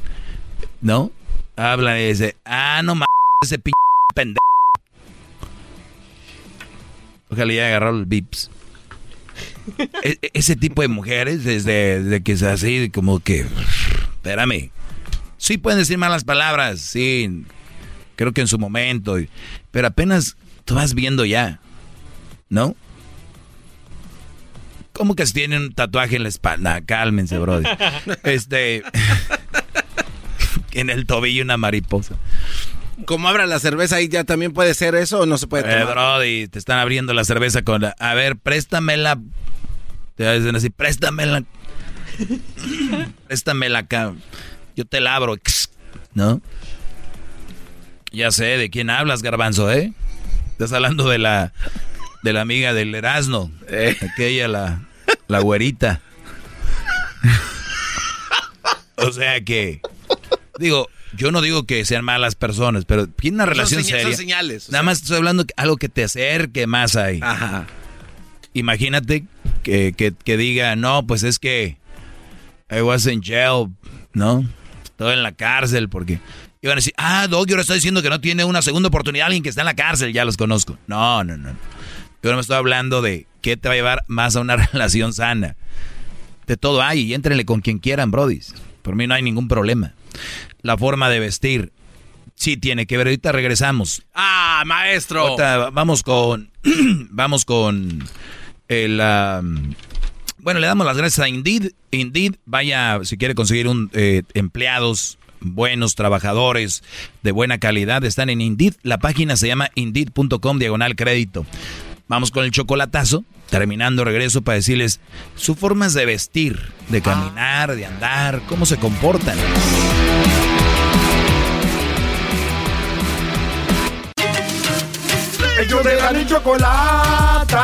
¿no? Hablan y dice, ah, no mames, ese p pendejo. Ojalá ya agarrado el bips. E- e- ese tipo de mujeres, desde, desde que es así, como que, espérame. Sí pueden decir malas palabras, sí, creo que en su momento, pero apenas tú vas viendo ya, ¿no? ¿Cómo que si tienen un tatuaje en la espalda? Cálmense, brother. Este, en el tobillo una mariposa. Como abra la cerveza ahí ya también puede ser eso o no se puede Eh, tomar. Brody, te están abriendo la cerveza con la... A ver, préstamela. Te dicen así, préstamela. préstamela acá. Yo te la abro. ¿No? Ya sé de quién hablas, garbanzo, ¿eh? Estás hablando de la... De la amiga del Erasmo. Aquella, la... La güerita. o sea que... Digo, yo no digo que sean malas personas, pero tiene una relación son seria. señales, Nada más estoy hablando de algo que te acerque más ahí. Ajá. Imagínate que, que, que diga, no, pues es que I was in jail, ¿no? Estoy en la cárcel porque... Iban a decir, ah, Doggy ahora está diciendo que no tiene una segunda oportunidad alguien que está en la cárcel, ya los conozco. No, no, no. Yo no me estoy hablando de qué te va a llevar más a una relación sana. De todo hay y éntrenle con quien quieran, brodis. Por mí no hay ningún problema. La forma de vestir sí tiene que ver. Ahorita regresamos. Ah, maestro. Ahorita vamos con. vamos con. El. um, bueno, le damos las gracias a Indeed. Indeed, vaya, si quiere conseguir un eh, empleados buenos, trabajadores de buena calidad, están en Indeed. La página se llama indeed.com diagonal crédito. Vamos con el chocolatazo. Terminando, regreso para decirles sus formas de vestir, de caminar, de andar, cómo se comportan. Ellos de la ni chocolata.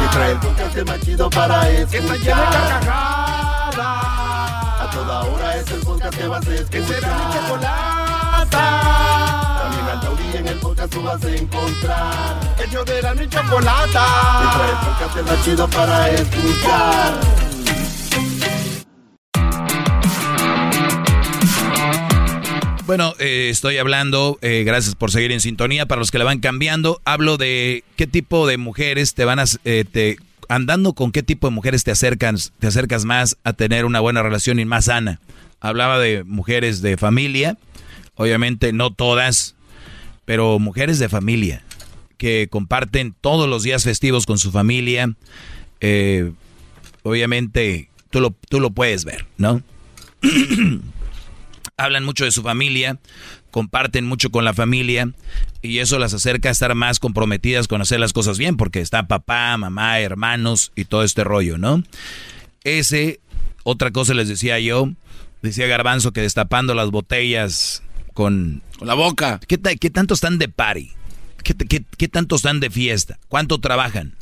Que trae el podcast más chido para escuchar. Que está llena de carcajadas. A toda hora es el podcast que vas a escuchar. Que será mi chocolata. Tú vas a encontrar. Ellos de la chocolata. El. Bueno, eh, estoy hablando, eh, gracias por seguir en sintonía, para los que la van cambiando, hablo de qué tipo de mujeres te van a... eh, andando con qué tipo de mujeres te acercas, te acercas más a tener una buena relación y más sana. Hablaba de mujeres de familia, obviamente no todas, pero mujeres de familia que comparten todos los días festivos con su familia. Eh, obviamente tú lo, tú lo puedes ver, ¿no? Hablan mucho de su familia, comparten mucho con la familia y eso las acerca a estar más comprometidas con hacer las cosas bien porque está papá, mamá, hermanos y todo este rollo, ¿no? Ese, otra cosa les decía yo, decía Garbanzo que destapando las botellas con... Con la boca. ¿Qué, qué tanto están de party? ¿Qué, qué, qué tanto están de fiesta? ¿Cuánto trabajan?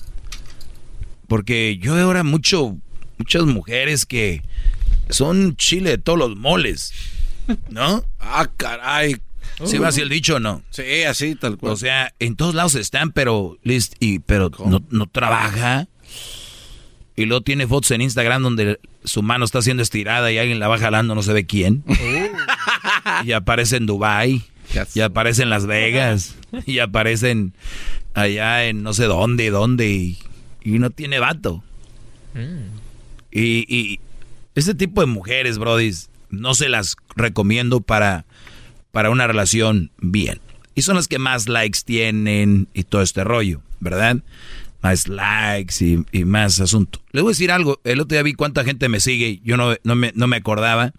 Porque yo veo ahora mucho, muchas mujeres que son chile de todos los moles, ¿no? Ah, caray. ¿Sí va así el dicho o no? Sí, así, tal cual. O sea, en todos lados están, pero, list- y, pero no, no trabaja. Y luego tiene fotos en Instagram donde su mano está siendo estirada y alguien la va jalando, no se ve quién. Y aparece en Dubai y aparece en Las Vegas, y aparece en allá en no sé dónde, dónde, y, y no tiene vato. Y, y ese tipo de mujeres, brodis, no se las recomiendo para, para una relación bien. Y son las que más likes tienen y todo este rollo, ¿verdad? Más likes y, y más asunto. Le voy a decir algo, el otro día vi cuánta gente me sigue, yo no, no, me, no me acordaba.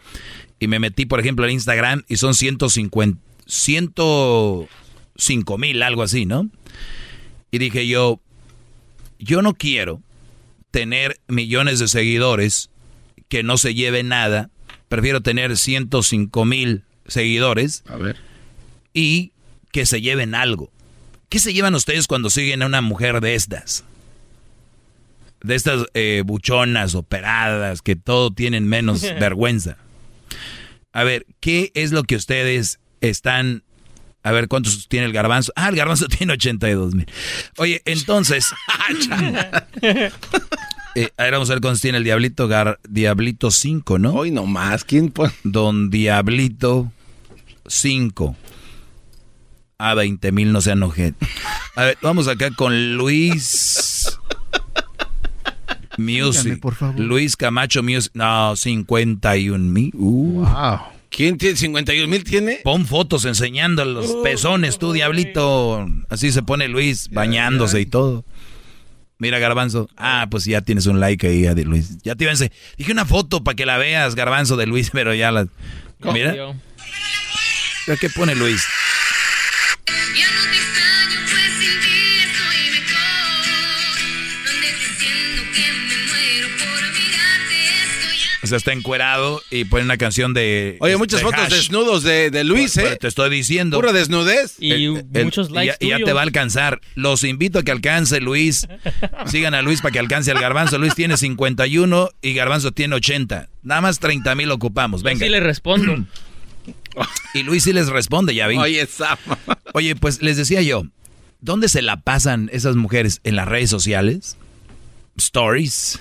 Y me metí, por ejemplo, en Instagram y son 150, 105 mil, algo así, ¿no? Y dije yo, yo no quiero tener millones de seguidores que no se lleve nada. Prefiero tener 105 mil seguidores. A ver. Y que se lleven algo. ¿Qué se llevan ustedes cuando siguen a una mujer de estas? De estas eh, buchonas, operadas, que todo tienen menos vergüenza. A ver, ¿qué es lo que ustedes están... A ver, ¿cuántos tiene el garbanzo? Ah, el garbanzo tiene 82 mil. Oye, entonces... Eh, a ver, vamos a ver cuántos tiene el Diablito. Gar- Diablito 5, ¿no? Hoy nomás, ¿quién pone? Don Diablito 5. A 20 mil, no sean ojete. A ver, vamos acá con Luis Music. Dígame, por favor. Luis Camacho Music. No, 51 mil. Uh. Wow. ¿Quién tiene 51 mil tiene? Pon fotos enseñando los pezones, tú, Diablito. Así se pone Luis, bañándose y todo. Mira, Garbanzo. Ah, pues ya tienes un like ahí, de Luis. Ya te iba a ense- Dije una foto para que la veas, Garbanzo, de Luis, pero ya la... Mira. Mira ¿Qué pone Luis? Sea, está encuerado y pone una canción de... Oye, muchas de fotos Hash. desnudos de, de Luis, Pues, ¿eh? pues, Te estoy diciendo. Pura desnudez. El- el- ya, ya te va a alcanzar. Los invito a que alcance Luis. Sigan a Luis para que alcance al Garbanzo. Luis tiene 51 y Garbanzo tiene 80. Nada más 30 mil ocupamos. Venga. sí le respondo. Y Luis sí les responde, ya vi. Oye, Sama. Oye, pues les decía yo, ¿dónde se la pasan esas mujeres? ¿En las redes sociales? ¿Stories?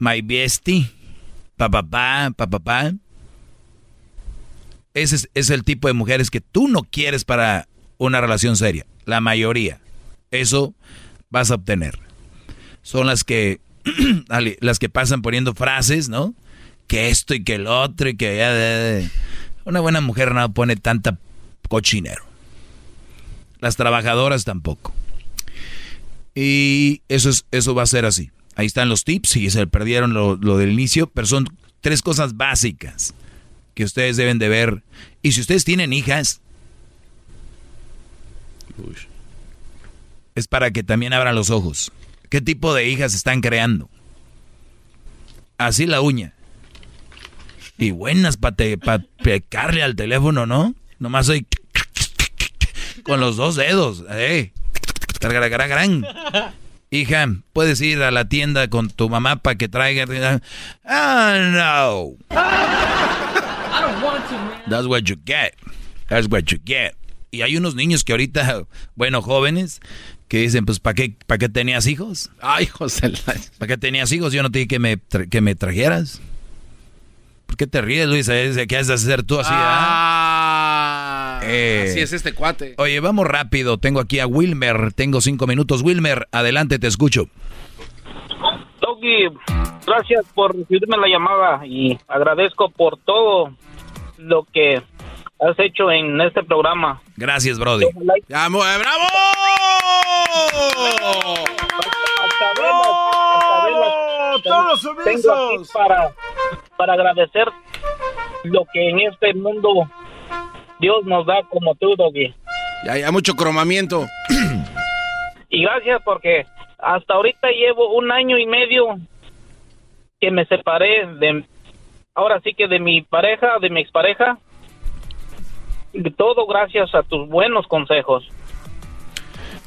¿My bestie? ¿Papapá? ¿Papapá? Ese es, el tipo de mujeres que tú no quieres para una relación seria. La mayoría. Eso vas a obtener. Son las que, las que pasan poniendo frases, ¿no? Que esto y que el otro y que... ya. Una buena mujer no pone tanta cochinero. Las trabajadoras tampoco. Y eso, es, eso va a ser así. Ahí están los tips, si se perdieron lo, lo del inicio, pero son tres cosas básicas que ustedes deben de ver. Y si ustedes tienen hijas, es para que también abran los ojos. ¿Qué tipo de hijas están creando? Así la uña. Y buenas para pecarle al teléfono, ¿no? Nomás soy con los dos dedos. Eh. Hija, puedes ir a la tienda con tu mamá para que traiga. Ah, no. I don't want to, man. That's what you get. That's what you get. Y hay unos niños que ahorita, bueno, jóvenes, que dicen, pues, ¿para qué, ¿para qué tenías hijos? Ay, José. ¿Para qué tenías hijos? Yo no te dije que me, tra- que me trajeras. ¿Por qué te ríes, Luis? ¿Qué has de hacer tú así? Ah, Eh. Así es este cuate. Oye, vamos rápido. Tengo aquí a Wilmer. Tengo cinco minutos. Wilmer, adelante, te escucho. Doggy, gracias por recibirme la llamada y agradezco por todo lo que has hecho en este programa. Gracias, Brody. ¡Bravo! ¡Bravo! ¡Todos! Para, para agradecer lo que en este mundo Dios nos da como tú, Doggy. Ya hay mucho cromamiento. Y gracias porque hasta ahorita llevo un año y medio que me separé de, ahora sí que de mi pareja, de mi expareja. Todo gracias a tus buenos consejos.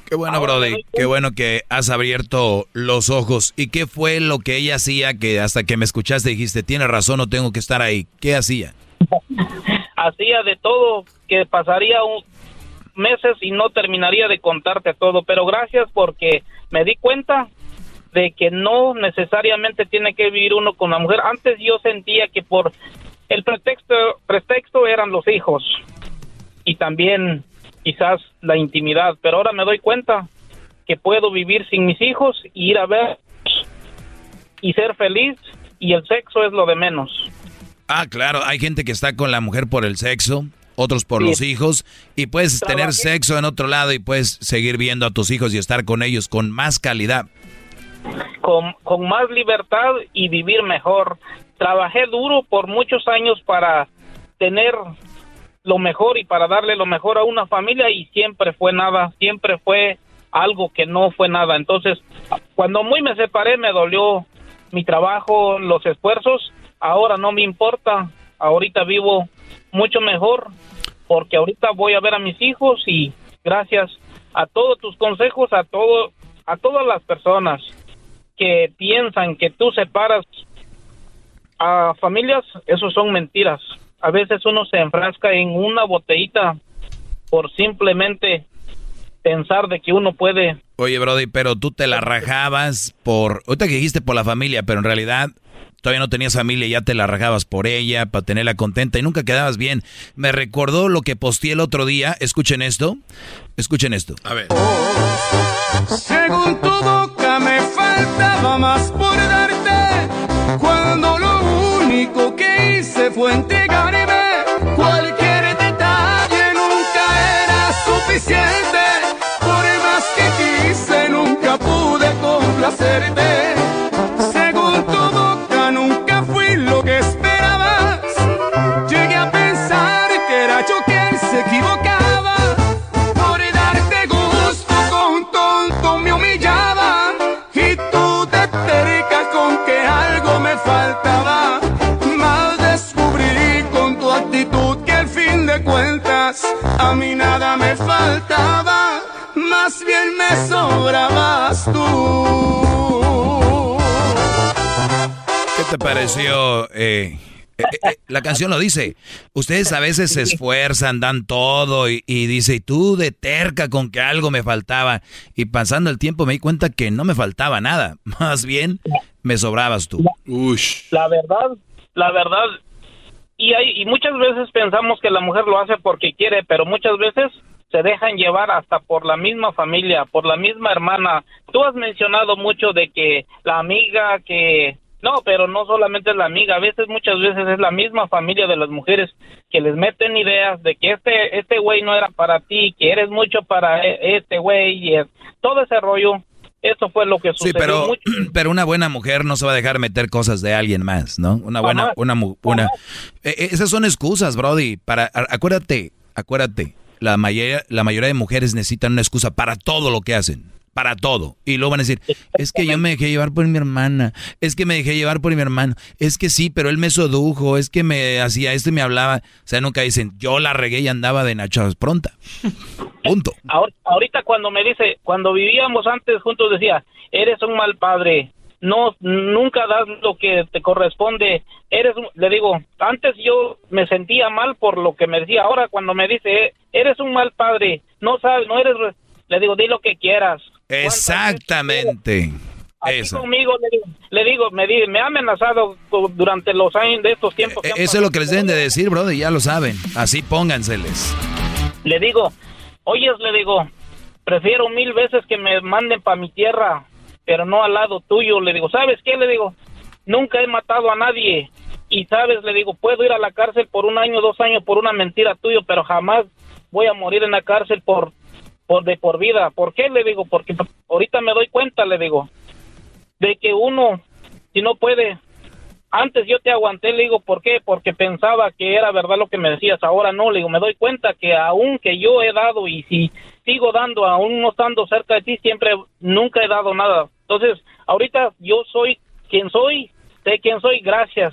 Qué bueno, Brody. Qué bueno que has abierto los ojos. ¿Y qué fue lo que ella hacía que hasta que me escuchaste dijiste, tiene razón, no tengo que estar ahí? ¿Qué hacía? Hacía de todo, que pasaría un, meses y no terminaría de contarte todo, pero gracias porque me di cuenta de que no necesariamente tiene que vivir uno con la mujer. Antes yo sentía que por el pretexto, pretexto eran los hijos y también quizás la intimidad, pero ahora me doy cuenta que puedo vivir sin mis hijos y ir a ver y ser feliz y el sexo es lo de menos. Ah, claro, hay gente que está con la mujer por el sexo, otros por los hijos, y puedes tener sexo en otro lado y puedes seguir viendo a tus hijos y estar con ellos con más calidad. Con, con más libertad y vivir mejor. Trabajé duro por muchos años para tener lo mejor y para darle lo mejor a una familia y siempre fue nada, siempre fue algo que no fue nada. Entonces, cuando muy me separé me dolió mi trabajo, los esfuerzos, ahora no me importa, ahorita vivo mucho mejor porque ahorita voy a ver a mis hijos y gracias a todos tus consejos, a todo a todas las personas que piensan que tú separas a familias, eso son mentiras. A veces uno se enfrasca en una botellita por simplemente pensar de que uno puede. Oye, Brody, pero tú te la rajabas por. Ahorita dijiste por la familia, pero en realidad todavía no tenías familia, ya te la rajabas por ella, para tenerla contenta y nunca quedabas bien. Me recordó lo que posteé el otro día. Escuchen esto. Escuchen esto. A ver. Según tu boca me faltaba más por darte, cuando lo único que hice fue entregarme. Cualquier detalle nunca era suficiente, por más que quise nunca pude complacerte. Pareció? eh, eh, eh, la canción lo dice. Ustedes a veces se esfuerzan, dan todo y, y dice, y tú de terca con que algo me faltaba. Y pasando el tiempo me di cuenta que no me faltaba nada. Más bien, me sobrabas tú. La verdad, la verdad, y hay y muchas veces pensamos que la mujer lo hace porque quiere, pero muchas veces se dejan llevar hasta por la misma familia, por la misma hermana. Tú has mencionado mucho de que la amiga que no, pero no solamente es la amiga, a veces muchas veces es la misma familia de las mujeres que les meten ideas de que este este güey no era para ti, que eres mucho para e- este güey y es- todo ese rollo. Eso fue lo que Sí, sucedió pero, mucho. pero una buena mujer no se va a dejar meter cosas de alguien más, ¿no? Una buena, una, mu- una. Eh, eh, esas son excusas, Brody. Para, acuérdate, acuérdate. La mayoría, la mayoría de mujeres necesitan una excusa para todo lo que hacen. Para todo. Y luego van a decir, es que yo me dejé llevar por mi hermana. Es que me dejé llevar por mi hermano. Es que sí, pero él me sedujo. Es que me hacía esto y me hablaba. O sea, nunca dicen, yo la regué y andaba de nachas pronta. Punto. Ahor- Ahorita cuando me dice, cuando vivíamos antes juntos decía, eres un mal padre, no, nunca das lo que te corresponde, eres, un-", le digo, antes yo me sentía mal por lo que me decía, ahora cuando me dice, eres un mal padre, no sabes, no eres, re-", le digo, di lo que quieras. Exactamente. Así Eso. conmigo le digo, le digo, me, di- me ha amenazado durante los años de estos tiempos. que han E-, Eso es lo que les deben de decir, Brody. Ya lo saben. Así pónganseles. Le digo, oyes, le digo, prefiero mil veces que me manden para mi tierra, pero no al lado tuyo. Le digo, ¿sabes qué? Le digo, nunca he matado a nadie y sabes, le digo, puedo ir a la cárcel por un año, dos años por una mentira tuya, pero jamás voy a morir en la cárcel por, por de por vida. ¿Por qué? Le digo, porque ahorita me doy cuenta, le digo, de que uno, si no puede, antes yo te aguanté, le digo, ¿por qué? Porque pensaba que era verdad lo que me decías, ahora no, le digo, me doy cuenta que aún que yo he dado y si sigo dando, aún no estando cerca de ti, siempre, nunca he dado nada. Entonces, ahorita yo soy quien soy, sé quién soy, gracias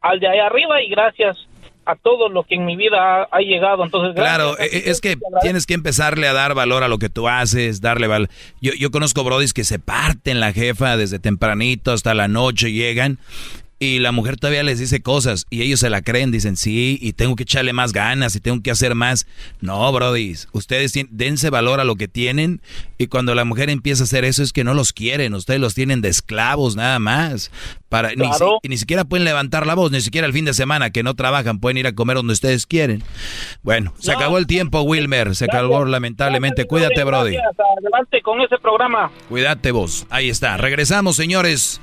al de ahí arriba y gracias a todo lo que en mi vida ha, ha llegado. Entonces. Claro, e- es que tienes que empezarle a dar valor a lo que tú haces, darle valor. Yo, yo conozco brodis que se parten la jefa desde tempranito hasta la noche, llegan y la mujer todavía les dice cosas y ellos se la creen, dicen sí, y tengo que echarle más ganas y tengo que hacer más. No, brodis, ustedes dense valor a lo que tienen y cuando la mujer empieza a hacer eso es que no los quieren, ustedes los tienen de esclavos nada más. Para, ni, Claro. y ni siquiera pueden levantar la voz, ni siquiera el fin de semana que no trabajan, pueden ir a comer donde ustedes quieren. Bueno, se acabó el tiempo, Wilmer, se acabó lamentablemente. Cuídate, Brody. Adelante con ese programa. Cuídate vos. Ahí está. Regresamos, señores.